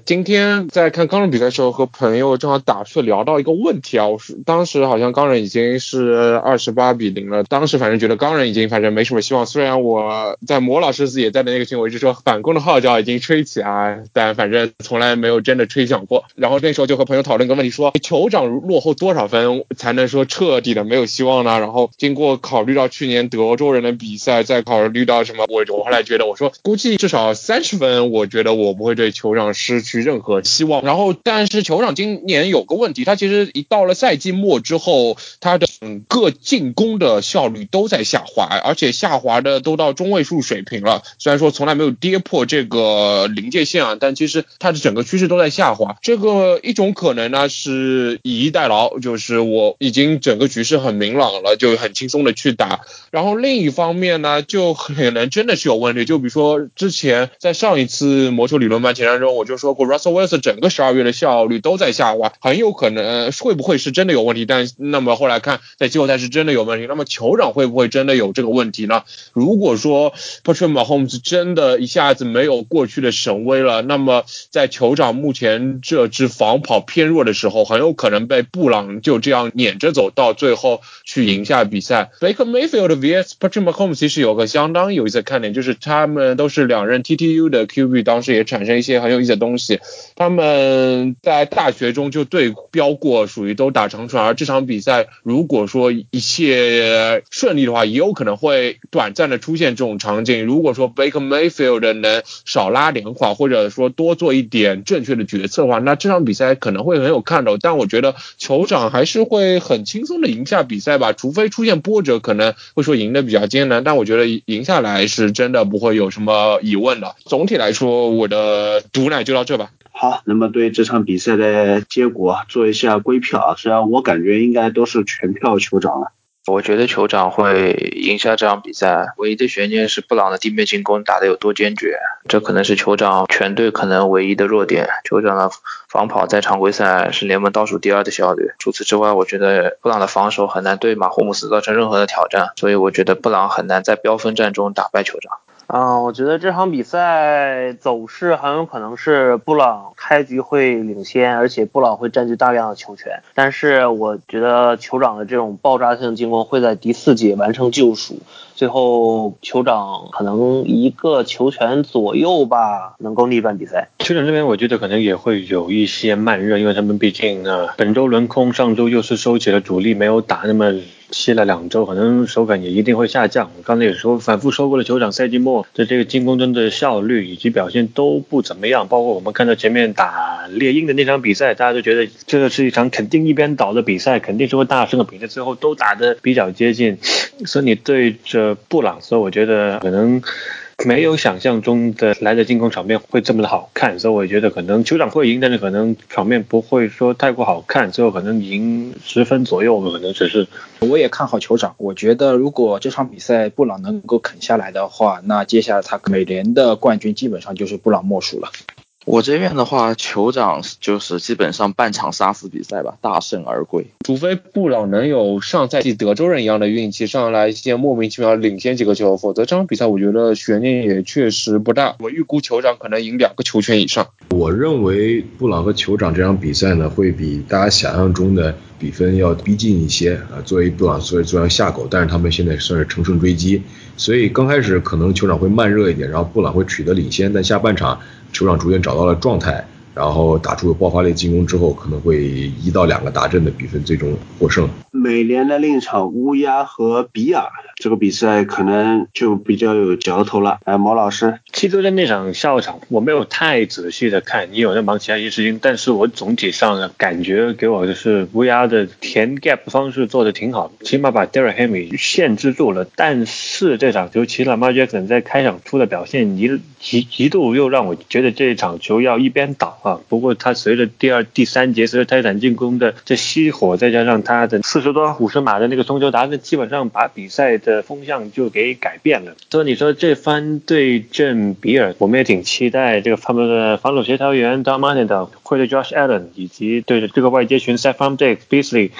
今天在看钢人比赛的时候，和朋友正好打趣聊到一个问题啊，我是当时好像钢人已经是二十八比零了，当时反正觉得钢人已经反正没什么希望。虽然我在魔老师也在的那个群，我一直说反攻的号角已经吹起啊，但反正从来没有真的吹响过。然后那时候就和朋友讨论一个问题，说酋长落后多少分才能说彻底的没有希望呢？然后经过考虑到去年德州人的比赛，再考虑到什么，我我后来觉得，我说估计至少三十分，我觉得我不会对酋长失去。任何希望，然后但是酋长今年有个问题，他其实一到了赛季末之后，他的整个进攻的效率都在下滑，而且下滑的都到中位数水平了。虽然说从来没有跌破这个临界线啊，但其实他的整个趋势都在下滑。这个一种可能呢是以逸待劳，就是我已经整个局势很明朗了，就很轻松的去打。然后另一方面呢，就可能真的是有问题，就比如说之前在上一次魔球理论班前瞻中，我就说 Russell Wilson 整个十二月的效率都在下滑，很有可能会不会是真的有问题？但那么后来看，在季后赛是真的有问题。那么酋长会不会真的有这个问题呢？如果说 Patrick Mahomes 真的一下子没有过去的神威了，那么在酋长目前这支防跑偏弱的时候，很有可能被布朗就这样撵着走到最后去赢下比赛。Baker Mayfield vs Patrick Mahomes 其实有个相当有意思看点，就是他们都是两任 TTU 的 QB，当时也产生一些很有意思的东西。他们在大学中就对标过，属于都打长传。而这场比赛，如果说一切顺利的话，也有可能会短暂的出现这种场景。如果说 Baker Mayfield 能少拉两垮，或者说多做一点正确的决策的话，那这场比赛可能会很有看头。但我觉得酋长还是会很轻松的赢下比赛吧，除非出现波折，可能会说赢得比较艰难。但我觉得赢下来是真的不会有什么疑问的。总体来说，我的毒奶就到这。好，那么对这场比赛的结果做一下归票啊。虽然我感觉应该都是全票酋长了，我觉得酋长会赢下这场比赛。唯一的悬念是布朗的地面进攻打得有多坚决，这可能是酋长全队可能唯一的弱点。酋长的防跑在常规赛是联盟倒数第二的效率。除此之外，我觉得布朗的防守很难对马霍姆斯造成任何的挑战，所以我觉得布朗很难在飙分战中打败酋长。嗯，我觉得这场比赛走势很有可能是布朗开局会领先，而且布朗会占据大量的球权。但是我觉得酋长的这种爆炸性进攻会在第四节完成救赎，最后酋长可能一个球权左右吧，能够逆转比赛。酋长这边我觉得可能也会有一些慢热，因为他们毕竟呢本周轮空，上周又是收起了主力，没有打那么。歇了两周，可能手感也一定会下降。我刚才也说，反复说过了，酋长赛季末的这个进攻中的效率以及表现都不怎么样。包括我们看到前面打猎鹰的那场比赛，大家都觉得这是一场肯定一边倒的比赛，肯定是会大胜的比赛，最后都打得比较接近。所以你对着布朗，所以我觉得可能。没有想象中的来的进攻场面会这么的好看，所以我觉得可能酋长会赢，但是可能场面不会说太过好看，最后可能赢十分左右，可能只是。我也看好酋长，我觉得如果这场比赛布朗能够啃下来的话，那接下来他美联的冠军基本上就是布朗莫属了。我这边的话，酋长就是基本上半场杀死比赛吧，大胜而归。除非布朗能有上赛季德州人一样的运气，上来先莫名其妙领先几个球，否则这场比赛我觉得悬念也确实不大。我预估酋长可能赢两个球权以上。我认为布朗和酋长这场比赛呢，会比大家想象中的比分要逼近一些啊。作为布朗，作为作为下狗，但是他们现在算是乘胜追击，所以刚开始可能酋长会慢热一点，然后布朗会取得领先，但下半场。酋长逐渐找到了状态，然后打出了爆发力进攻之后，可能会一到两个达阵的比分最终获胜。美联的另一场乌鸦和比尔这个比赛可能就比较有嚼头了。哎，毛老师，七周的那场下午场我没有太仔细的看，你有在忙其他一些事情，但是我总体上的感觉给我的是乌鸦的填 gap 方式做的挺好，起码把 Derek Henry 限制住了。但是这场球，其实 Lamar Jackson 在开场出的表现一一一度又让我觉得这一场球要一边倒啊。不过他随着第二、第三节随着泰坦进攻的这熄火，再加上他的四十多五十码的那个送球达阵，基本上把比赛的风向就给改变了。所以你说这番对阵比尔，我们也挺期待这个他们的防守协调员 Don Martin 会对 Josh Allen 以及对着这个外接群 s e t From Diggs、Beasley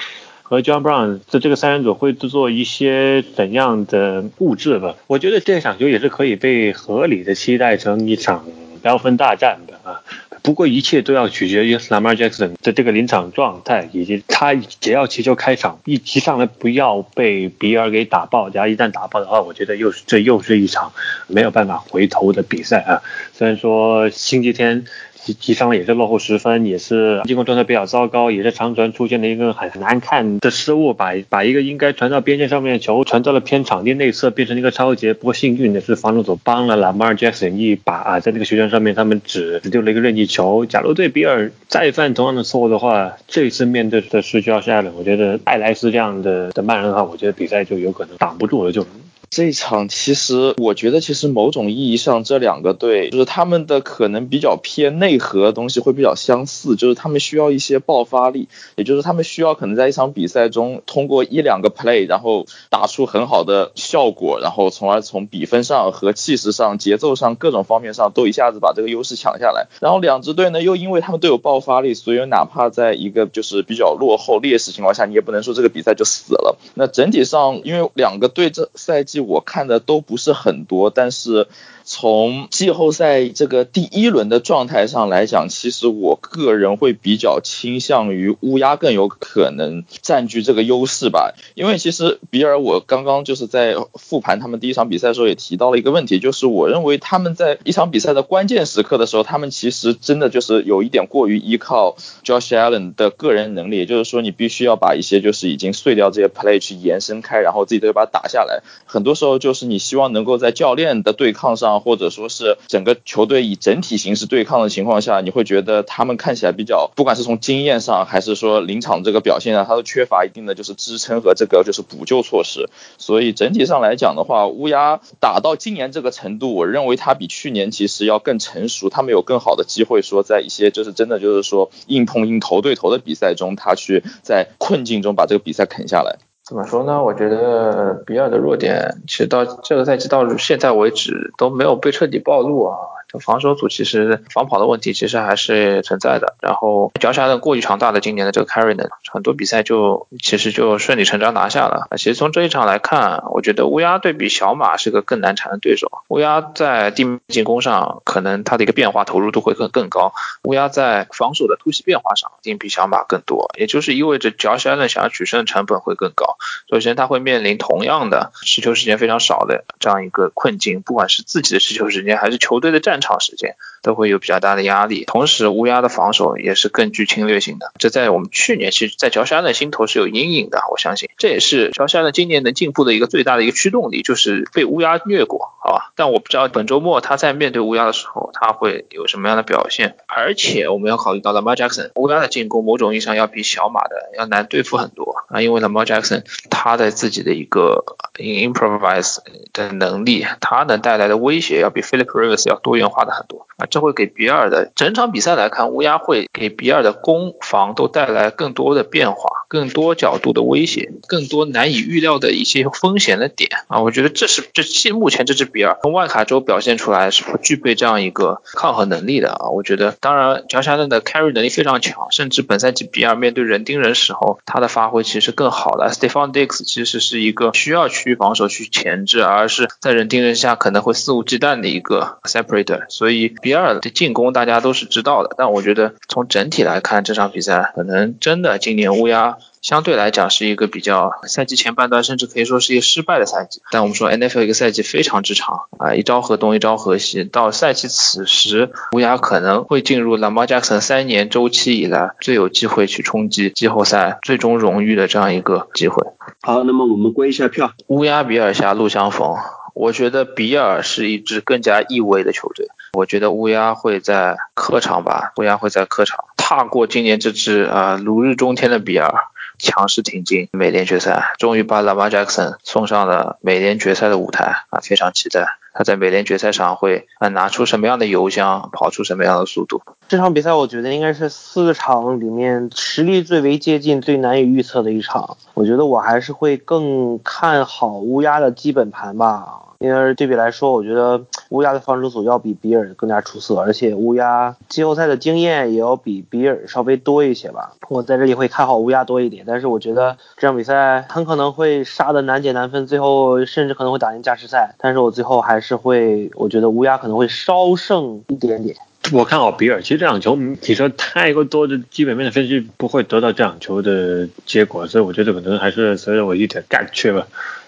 和 John Brown 的这个三人组会做一些怎样的布置吧？我觉得这场球也是可以被合理的期待成一场飙分大战的啊。不过一切都要取决于 Lamar Jackson 的这个临场状态，以及他只要起球开场，一骑上来不要被比尔给打爆，然后一旦打爆的话，我觉得又是这又是一场没有办法回头的比赛啊。虽然说星期天。提提上了也是落后十分，也是进攻状态比较糟糕，也是长传出现了一个很难看的失误，把把一个应该传到边线上面的球传到了偏场地内侧，变成一个超截。不过幸运的是防守组帮了 Lamar Jackson 一把啊，在那个球权上面他们只只丢了一个任意球。假如对比尔再犯同样的错误的话，这一次面对的是 Josh Allen，我觉得艾莱斯这样的的慢人的话，我觉得比赛就有可能挡不住了就。这一场其实，我觉得其实某种意义上，这两个队就是他们的可能比较偏内核的东西会比较相似，就是他们需要一些爆发力，也就是他们需要可能在一场比赛中通过一两个 play，然后打出很好的效果，然后从而从比分上和气势上、节奏上各种方面上都一下子把这个优势抢下来。然后两支队呢，又因为他们都有爆发力，所以哪怕在一个就是比较落后劣势情况下，你也不能说这个比赛就死了。那整体上，因为两个队这赛季。我看的都不是很多，但是。从季后赛这个第一轮的状态上来讲，其实我个人会比较倾向于乌鸦更有可能占据这个优势吧。因为其实比尔，我刚刚就是在复盘他们第一场比赛的时候也提到了一个问题，就是我认为他们在一场比赛的关键时刻的时候，他们其实真的就是有一点过于依靠 Josh Allen 的个人能力，也就是说你必须要把一些就是已经碎掉这些 play 去延伸开，然后自己都把它打下来。很多时候就是你希望能够在教练的对抗上。或者说是整个球队以整体形式对抗的情况下，你会觉得他们看起来比较，不管是从经验上还是说临场这个表现上，他都缺乏一定的就是支撑和这个就是补救措施。所以整体上来讲的话，乌鸦打到今年这个程度，我认为他比去年其实要更成熟，他们有更好的机会说在一些就是真的就是说硬碰硬头对头的比赛中，他去在困境中把这个比赛啃下来。怎么说呢？我觉得比尔的弱点，其实到这个赛季到现在为止都没有被彻底暴露啊。防守组其实防跑的问题其实还是存在的，然后脚下的过于强大的今年的这个 carry 呢，很多比赛就其实就顺理成章拿下了。其实从这一场来看，我觉得乌鸦对比小马是个更难缠的对手。乌鸦在地面进攻上可能它的一个变化投入度会更更高，乌鸦在防守的突袭变化上一定比小马更多，也就是意味着脚下的想要取胜的成本会更高。首先他会面临同样的持球时间非常少的这样一个困境，不管是自己的持球时间还是球队的战。长时间。都会有比较大的压力，同时乌鸦的防守也是更具侵略性的，这在我们去年其实，在乔山的心头是有阴影的，我相信这也是乔山的今年能进步的一个最大的一个驱动力，就是被乌鸦虐过，好吧？但我不知道本周末他在面对乌鸦的时候，他会有什么样的表现，而且我们要考虑到 Lamar Jackson，乌鸦的进攻某种意义上要比小马的要难对付很多啊，因为 Lamar Jackson 他的自己的一个 improvise 的能力，他能带来的威胁要比 Philip Rivers 要多元。化的很多啊，这会给比尔的整场比赛来看，乌鸦会给比尔的攻防都带来更多的变化，更多角度的威胁，更多难以预料的一些风险的点啊。我觉得这是这现目前这支比尔从外卡周表现出来是不具备这样一个抗衡能力的啊。我觉得当然乔沙顿的 carry 能力非常强，甚至本赛季比尔面对人盯人时候，他的发挥其实更好的。Stephon Diggs 其实是一个需要区域防守去前置，而是在人盯人下可能会肆无忌惮的一个 separator。所以比尔的进攻大家都是知道的，但我觉得从整体来看，这场比赛可能真的今年乌鸦相对来讲是一个比较赛季前半段甚至可以说是一个失败的赛季。但我们说 NFL 一个赛季非常之长啊，一朝河东一朝河西，到赛季此时，乌鸦可能会进入 Lamar Jackson 三年周期以来最有机会去冲击季后赛最终荣誉的这样一个机会。好，那么我们归一下票，乌鸦比尔狭路相逢。我觉得比尔是一支更加意味的球队。我觉得乌鸦会在客场吧，乌鸦会在客场踏过今年这支啊如日中天的比尔，强势挺进美联决赛，终于把 Lamar Jackson 送上了美联决赛的舞台啊，非常期待他在美联决赛上会啊拿出什么样的油箱，跑出什么样的速度。这场比赛我觉得应该是四场里面实力最为接近、最难以预测的一场。我觉得我还是会更看好乌鸦的基本盘吧。因为对比来说，我觉得乌鸦的防守组要比比尔更加出色，而且乌鸦季后赛的经验也要比比尔稍微多一些吧。我在这里会看好乌鸦多一点，但是我觉得这场比赛很可能会杀的难解难分，最后甚至可能会打进加时赛。但是我最后还是会，我觉得乌鸦可能会稍胜一点点。我看好比尔。其实这场球你说太过多的基本面的分析，不会得到这场球的结果，所以我觉得可能还是随着我一点感觉吧，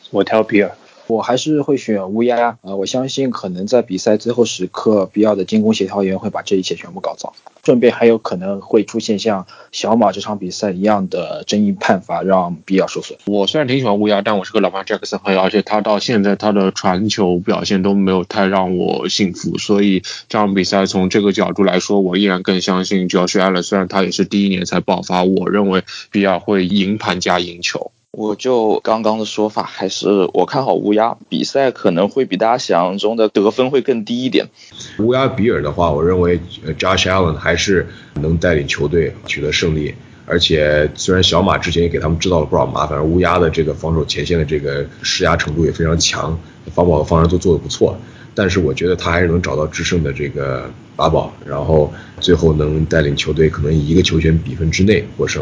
我挑比尔。我还是会选乌鸦啊！我相信可能在比赛最后时刻，比尔的进攻协调员会把这一切全部搞糟。顺便还有可能会出现像小马这场比赛一样的争议判罚，让比尔受损。我虽然挺喜欢乌鸦，但我是个老曼杰克森粉，而且他到现在他的传球表现都没有太让我信服，所以这场比赛从这个角度来说，我依然更相信 Josh Allen。虽然他也是第一年才爆发，我认为比尔会赢盘加赢球。我就刚刚的说法，还是我看好乌鸦，比赛可能会比大家想象中的得分会更低一点。乌鸦比尔的话，我认为 Josh Allen 还是能带领球队取得胜利，而且虽然小马之前也给他们制造了不少麻烦，乌鸦的这个防守前线的这个施压程度也非常强，防保和防守都做得不错，但是我觉得他还是能找到制胜的这个法宝，然后最后能带领球队可能以一个球权比分之内获胜。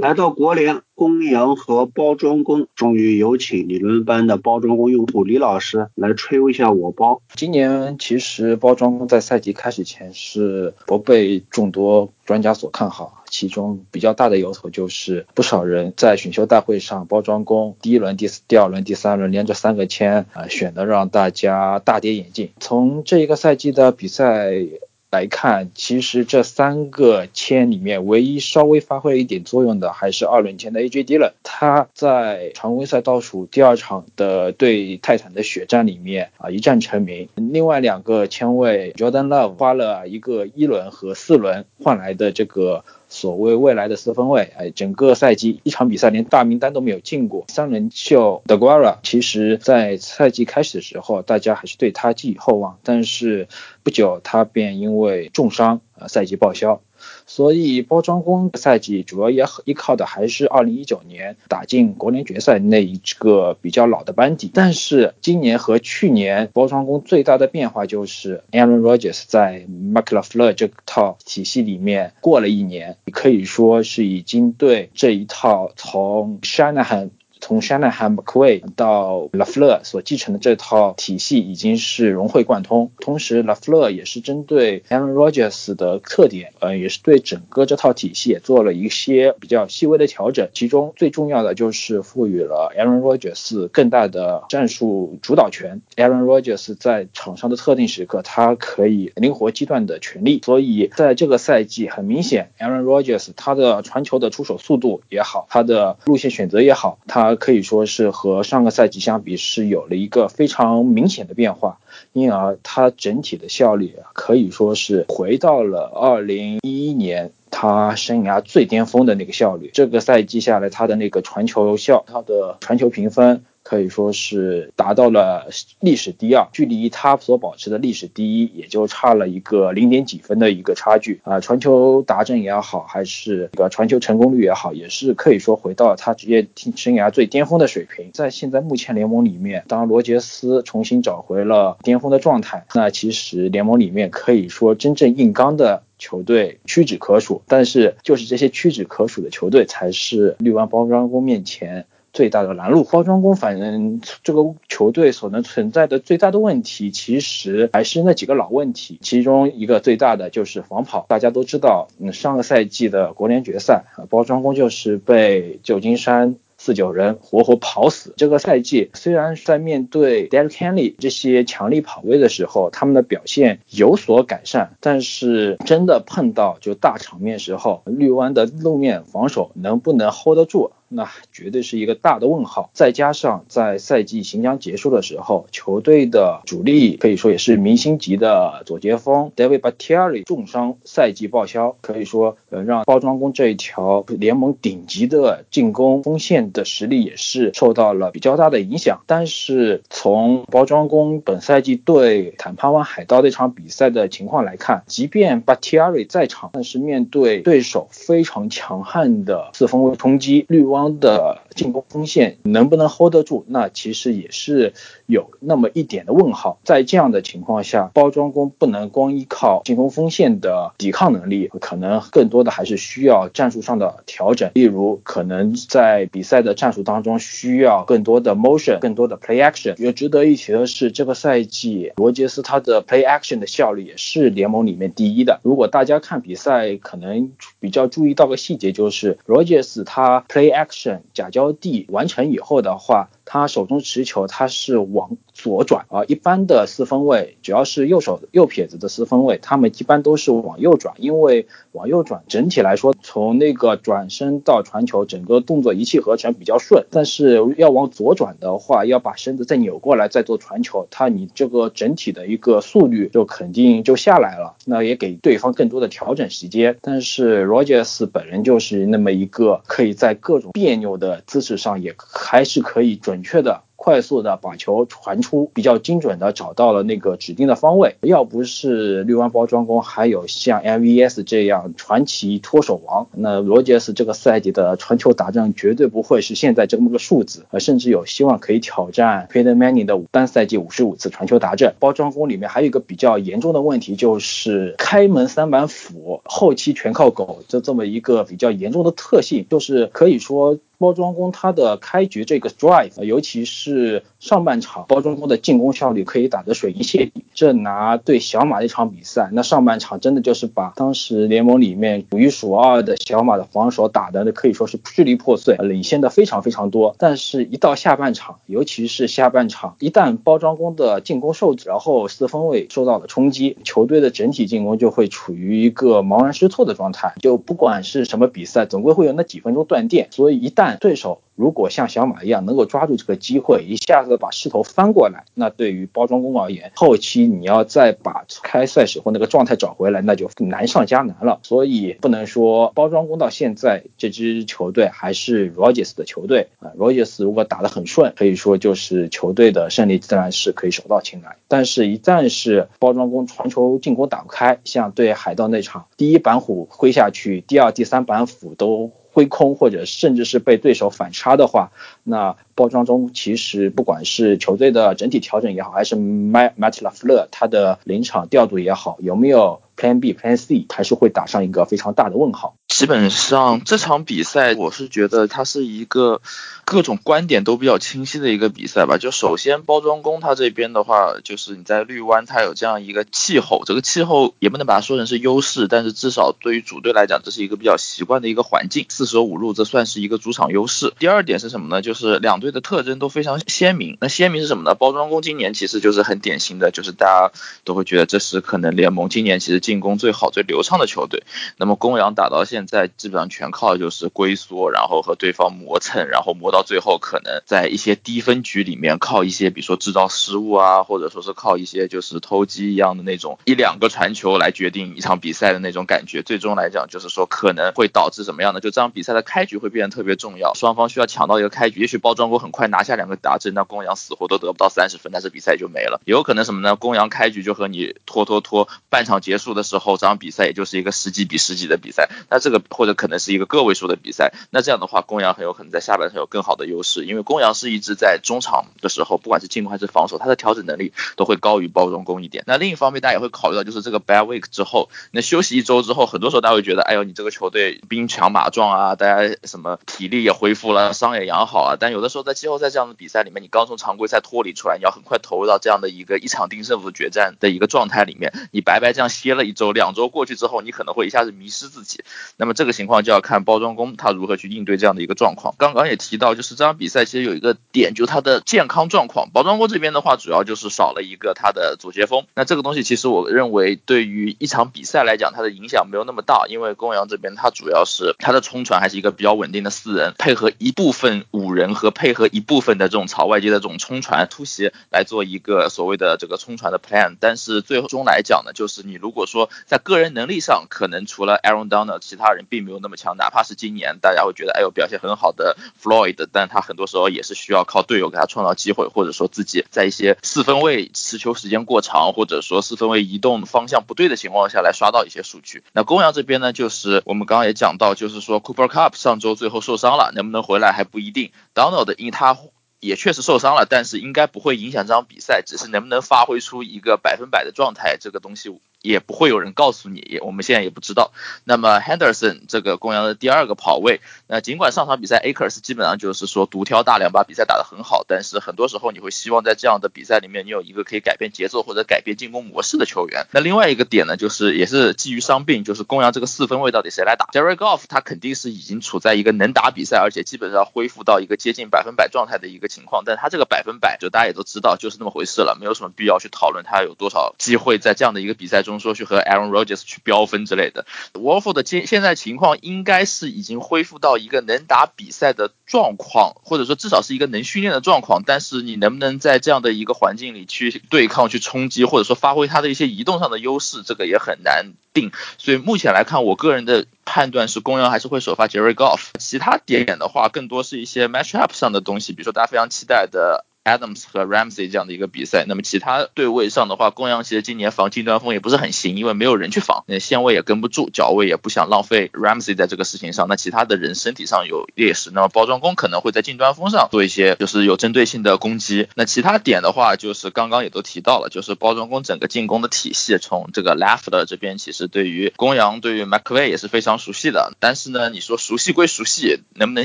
来到国联，公羊和包装工，终于有请理论班的包装工用户李老师来吹一下我包。今年其实包装工在赛季开始前是不被众多专家所看好，其中比较大的由头就是不少人在选秀大会上，包装工第一轮、第四第二轮、第三轮连着三个签啊，选的让大家大跌眼镜。从这一个赛季的比赛。来看，其实这三个签里面，唯一稍微发挥了一点作用的，还是二轮签的 AJ D 了。他在常规赛倒数第二场的对泰坦的血战里面啊，一战成名。另外两个签位 Jordan Love 花了一个一轮和四轮换来的这个。所谓未来的四分卫，哎，整个赛季一场比赛连大名单都没有进过。三轮秀德瓜拉其实在赛季开始的时候，大家还是对他寄予厚望，但是不久他便因为重伤，呃，赛季报销。所以包装工赛季主要也依靠的还是2019年打进国联决赛那一个比较老的班底。但是今年和去年包装工最大的变化就是 Aaron Rodgers 在 m c l a f l e u r 这套体系里面过了一年，可以说是已经对这一套从 Shanahan。从 Shanahan、McQuay 到 Lafleur 所继承的这套体系已经是融会贯通，同时 Lafleur 也是针对 Aaron Rodgers 的特点，呃，也是对整个这套体系也做了一些比较细微的调整。其中最重要的就是赋予了 Aaron Rodgers 更大的战术主导权。Aaron Rodgers 在场上的特定时刻，他可以灵活机断的权利。所以在这个赛季，很明显，Aaron Rodgers 他的传球的出手速度也好，他的路线选择也好，他而可以说是和上个赛季相比是有了一个非常明显的变化，因而他整体的效率可以说是回到了二零一一年他生涯最巅峰的那个效率。这个赛季下来，他的那个传球效，他的传球评分。可以说是达到了历史第二，距离他所保持的历史第一也就差了一个零点几分的一个差距啊！传球达阵也好，还是这个传球成功率也好，也是可以说回到他职业生涯最巅峰的水平。在现在目前联盟里面，当罗杰斯重新找回了巅峰的状态，那其实联盟里面可以说真正硬刚的球队屈指可数。但是就是这些屈指可数的球队，才是绿湾包装工面前。最大的拦路包装工，反正这个球队所能存在的最大的问题，其实还是那几个老问题。其中一个最大的就是防跑。大家都知道，嗯，上个赛季的国联决赛，啊包装工就是被旧金山。四九人活活跑死。这个赛季虽然在面对 Derek Henry 这些强力跑位的时候，他们的表现有所改善，但是真的碰到就大场面时候，绿湾的路面防守能不能 hold 得住，那绝对是一个大的问号。再加上在赛季即将结束的时候，球队的主力可以说也是明星级的左截锋 David Battieri 重伤，赛季报销，可以说呃让包装工这一条联盟顶级的进攻锋线。的实力也是受到了比较大的影响，但是从包装工本赛季对坦帕湾海盗那场比赛的情况来看，即便巴提亚瑞在场，但是面对对手非常强悍的四分卫冲击，绿湾光的进攻锋线能不能 hold 得住，那其实也是有那么一点的问号。在这样的情况下，包装工不能光依靠进攻锋线的抵抗能力，可能更多的还是需要战术上的调整，例如可能在比赛的战术当中需要更多的 motion，更多的 play action。也值得一提的是，这个赛季罗杰斯他的 play action 的效率也是联盟里面第一的。如果大家看比赛，可能比较注意到个细节，就是罗杰斯他 play action 甲交地完成以后的话。他手中持球，他是往左转啊。一般的四分卫，只要是右手右撇子的四分卫，他们一般都是往右转，因为往右转整体来说，从那个转身到传球，整个动作一气呵成比较顺。但是要往左转的话，要把身子再扭过来再做传球，他你这个整体的一个速率就肯定就下来了，那也给对方更多的调整时间。但是罗杰斯本人就是那么一个可以在各种别扭的姿势上也还是可以准。准确的。快速的把球传出，比较精准的找到了那个指定的方位。要不是绿湾包装工，还有像 MVS 这样传奇脱手王，那罗杰斯这个赛季的传球达阵绝对不会是现在这么个数字，呃，甚至有希望可以挑战 Peyton Manning 的单赛季五十五次传球达阵。包装工里面还有一个比较严重的问题，就是开门三板斧后期全靠狗，就这么一个比较严重的特性，就是可以说包装工他的开局这个 drive，尤其是。是上半场包装工的进攻效率可以打得水银泻地，这拿对小马那场比赛，那上半场真的就是把当时联盟里面数一数二的小马的防守打的可以说是支离破碎，领先的非常非常多。但是，一到下半场，尤其是下半场，一旦包装工的进攻受阻，然后四分卫受到了冲击，球队的整体进攻就会处于一个茫然失措的状态。就不管是什么比赛，总归会有那几分钟断电。所以，一旦对手如果像小马一样能够抓住这个机会，一下子把势头翻过来，那对于包装工而言，后期你要再把开赛时候那个状态找回来，那就难上加难了。所以不能说包装工到现在这支球队还是 Rogers 的球队啊，Rogers 如果打得很顺，可以说就是球队的胜利自然是可以手到擒来。但是，一旦是包装工传球进攻打不开，像对海盗那场，第一板斧挥下去，第二、第三板斧都。亏空或者甚至是被对手反杀的话，那包装中其实不管是球队的整体调整也好，还是 Matt l a f l e r 他的临场调度也好，有没有 Plan B、Plan C，还是会打上一个非常大的问号。基本上这场比赛，我是觉得它是一个各种观点都比较清晰的一个比赛吧。就首先包装工他这边的话，就是你在绿湾它有这样一个气候，这个气候也不能把它说成是优势，但是至少对于主队来讲，这是一个比较习惯的一个环境。四舍五入，这算是一个主场优势。第二点是什么呢？就是两队的特征都非常鲜明。那鲜明是什么呢？包装工今年其实就是很典型的，就是大家都会觉得这是可能联盟今年其实进攻最好、最流畅的球队。那么公羊打到现在基本上全靠就是龟缩，然后和对方磨蹭，然后磨到到最后，可能在一些低分局里面靠一些，比如说制造失误啊，或者说是靠一些就是偷鸡一样的那种一两个传球来决定一场比赛的那种感觉。最终来讲，就是说可能会导致什么样的？就这场比赛的开局会变得特别重要，双方需要抢到一个开局。也许包装工很快拿下两个达阵，那公羊死活都得不到三十分，但是比赛就没了。也有可能什么呢？公羊开局就和你拖拖拖，半场结束的时候，这场比赛也就是一个十几比十几的比赛。那这个或者可能是一个个位数的比赛，那这样的话，公羊很有可能在下半场有更好好的优势，因为公羊是一支在中场的时候，不管是进攻还是防守，它的调整能力都会高于包装工一点。那另一方面，大家也会考虑到，就是这个 bad week 之后，那休息一周之后，很多时候大家会觉得，哎呦，你这个球队兵强马壮啊，大家什么体力也恢复了，伤也养好啊。但有的时候在季后赛这样的比赛里面，你刚从常规赛脱离出来，你要很快投入到这样的一个一场定胜负决战的一个状态里面，你白白这样歇了一周，两周过去之后，你可能会一下子迷失自己。那么这个情况就要看包装工他如何去应对这样的一个状况。刚刚也提到，就是这场比赛其实有一个点，就是他的健康状况。包装锅这边的话，主要就是少了一个他的左截锋。那这个东西其实我认为对于一场比赛来讲，它的影响没有那么大，因为公羊这边它主要是它的冲传还是一个比较稳定的四人，配合一部分五人和配合一部分的这种朝外接的这种冲传突袭来做一个所谓的这个冲传的 plan。但是最终来讲呢，就是你如果说在个人能力上，可能除了 Aaron Donald，其他人并没有那么强。哪怕是今年大家会觉得，哎呦表现很好的 Floyd，但他很多时候也是需要靠队友给他创造机会，或者说自己在一些四分卫持球时间过长，或者说四分卫移动方向不对的情况下来刷到一些数据。那公羊这边呢，就是我们刚刚也讲到，就是说 Cooper Cup 上周最后受伤了，能不能回来还不一定。Donald 因他也确实受伤了，但是应该不会影响这场比赛，只是能不能发挥出一个百分百的状态，这个东西。也不会有人告诉你，也我们现在也不知道。那么 Henderson 这个公羊的第二个跑位，那尽管上场比赛 Akers 基本上就是说独挑大梁，把比赛打得很好，但是很多时候你会希望在这样的比赛里面，你有一个可以改变节奏或者改变进攻模式的球员。那另外一个点呢，就是也是基于伤病，就是公羊这个四分位到底谁来打？Jerry Goff 他肯定是已经处在一个能打比赛，而且基本上恢复到一个接近百分百状态的一个情况，但他这个百分百就大家也都知道就是那么回事了，没有什么必要去讨论他有多少机会在这样的一个比赛中说去和 Aaron Rodgers 去飙分之类的。Wolf 的现现在情况应该是已经恢复到一个能打比赛的状况，或者说至少是一个能训练的状况。但是你能不能在这样的一个环境里去对抗、去冲击，或者说发挥他的一些移动上的优势，这个也很难定。所以目前来看，我个人的判断是公羊还是会首发 Jerry Goff。其他点的话，更多是一些 matchup 上的东西，比如说大家非常期待的。Adams 和 Ramsey 这样的一个比赛，那么其他对位上的话，公羊其实今年防近端锋也不是很行，因为没有人去防，那线位也跟不住，脚位也不想浪费 Ramsey 在这个事情上。那其他的人身体上有劣势，那么包装工可能会在近端锋上做一些就是有针对性的攻击。那其他点的话，就是刚刚也都提到了，就是包装工整个进攻的体系，从这个 Left 这边其实对于公羊对于 McVay 也是非常熟悉的。但是呢，你说熟悉归熟悉，能不能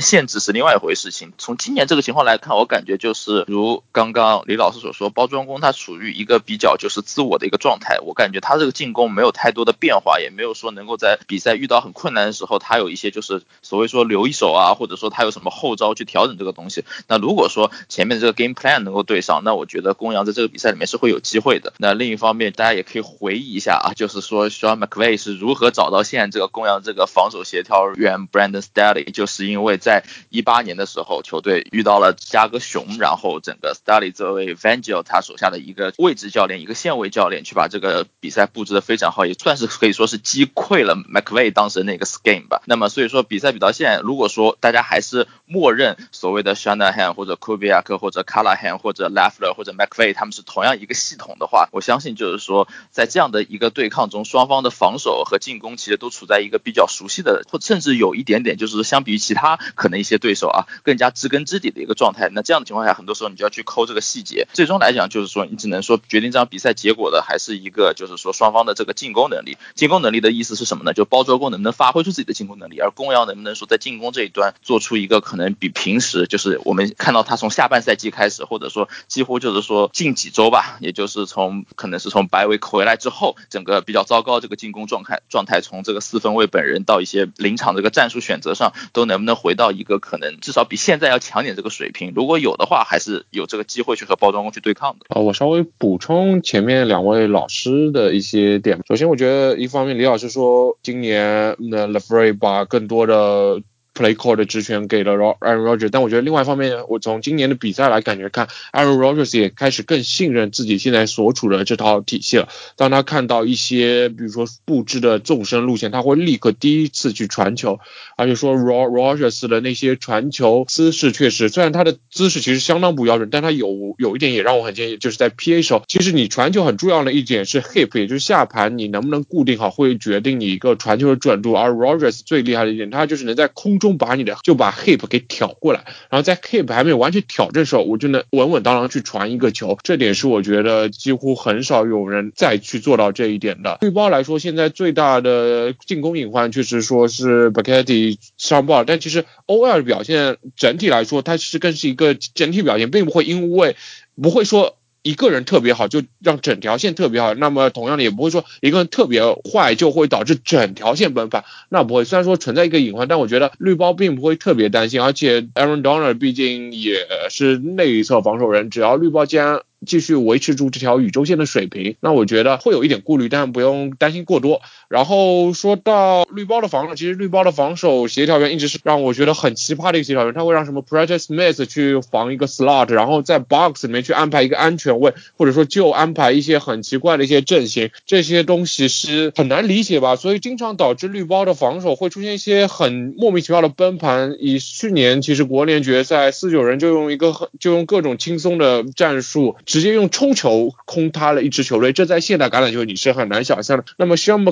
限制是另外一回事情。从今年这个情况来看，我感觉就是如刚刚李老师所说，包装工他处于一个比较就是自我的一个状态，我感觉他这个进攻没有太多的变化，也没有说能够在比赛遇到很困难的时候，他有一些就是所谓说留一手啊，或者说他有什么后招去调整这个东西。那如果说前面这个 game plan 能够对上，那我觉得公羊在这个比赛里面是会有机会的。那另一方面，大家也可以回忆一下啊，就是说 Sean McVay 是如何找到现在这个公羊这个防守协调员 Brandon Staley，就是因为在一八年的时候，球队遇到了加格熊，然后整个 Staley。作为 Vangel 他手下的一个位置教练，一个线位教练，去把这个比赛布置的非常好，也算是可以说是击溃了 McVay 当时那个 scheme 吧。那么所以说比赛比到现在，如果说大家还是默认所谓的 Shanahan 或者 Kubiak 或者 Callahan 或者 Lafler 或者 McVay 他们是同样一个系统的话，我相信就是说在这样的一个对抗中，双方的防守和进攻其实都处在一个比较熟悉的，或甚至有一点点就是相比于其他可能一些对手啊，更加知根知底的一个状态。那这样的情况下，很多时候你就要去抠这。个细节，最终来讲就是说，你只能说决定这场比赛结果的还是一个，就是说双方的这个进攻能力。进攻能力的意思是什么呢？就包装工能不能发挥出自己的进攻能力，而公羊能不能说在进攻这一端做出一个可能比平时，就是我们看到他从下半赛季开始，或者说几乎就是说近几周吧，也就是从可能是从白维回来之后，整个比较糟糕这个进攻状态状态，从这个四分卫本人到一些临场这个战术选择上，都能不能回到一个可能至少比现在要强点这个水平？如果有的话，还是有这个机。会去和包装工去对抗的啊，我稍微补充前面两位老师的一些点。首先，我觉得一方面李老师说今年那 Lefray 把更多的。Play call 的职权给了 Aaron Rodgers，但我觉得另外一方面，我从今年的比赛来感觉看，Aaron Rodgers 也开始更信任自己现在所处的这套体系了。当他看到一些，比如说布置的纵深路线，他会立刻第一次去传球，而且说 Rodgers 的那些传球姿势确实，虽然他的姿势其实相当不标准，但他有有一点也让我很建议，就是在 PA 时候，其实你传球很重要的一点是 hip，也就是下盘你能不能固定好，会决定你一个传球的准度。而 Rodgers 最厉害的一点，他就是能在空中。中把你的就把 hip 给挑过来，然后在 hip 还没有完全挑正时候，我就能稳稳当当去传一个球。这点是我觉得几乎很少有人再去做到这一点的。绿包来说，现在最大的进攻隐患确实说是 b a c k e t t i 上爆，但其实 OL 表现整体来说，它是更是一个整体表现，并不会因为不会说。一个人特别好，就让整条线特别好。那么同样的，也不会说一个人特别坏，就会导致整条线崩盘。那不会。虽然说存在一个隐患，但我觉得绿包并不会特别担心。而且 Aaron Donner 毕竟也是内侧防守人，只要绿包将继续维持住这条宇宙线的水平，那我觉得会有一点顾虑，但不用担心过多。然后说到绿包的防守，其实绿包的防守协调员一直是让我觉得很奇葩的一个协调员，他会让什么 Prentice Smith 去防一个 slot，然后在 box 里面去安排一个安全位，或者说就安排一些很奇怪的一些阵型，这些东西是很难理解吧？所以经常导致绿包的防守会出现一些很莫名其妙的崩盘。以去年其实国联决赛四九人就用一个很就用各种轻松的战术，直接用冲球空塌了一支球队，这在现代橄榄球你是很难想象的。那么 Sean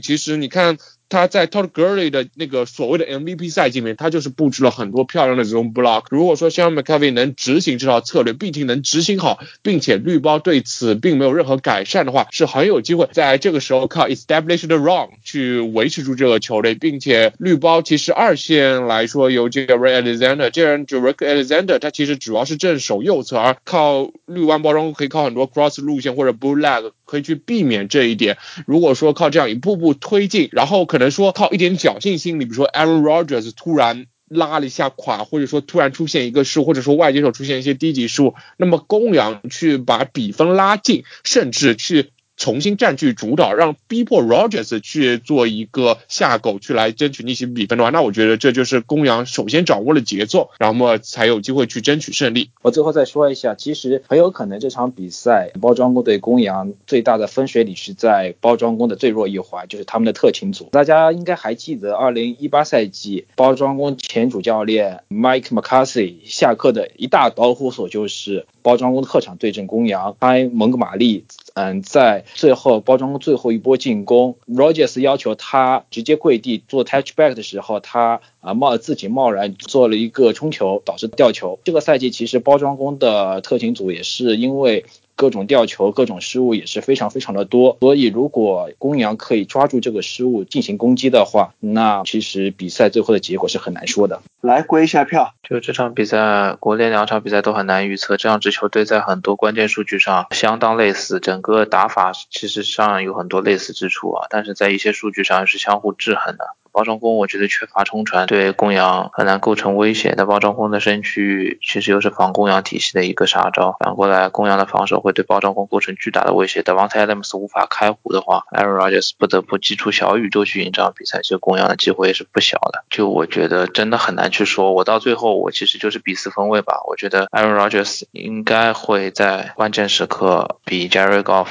其实你看。他在 Todd Gurley 的那个所谓的 MVP 赛季里面，他就是布置了很多漂亮的这种 block。如果说 Sean McCovey 能执行这套策略，并且能执行好，并且绿包对此并没有任何改善的话，是很有机会在这个时候靠 establish the run 去维持住这个球队，并且绿包其实二线来说有这个 Ray Alexander，这人 Rick Alexander 他其实主要是正手右侧，而靠绿湾包装可以靠很多 cross 路线或者 blue leg 可以去避免这一点。如果说靠这样一步步推进，然后可可能说靠一点侥幸心理，比如说 Aaron Rodgers 突然拉了一下垮，或者说突然出现一个失误，或者说外接手出现一些低级失误，那么公羊去把比分拉近，甚至去。重新占据主导，让逼迫 Rogers 去做一个下狗去来争取逆袭比分的话，那我觉得这就是公羊首先掌握了节奏，然后才有机会去争取胜利。我最后再说一下，其实很有可能这场比赛包装工对公羊最大的分水岭是在包装工的最弱一环，就是他们的特勤组。大家应该还记得，二零一八赛季包装工前主教练 Mike McCarthy 下课的一大导火索就是包装工的客场对阵公羊，埃蒙哥马利。嗯，在最后包装工最后一波进攻，Rogers 要求他直接跪地做 touchback 的时候，他啊冒自己贸然做了一个冲球，导致掉球。这个赛季其实包装工的特勤组也是因为。各种吊球，各种失误也是非常非常的多，所以如果公羊可以抓住这个失误进行攻击的话，那其实比赛最后的结果是很难说的。来归一下票，就这场比赛，国联两场比赛都很难预测，这两支球队在很多关键数据上相当类似，整个打法其实上有很多类似之处啊，但是在一些数据上是相互制衡的。包装工我觉得缺乏冲传，对公羊很难构成威胁。但包装工的身躯其实又是防公羊体系的一个杀招。反过来，公羊的防守会对包装工构成巨大的威胁。等 Von Adams 无法开壶的话，Aaron Rodgers 不得不祭出小宇宙去赢这场比赛，其实公羊的机会也是不小的。就我觉得真的很难去说。我到最后我其实就是比四分位吧。我觉得 Aaron Rodgers 应该会在关键时刻比 Jerry Goff。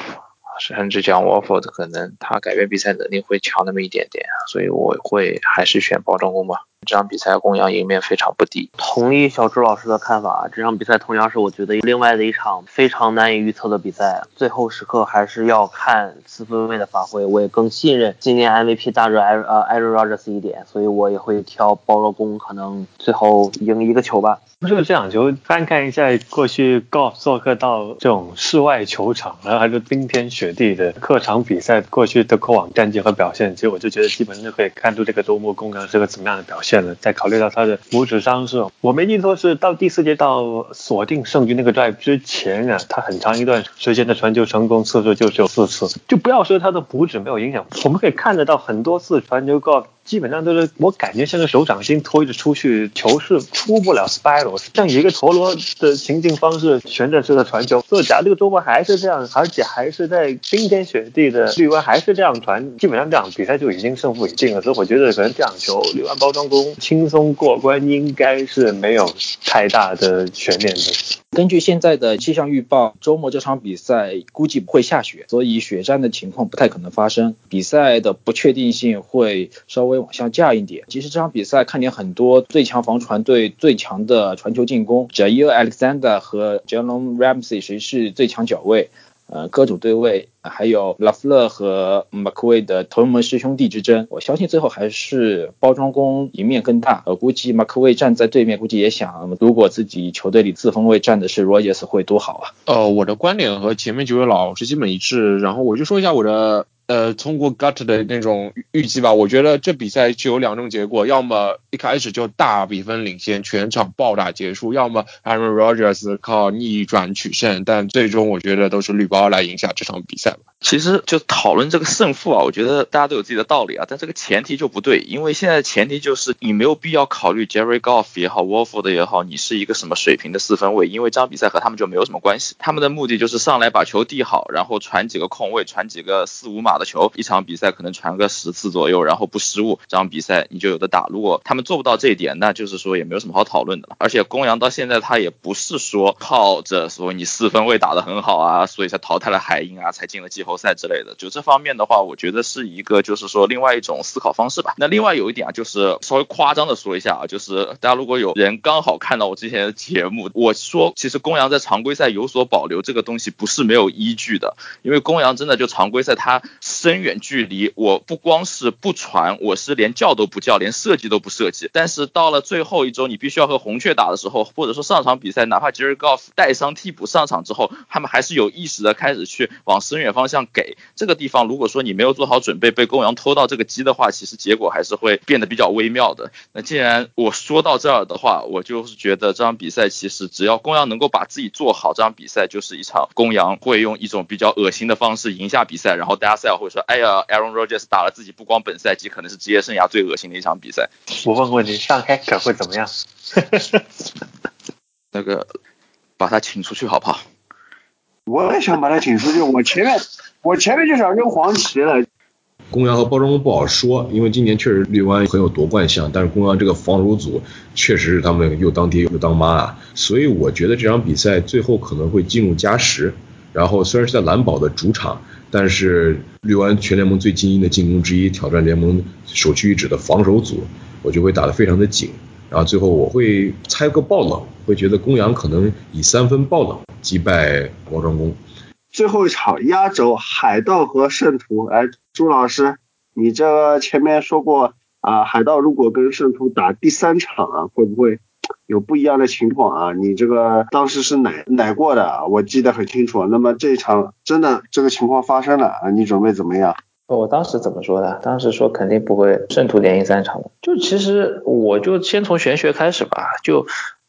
甚至讲 w a f f o r d 可能他改变比赛能力会强那么一点点，所以我会还是选包装工吧。这场比赛公羊赢面非常不低。同意小朱老师的看法，这场比赛同样是我觉得另外的一场非常难以预测的比赛。最后时刻还是要看四分卫的发挥，我也更信任今年 MVP 大热艾呃艾伦 Rodgers 一点，所以我也会挑包罗工，可能最后赢一个球吧。不是这场球，翻看一下过去 Golf 做客到这种室外球场，然后还是冰天雪地的客场比赛，过去的过往战绩和表现，其实我就觉得基本上就可以看出这个周末公羊是个怎么样的表现再考虑到他的拇指伤势，我没记错是到第四节到锁定胜局那个 drive 之前啊，他很长一段时间的传球成功次数就只有四次，就不要说他的拇指没有影响，我们可以看得到很多次传球过。基本上都是我感觉像个手掌心推着出去，球是出不了 spiral，像一个陀螺的行进方式，旋转式的传球。所以假如这个周末还是这样，而且还是在冰天雪地的绿湾还是这样传，基本上这场比赛就已经胜负已定了。所以我觉得可能这场球绿湾包装工轻松过关，应该是没有太大的悬念的。根据现在的气象预报，周末这场比赛估计不会下雪，所以雪战的情况不太可能发生。比赛的不确定性会稍微往下降一点。其实这场比赛看点很多，最强防传对最强的传球进攻，Jair Alexander 和 Jalen Ramsey 谁是最强脚位？呃，各种对位，还有拉夫勒和马克威的同门师兄弟之争，我相信最后还是包装工赢面更大。我估计马克威站在对面，估计也想，如果自己球队里自封位站的是罗杰斯会多好啊。呃，我的观点和前面几位老师基本一致，然后我就说一下我的。呃，通过 gut 的那种预计吧，我觉得这比赛就有两种结果，要么一开始就大比分领先，全场暴打结束；要么 Aaron Rodgers 靠逆转取胜。但最终我觉得都是绿包来赢下这场比赛吧。其实就讨论这个胜负啊，我觉得大家都有自己的道理啊，但这个前提就不对，因为现在前提就是你没有必要考虑 Jerry Goff 也好，Wolford 也好，你是一个什么水平的四分卫，因为这场比赛和他们就没有什么关系。他们的目的就是上来把球递好，然后传几个空位，传几个四五码。打的球，一场比赛可能传个十次左右，然后不失误，这场比赛你就有的打。如果他们做不到这一点，那就是说也没有什么好讨论的了。而且公羊到现在他也不是说靠着说你四分卫打得很好啊，所以才淘汰了海鹰啊，才进了季后赛之类的。就这方面的话，我觉得是一个就是说另外一种思考方式吧。那另外有一点啊，就是稍微夸张的说一下啊，就是大家如果有人刚好看到我之前的节目，我说其实公羊在常规赛有所保留这个东西不是没有依据的，因为公羊真的就常规赛他深远距离，我不光是不传，我是连叫都不叫，连设计都不设计。但是到了最后一周，你必须要和红雀打的时候，或者说上场比赛，哪怕杰瑞高夫带伤替补上场之后，他们还是有意识的开始去往深远方向给这个地方。如果说你没有做好准备，被公羊偷到这个鸡的话，其实结果还是会变得比较微妙的。那既然我说到这儿的话，我就是觉得这场比赛其实只要公羊能够把自己做好，这场比赛就是一场公羊会用一种比较恶心的方式赢下比赛，然后大家赛后会说，哎呀，Aaron Rodgers 打了自己不光本赛季可能是职业生涯最恶心的一场比赛。我问问你，上黑可会怎么样？那个把他请出去好不好？我也想把他请出去，我前面我前面就想扔黄旗了。公羊和包装工不好说，因为今年确实绿湾很有夺冠相，但是公羊这个防守组确实是他们又当爹又当妈啊，所以我觉得这场比赛最后可能会进入加时。然后虽然是在蓝宝的主场，但是绿湾全联盟最精英的进攻之一，挑战联盟首屈一指的防守组，我就会打得非常的紧。然后最后我会猜个爆冷，会觉得公羊可能以三分爆冷击败包装工。最后一场压轴，海盗和圣徒。哎，朱老师，你这前面说过啊，海盗如果跟圣徒打第三场啊，会不会有不一样的情况啊？你这个当时是奶奶过的，我记得很清楚。那么这一场真的这个情况发生了啊，你准备怎么样？我当时怎么说的？当时说肯定不会圣徒连赢三场的。就其实我就先从玄学开始吧。就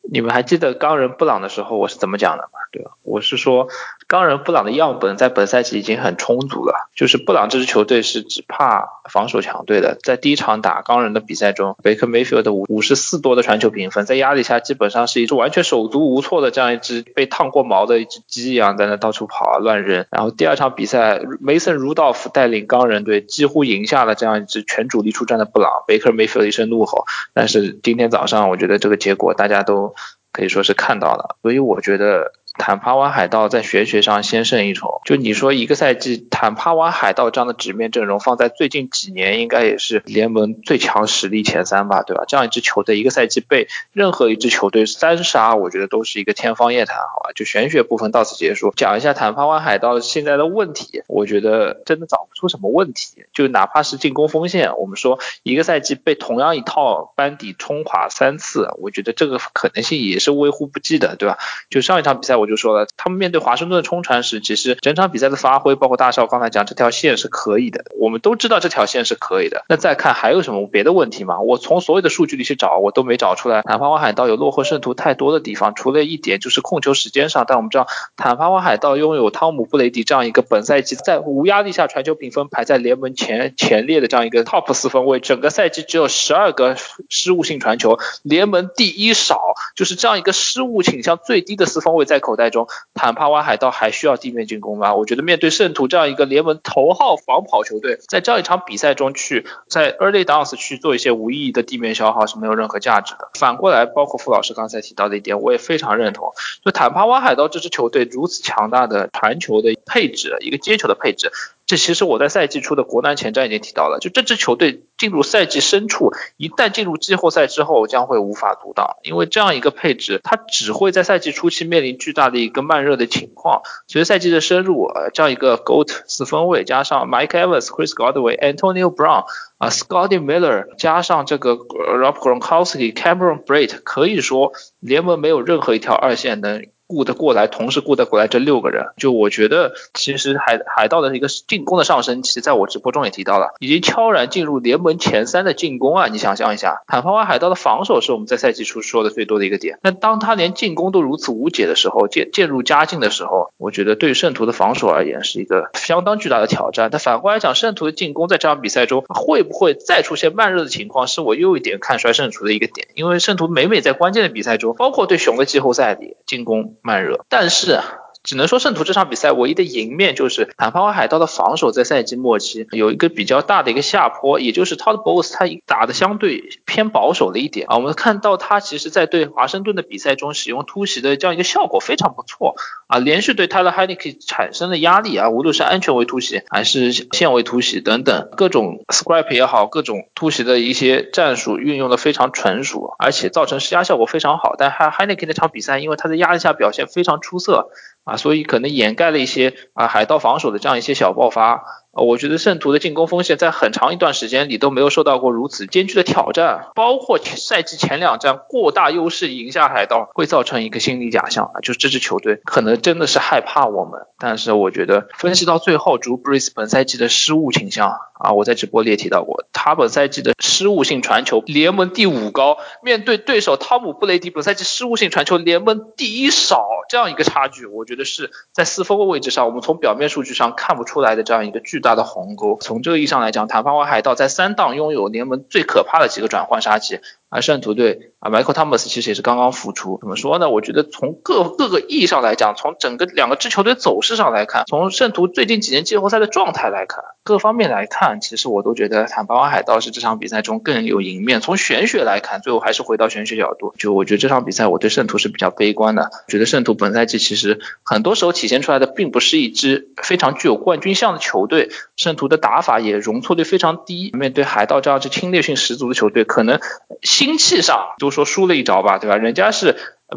你们还记得钢人布朗的时候我是怎么讲的吗？对吧？我是说。钢人布朗的样本在本赛季已经很充足了，就是布朗这支球队是只怕防守强队的。在第一场打钢人的比赛中，贝克梅菲尔的五五十四多的传球评分，在压力下基本上是一只完全手足无措的这样一只被烫过毛的一只鸡一样在那到处跑啊乱扔。然后第二场比赛，梅森鲁道夫带领钢人队几乎赢下了这样一支全主力出战的布朗，贝克梅菲尔一声怒吼。但是今天早上，我觉得这个结果大家都可以说是看到了，所以我觉得。坦帕湾海盗在玄学上先胜一筹，就你说一个赛季，坦帕湾海盗这样的纸面阵容放在最近几年，应该也是联盟最强实力前三吧，对吧？这样一支球队一个赛季被任何一支球队三杀，我觉得都是一个天方夜谭，好吧？就玄学部分到此结束，讲一下坦帕湾海盗现在的问题，我觉得真的找不出什么问题，就哪怕是进攻锋线，我们说一个赛季被同样一套班底冲垮三次，我觉得这个可能性也是微乎不计的，对吧？就上一场比赛我。就说了，他们面对华盛顿的冲传时，其实整场比赛的发挥，包括大少刚才讲这条线是可以的，我们都知道这条线是可以的。那再看还有什么别的问题吗？我从所有的数据里去找，我都没找出来。坦帕湾海盗有落后圣徒太多的地方，除了一点就是控球时间上。但我们知道，坦帕湾海盗拥有汤姆布雷迪这样一个本赛季在无压力下传球评分排在联盟前前列的这样一个 top 四分位，整个赛季只有十二个失误性传球，联盟第一少，就是这样一个失误倾向最低的四分位在口。在中，坦帕湾海盗还需要地面进攻吗？我觉得面对圣徒这样一个联盟头号防跑球队，在这样一场比赛中去在 early dance 去做一些无意义的地面消耗是没有任何价值的。反过来，包括傅老师刚才提到的一点，我也非常认同。就坦帕湾海盗这支球队如此强大的传球的配置，一个接球的配置。这其实我在赛季初的国南前瞻已经提到了，就这支球队进入赛季深处，一旦进入季后赛之后，将会无法阻挡，因为这样一个配置，它只会在赛季初期面临巨大的一个慢热的情况。随着赛季的深入，呃，这样一个 GOAT 四分卫加上 Mike Evans、Chris Godwin、Antonio Brown 啊，Scotty Miller 加上这个 Rob Gronkowski、Cameron Brate，可以说联盟没有任何一条二线能。顾得过来，同时顾得过来，这六个人，就我觉得，其实海海盗的一个进攻的上升，其实在我直播中也提到了，已经悄然进入联盟前三的进攻啊！你想象一下，坦帕湾海盗的防守是我们在赛季初说的最多的一个点，那当他连进攻都如此无解的时候，渐渐入佳境的时候，我觉得对圣徒的防守而言是一个相当巨大的挑战。但反过来讲，圣徒的进攻在这场比赛中会不会再出现慢热的情况，是我又一点看衰圣徒的一个点，因为圣徒每每在关键的比赛中，包括对熊的季后赛里进攻。慢热，但是只能说圣徒这场比赛唯一的赢面就是坦帕湾海盗的防守在赛季末期有一个比较大的一个下坡，也就是 Todd Bowles 他打的相对偏保守了一点啊。我们看到他其实在对华盛顿的比赛中使用突袭的这样一个效果非常不错啊，连续对 Tyler Heineke 产生的压力啊，无论是安全位突袭还是线位突袭等等各种 scrap 也好，各种突袭的一些战术运用的非常纯熟，而且造成施压效果非常好。但 Heineke 那场比赛因为他在压力下表现非常出色。啊，所以可能掩盖了一些啊海盗防守的这样一些小爆发。我觉得圣徒的进攻锋线在很长一段时间里都没有受到过如此艰巨的挑战，包括赛季前两战过大优势赢下海盗，会造成一个心理假象啊，就是这支球队可能真的是害怕我们。但是我觉得分析到最后，主布里斯本赛季的失误倾向啊，我在直播里也提到过，他本赛季的失误性传球联盟第五高，面对对手汤姆布雷迪本赛季失误性传球联盟第一少，这样一个差距，我觉得是在四分卫位置上，我们从表面数据上看不出来的这样一个巨大。的鸿沟。从这个意义上来讲，坦帕湾海盗在三档拥有联盟最可怕的几个转换杀器。而圣徒队啊，Michael Thomas 其实也是刚刚复出。怎么说呢？我觉得从各各个意义上来讲，从整个两个支球队走势上来看，从圣徒最近几年季后赛的状态来看，各方面来看，其实我都觉得坦帕湾海盗是这场比赛中更有赢面。从玄学来看，最后还是回到玄学角度，就我觉得这场比赛我对圣徒是比较悲观的。觉得圣徒本赛季其实很多时候体现出来的并不是一支非常具有冠军相的球队，圣徒的打法也容错率非常低。面对海盗这样支侵略性十足的球队，可能。心气上都说输了一招吧，对吧？人家是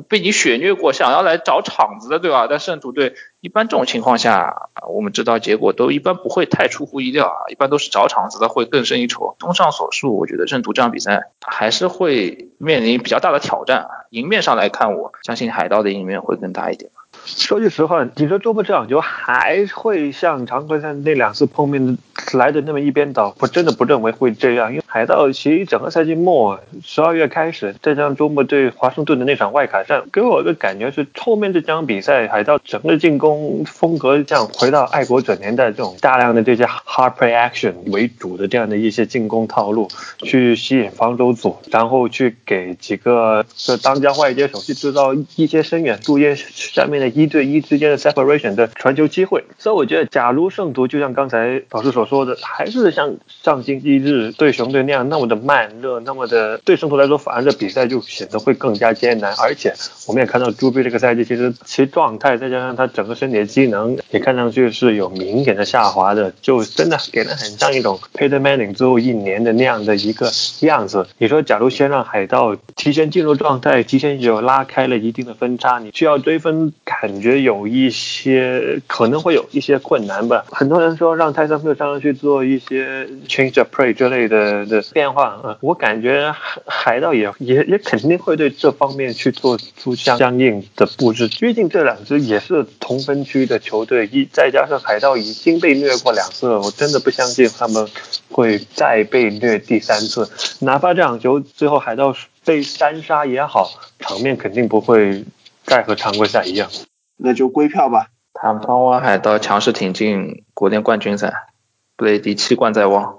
被你血虐过，想要来找场子的，对吧？但圣徒队一般这种情况下，我们知道结果都一般不会太出乎意料啊，一般都是找场子的会更胜一筹。综上所述，我觉得圣徒这场比赛还是会面临比较大的挑战。赢面上来看，我相信海盗的赢面会更大一点。说句实话，你说周末这场球还会像常规赛那两次碰面来的那么一边倒？我真的不认为会这样，因为海盗其实整个赛季末十二月开始，再加上周末对华盛顿的那场外卡战，给我的感觉是后面这场比赛海盗整个进攻风格像回到爱国者年代这种大量的这些 hard play action 为主的这样的一些进攻套路，去吸引防守组，然后去给几个这当家外接手去制造一些深远路线下面的。一对一之间的 separation 的传球机会，所以我觉得，假如圣徒就像刚才老师所说的，还是像上星期日对熊队那样那么的慢热，那么的对圣徒来说，反而这比赛就显得会更加艰难。而且我们也看到朱贝这个赛季其实其状态，再加上他整个身体的机能，也看上去是有明显的下滑的，就真的给人很像一种 Peter Manning 最后一年的那样的一个样子。你说，假如先让海盗提前进入状态，提前就拉开了一定的分差，你需要追分。感觉有一些可能会有一些困难吧。很多人说让泰森特上去做一些 change the play 之类的的变化啊，我感觉海海盗也也也肯定会对这方面去做出相相应的布置。毕竟这两支也是同分区的球队，一再加上海盗已经被虐过两次了，我真的不相信他们会再被虐第三次。哪怕这场球最后海盗被单杀也好，场面肯定不会再和常规赛一样。那就归票吧。坦帕湾海盗强势挺进国联冠军赛，布雷迪七冠在望，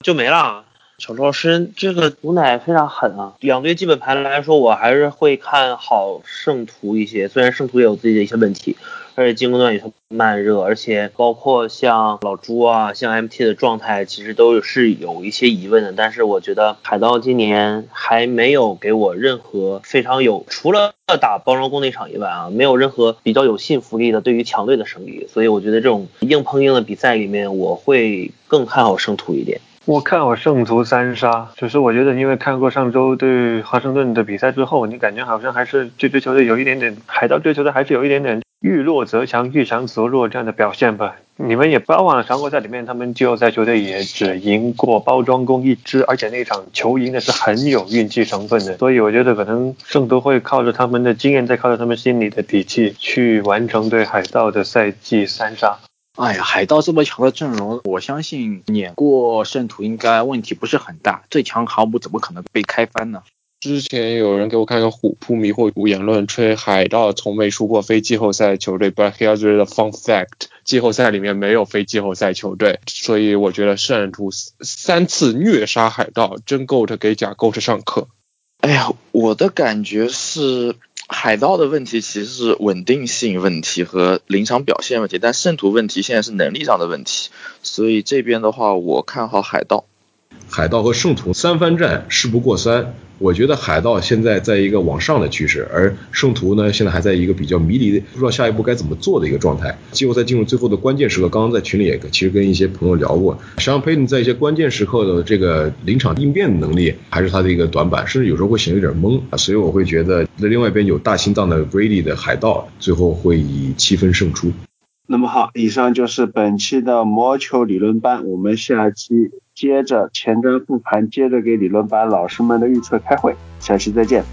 就没了。小周老师这个毒奶非常狠啊！两队基本盘来说，我还是会看好圣徒一些，虽然圣徒也有自己的一些问题。而且进攻端也是慢热，而且包括像老朱啊，像 MT 的状态，其实都是有一些疑问的。但是我觉得海盗今年还没有给我任何非常有，除了打包装工那场以外啊，没有任何比较有信服力的对于强队的胜利。所以我觉得这种硬碰硬的比赛里面，我会更看好圣徒一点。我看好圣徒三杀，只是我觉得因为看过上周对华盛顿的比赛之后，你感觉好像还是这支球队有一点点海盗追求的还是有一点点。遇弱则强，遇强则弱这样的表现吧。你们也不要忘了，常规赛里面他们季后赛球队也只赢过包装工一支，而且那场球赢的是很有运气成分的。所以我觉得可能圣徒会靠着他们的经验，再靠着他们心里的底气，去完成对海盗的赛季三杀。哎呀，海盗这么强的阵容，我相信碾过圣徒应该问题不是很大。最强航母怎么可能被开翻呢？之前有人给我看个虎扑迷惑言论，吹海盗从没输过非季后赛球队。But here's the fun fact：季后赛里面没有非季后赛球队，所以我觉得圣徒三次虐杀海盗，真 GOAT 给假 GOAT 上课。哎呀，我的感觉是海盗的问题其实是稳定性问题和临场表现问题，但圣徒问题现在是能力上的问题，所以这边的话我看好海盗。海盗和圣徒三番战，事不过三。我觉得海盗现在在一个往上的趋势，而圣徒呢，现在还在一个比较迷离的，不知道下一步该怎么做的一个状态。季后赛进入最后的关键时刻，刚刚在群里也其实跟一些朋友聊过，像佩顿在一些关键时刻的这个临场应变能力还是他的一个短板，甚至有时候会显得有点懵啊。所以我会觉得，那另外一边有大心脏的 Brady 的海盗，最后会以七分胜出。那么好，以上就是本期的魔球理论班，我们下期接着前瞻复盘，接着给理论班老师们的预测开会，下期再见。